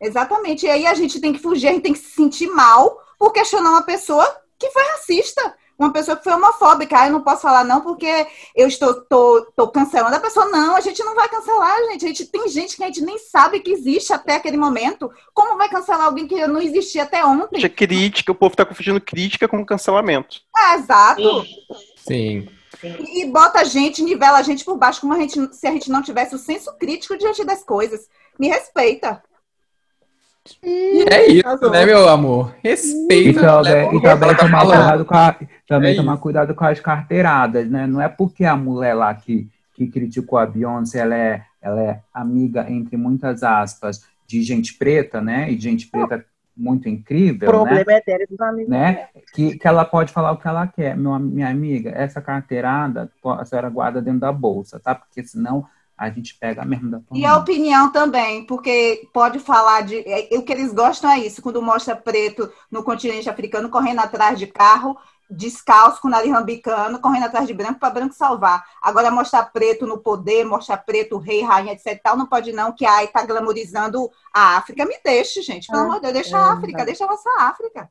Speaker 4: Exatamente. E aí a gente tem que fugir, a gente tem que se sentir mal por questionar uma pessoa que foi racista. Uma pessoa que foi homofóbica. Ah, eu não posso falar não porque eu estou tô, tô cancelando a pessoa. Não, a gente não vai cancelar, gente. A gente tem gente que a gente nem sabe que existe até aquele momento. Como vai cancelar alguém que não existia até ontem?
Speaker 3: Tinha crítica, o povo tá confundindo crítica com cancelamento.
Speaker 4: É, exato.
Speaker 6: Sim.
Speaker 2: Sim.
Speaker 4: E bota a gente, nivela a gente por baixo, como a gente, se a gente não tivesse o senso crítico diante das coisas. Me respeita.
Speaker 2: É isso, né, meu amor?
Speaker 5: E
Speaker 2: Respeita.
Speaker 5: também,
Speaker 2: né,
Speaker 5: e também
Speaker 2: tá
Speaker 5: tomar cuidado com a, também
Speaker 2: É
Speaker 5: tomar
Speaker 2: isso.
Speaker 5: cuidado com as carteiradas, né? Não é porque a mulher lá que, que criticou a Beyoncé, ela é, ela é amiga, entre muitas aspas, de gente preta, né? E de gente preta muito
Speaker 1: O
Speaker 5: incrível, né?
Speaker 1: problema é dela e dos amigos.
Speaker 5: né? Que, que ela pode falar o que ela quer. Meu, minha amiga, essa carteirada a senhora guarda dentro da bolsa, tá? Porque senão a gente pega mesmo da tua
Speaker 4: E a opinião também, porque pode falar de. é, O que eles gostam é isso, quando mostra preto no continente africano correndo atrás de carro, descalço, com o nariz rambicano, correndo atrás de branco para branco salvar. Agora, mostrar preto no poder, mostrar preto, rei, rainha, etc. e Tal, não pode, não, que ai, tá glamorizando a África. Me deixe, gente. Pelo
Speaker 1: É,
Speaker 4: amor de Deus, deixa
Speaker 1: é
Speaker 4: a África,
Speaker 1: verdade.
Speaker 4: deixa a nossa África.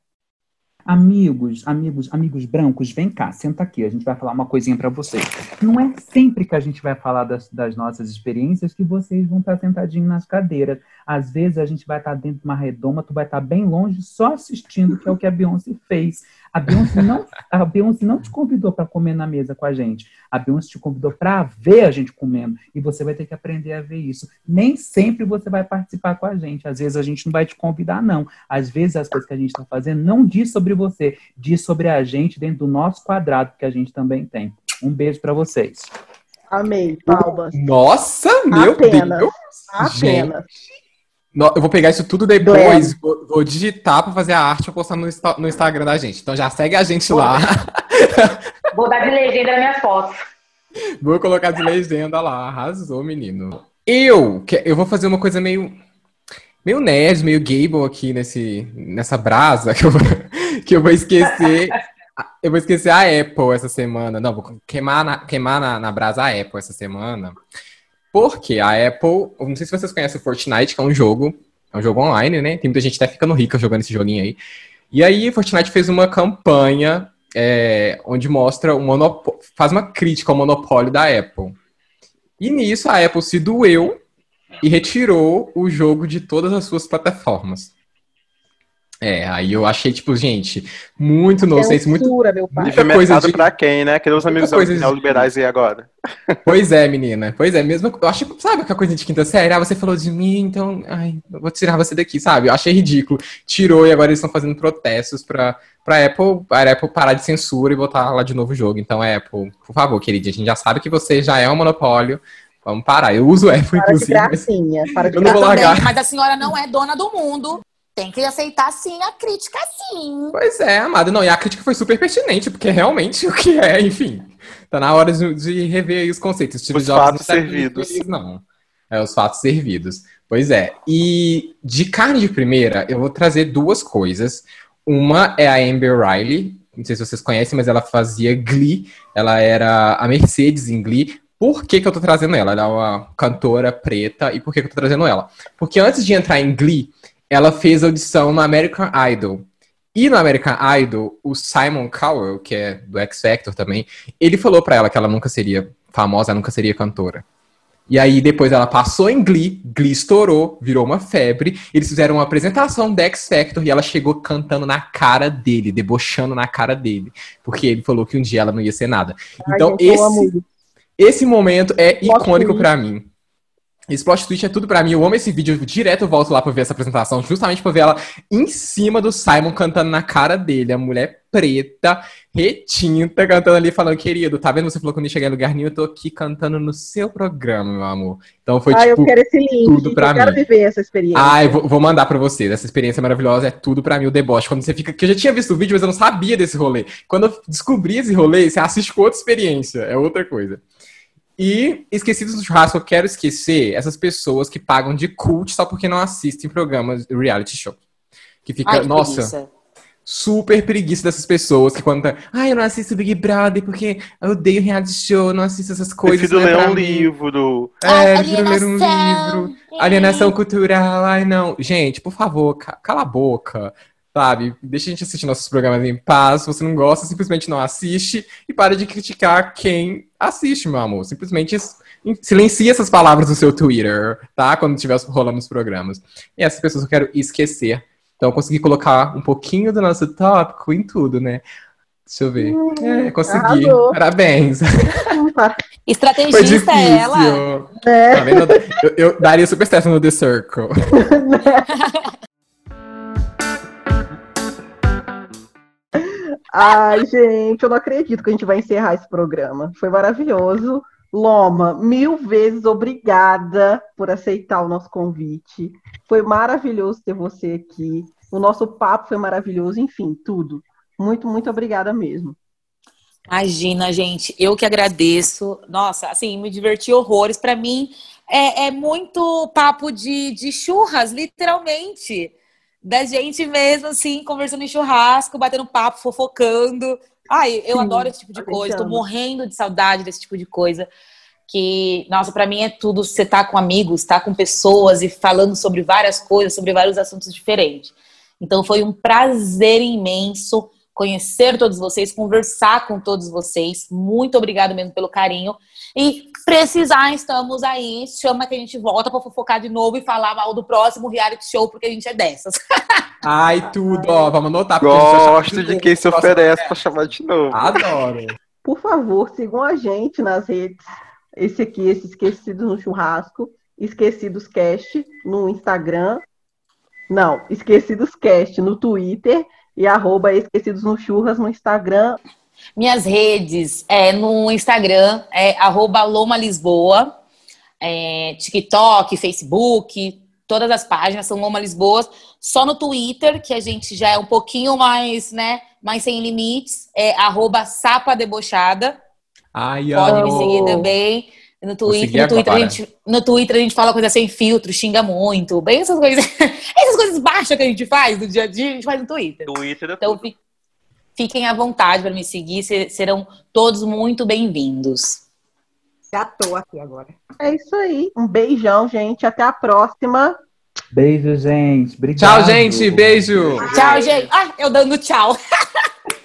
Speaker 5: Amigos, amigos, amigos brancos, vem cá, senta aqui, a gente vai falar uma coisinha pra vocês. Não é sempre que a gente vai falar das, das nossas experiências que vocês vão estar sentadinhos nas cadeiras. Às vezes a gente vai estar dentro de uma redoma, tu vai estar bem longe só assistindo, que é o que a Beyoncé fez. A Beyoncé não, a Beyoncé não te convidou para comer na mesa com a gente. A Beyoncé te convidou para ver a gente comendo. E você vai ter que aprender a ver isso. Nem sempre você vai participar com a gente. Às vezes a gente não vai te convidar, não. Às vezes as coisas que a gente está fazendo não diz sobre você, diz sobre a gente dentro do nosso quadrado que a gente também tem. Um beijo para vocês.
Speaker 1: Amei, palmas.
Speaker 2: Nossa, meu
Speaker 1: Apenas.
Speaker 2: Deus!
Speaker 1: Apenas.
Speaker 2: No- Eu vou pegar isso tudo depois, vou, vou digitar pra fazer a arte e postar no, no Instagram da gente. Então já segue a gente lá.
Speaker 6: Vou dar de legenda nas minhas fotos.
Speaker 2: Vou colocar de legenda lá. Arrasou, menino. Eu, eu vou fazer uma coisa meio. Meio nerd, meio Gable aqui nesse, nessa brasa que eu, vou- que eu vou esquecer. Eu vou esquecer a Apple essa semana. Não, vou queimar na, queimar na, na brasa a Apple essa semana. Porque a Apple. Não sei se vocês conhecem o Fortnite, que é um jogo. É um jogo online, né? Tem muita gente até ficando rica jogando esse joguinho aí. E aí, Fortnite fez uma campanha é, onde mostra monopólio, faz uma crítica ao monopólio da Apple. E nisso a Apple se doeu e retirou o jogo de todas as suas plataformas. É, aí eu achei, tipo, gente, muito nonsense, muito.
Speaker 1: Censura, meu pai.
Speaker 2: Muita coisa de-
Speaker 3: pra quem, né? Cadê os amigos
Speaker 2: coisa de-
Speaker 3: neoliberais aí agora?
Speaker 2: Pois é, menina. Pois é, mesmo. Eu acho, sabe aquela coisa de quinta série? Ah, você falou de mim, então. Ai, eu vou tirar você daqui, sabe? Eu achei ridículo. Tirou e agora eles estão fazendo protestos pra, pra Apple, a Apple parar de censura e botar lá de novo o jogo. Então, Apple, por favor, querida, a gente já sabe que você já é um monopólio. Vamos parar. Eu uso Apple,
Speaker 1: Para de
Speaker 2: inclusive. mas-
Speaker 1: gracinha. Para de
Speaker 2: Eu não vou largar.
Speaker 6: mas a senhora não é dona do mundo. Tem que aceitar sim a crítica, sim.
Speaker 2: Pois é, amada. Não, e a crítica foi super pertinente, porque realmente o que é, enfim. Tá na hora de, de rever aí os conceitos. Steve
Speaker 3: Os
Speaker 2: Jobs
Speaker 3: fatos
Speaker 2: não tá
Speaker 3: servidos.
Speaker 2: feliz, Não. É, os fatos servidos. Pois é. E de carne de primeira, eu vou trazer duas coisas. Uma é a Amber Riley. Não sei se vocês conhecem, mas ela fazia Glee. Ela era a Mercedes em Glee. Por que, que eu tô trazendo ela? Ela é uma cantora preta. E por que, que eu tô trazendo ela? Porque antes de entrar em Glee, ela fez audição no American Idol. E no American Idol, o Simon Cowell, que é do X Factor também, ele falou pra ela que ela nunca seria famosa, nunca seria cantora. E aí depois ela passou em Glee, Glee estourou, virou uma febre. Eles fizeram uma apresentação do X Factor e ela chegou cantando na cara dele, debochando na cara dele, porque ele falou que um dia ela não ia ser nada.
Speaker 1: Ai,
Speaker 2: Então esse esse momento é icônico pra mim. Esse plot twist é tudo pra mim. Eu amo esse vídeo. Direto eu volto lá pra ver essa apresentação, justamente pra ver ela em cima do Simon cantando na cara dele. A mulher preta, retinta, cantando ali, falando, querido, tá vendo? Você falou que eu cheguei em lugar nenhum, eu tô aqui cantando no seu programa, meu amor. Então foi
Speaker 1: Ai,
Speaker 2: tipo.
Speaker 1: eu quero esse link.
Speaker 2: tudo pra
Speaker 1: eu quero
Speaker 2: mim.
Speaker 1: viver essa experiência.
Speaker 2: Ai, vou, vou mandar pra vocês. Essa experiência maravilhosa é tudo pra mim, o deboche. Quando você fica. Que eu já tinha visto o vídeo, mas eu não sabia desse rolê. Quando eu descobri esse rolê, você assiste com outra experiência. É outra coisa. E, esquecidos do churrasco, eu quero esquecer essas pessoas que pagam de cult só porque não assistem programas de reality show. Que fica,
Speaker 6: Ai, que
Speaker 2: nossa,
Speaker 6: preguiça.
Speaker 2: super preguiça dessas pessoas que quando tá, ai, eu não assisto Big Brother porque eu odeio reality show, eu não assisto essas coisas.
Speaker 3: Prefiro
Speaker 2: não é
Speaker 3: ler um
Speaker 2: mim."
Speaker 3: livro.
Speaker 2: É, prefiro ler um livro. Alienação cultural, ai não. Gente, por favor, ca- cala a boca, sabe? Deixa a gente assistir nossos programas em paz. Se você não gosta, simplesmente não assiste e para de criticar quem assiste, meu amor. Simplesmente s- silencia essas palavras no seu Twitter, tá? Quando estiver rolando os programas. E essas pessoas eu quero esquecer. Então eu consegui colocar um pouquinho do nosso tópico em tudo, né? Deixa eu ver. É, consegui.
Speaker 1: arrasou.
Speaker 2: Parabéns. Foi
Speaker 6: Estrategista
Speaker 2: difícil.
Speaker 6: é ela.
Speaker 1: É.
Speaker 2: Tá vendo? Eu, eu daria super certo no The Circle.
Speaker 1: Ai, gente, eu não acredito que a gente vai encerrar esse programa. Foi maravilhoso. Loma, mil vezes obrigada por aceitar o nosso convite. Foi maravilhoso ter você aqui. O nosso papo foi maravilhoso, enfim, tudo. Muito, muito obrigada mesmo.
Speaker 6: Imagina, gente, eu que agradeço. Nossa, assim, me diverti horrores. Pra mim, é, é muito papo de, de churras, literalmente. Da gente mesmo, assim, conversando em churrasco, batendo papo, fofocando. Ai, eu
Speaker 1: Sim,
Speaker 6: adoro esse tipo de coisa. Tô
Speaker 1: ama.
Speaker 6: morrendo de saudade desse tipo de coisa. Que, nossa, pra mim é tudo você tá com amigos, tá com pessoas e falando sobre várias coisas, sobre vários assuntos diferentes. Então foi um prazer imenso conhecer todos vocês, conversar com todos vocês. Muito obrigado mesmo pelo carinho. E precisar, estamos aí. Chama que a gente volta pra fofocar de novo e falar mal do próximo reality show, porque a gente é dessas.
Speaker 2: Ai, tudo, ó. Vamos anotar.
Speaker 3: Gosto de quem se oferece pra chamar de novo.
Speaker 2: Adoro.
Speaker 1: Por favor, sigam a gente nas redes. Esse aqui, esse Esquecidos no Churrasco. Esquecidos Cast no Instagram. Não, Esquecidos Cast no Twitter. E arroba Esquecidos no Churras no Instagram.
Speaker 6: Minhas redes é no Instagram, é arroba Loma Lisboa, é, TikTok, Facebook, todas as páginas são Loma Lisboa. Só no Twitter, que a gente já é um pouquinho mais, né, mais sem limites, é arroba Sapa Debochada.
Speaker 2: Ai,
Speaker 6: Pode me seguir também. No Twitter, no Twitter, a gente, no Twitter a gente fala coisa sem filtro, xinga muito. Bem essas coisas. essas coisas baixas que a gente faz no dia a dia, a gente faz no Twitter.
Speaker 3: Twitter é
Speaker 6: Então
Speaker 3: tudo.
Speaker 6: Fi- fiquem à vontade para me seguir, se- serão todos muito bem-vindos.
Speaker 4: Já tô aqui agora.
Speaker 1: É isso aí. Um beijão, gente. Até a próxima.
Speaker 5: Beijo, gente. Obrigado.
Speaker 2: Tchau, gente. Beijo.
Speaker 6: Tchau, gente. Ah, eu dando tchau.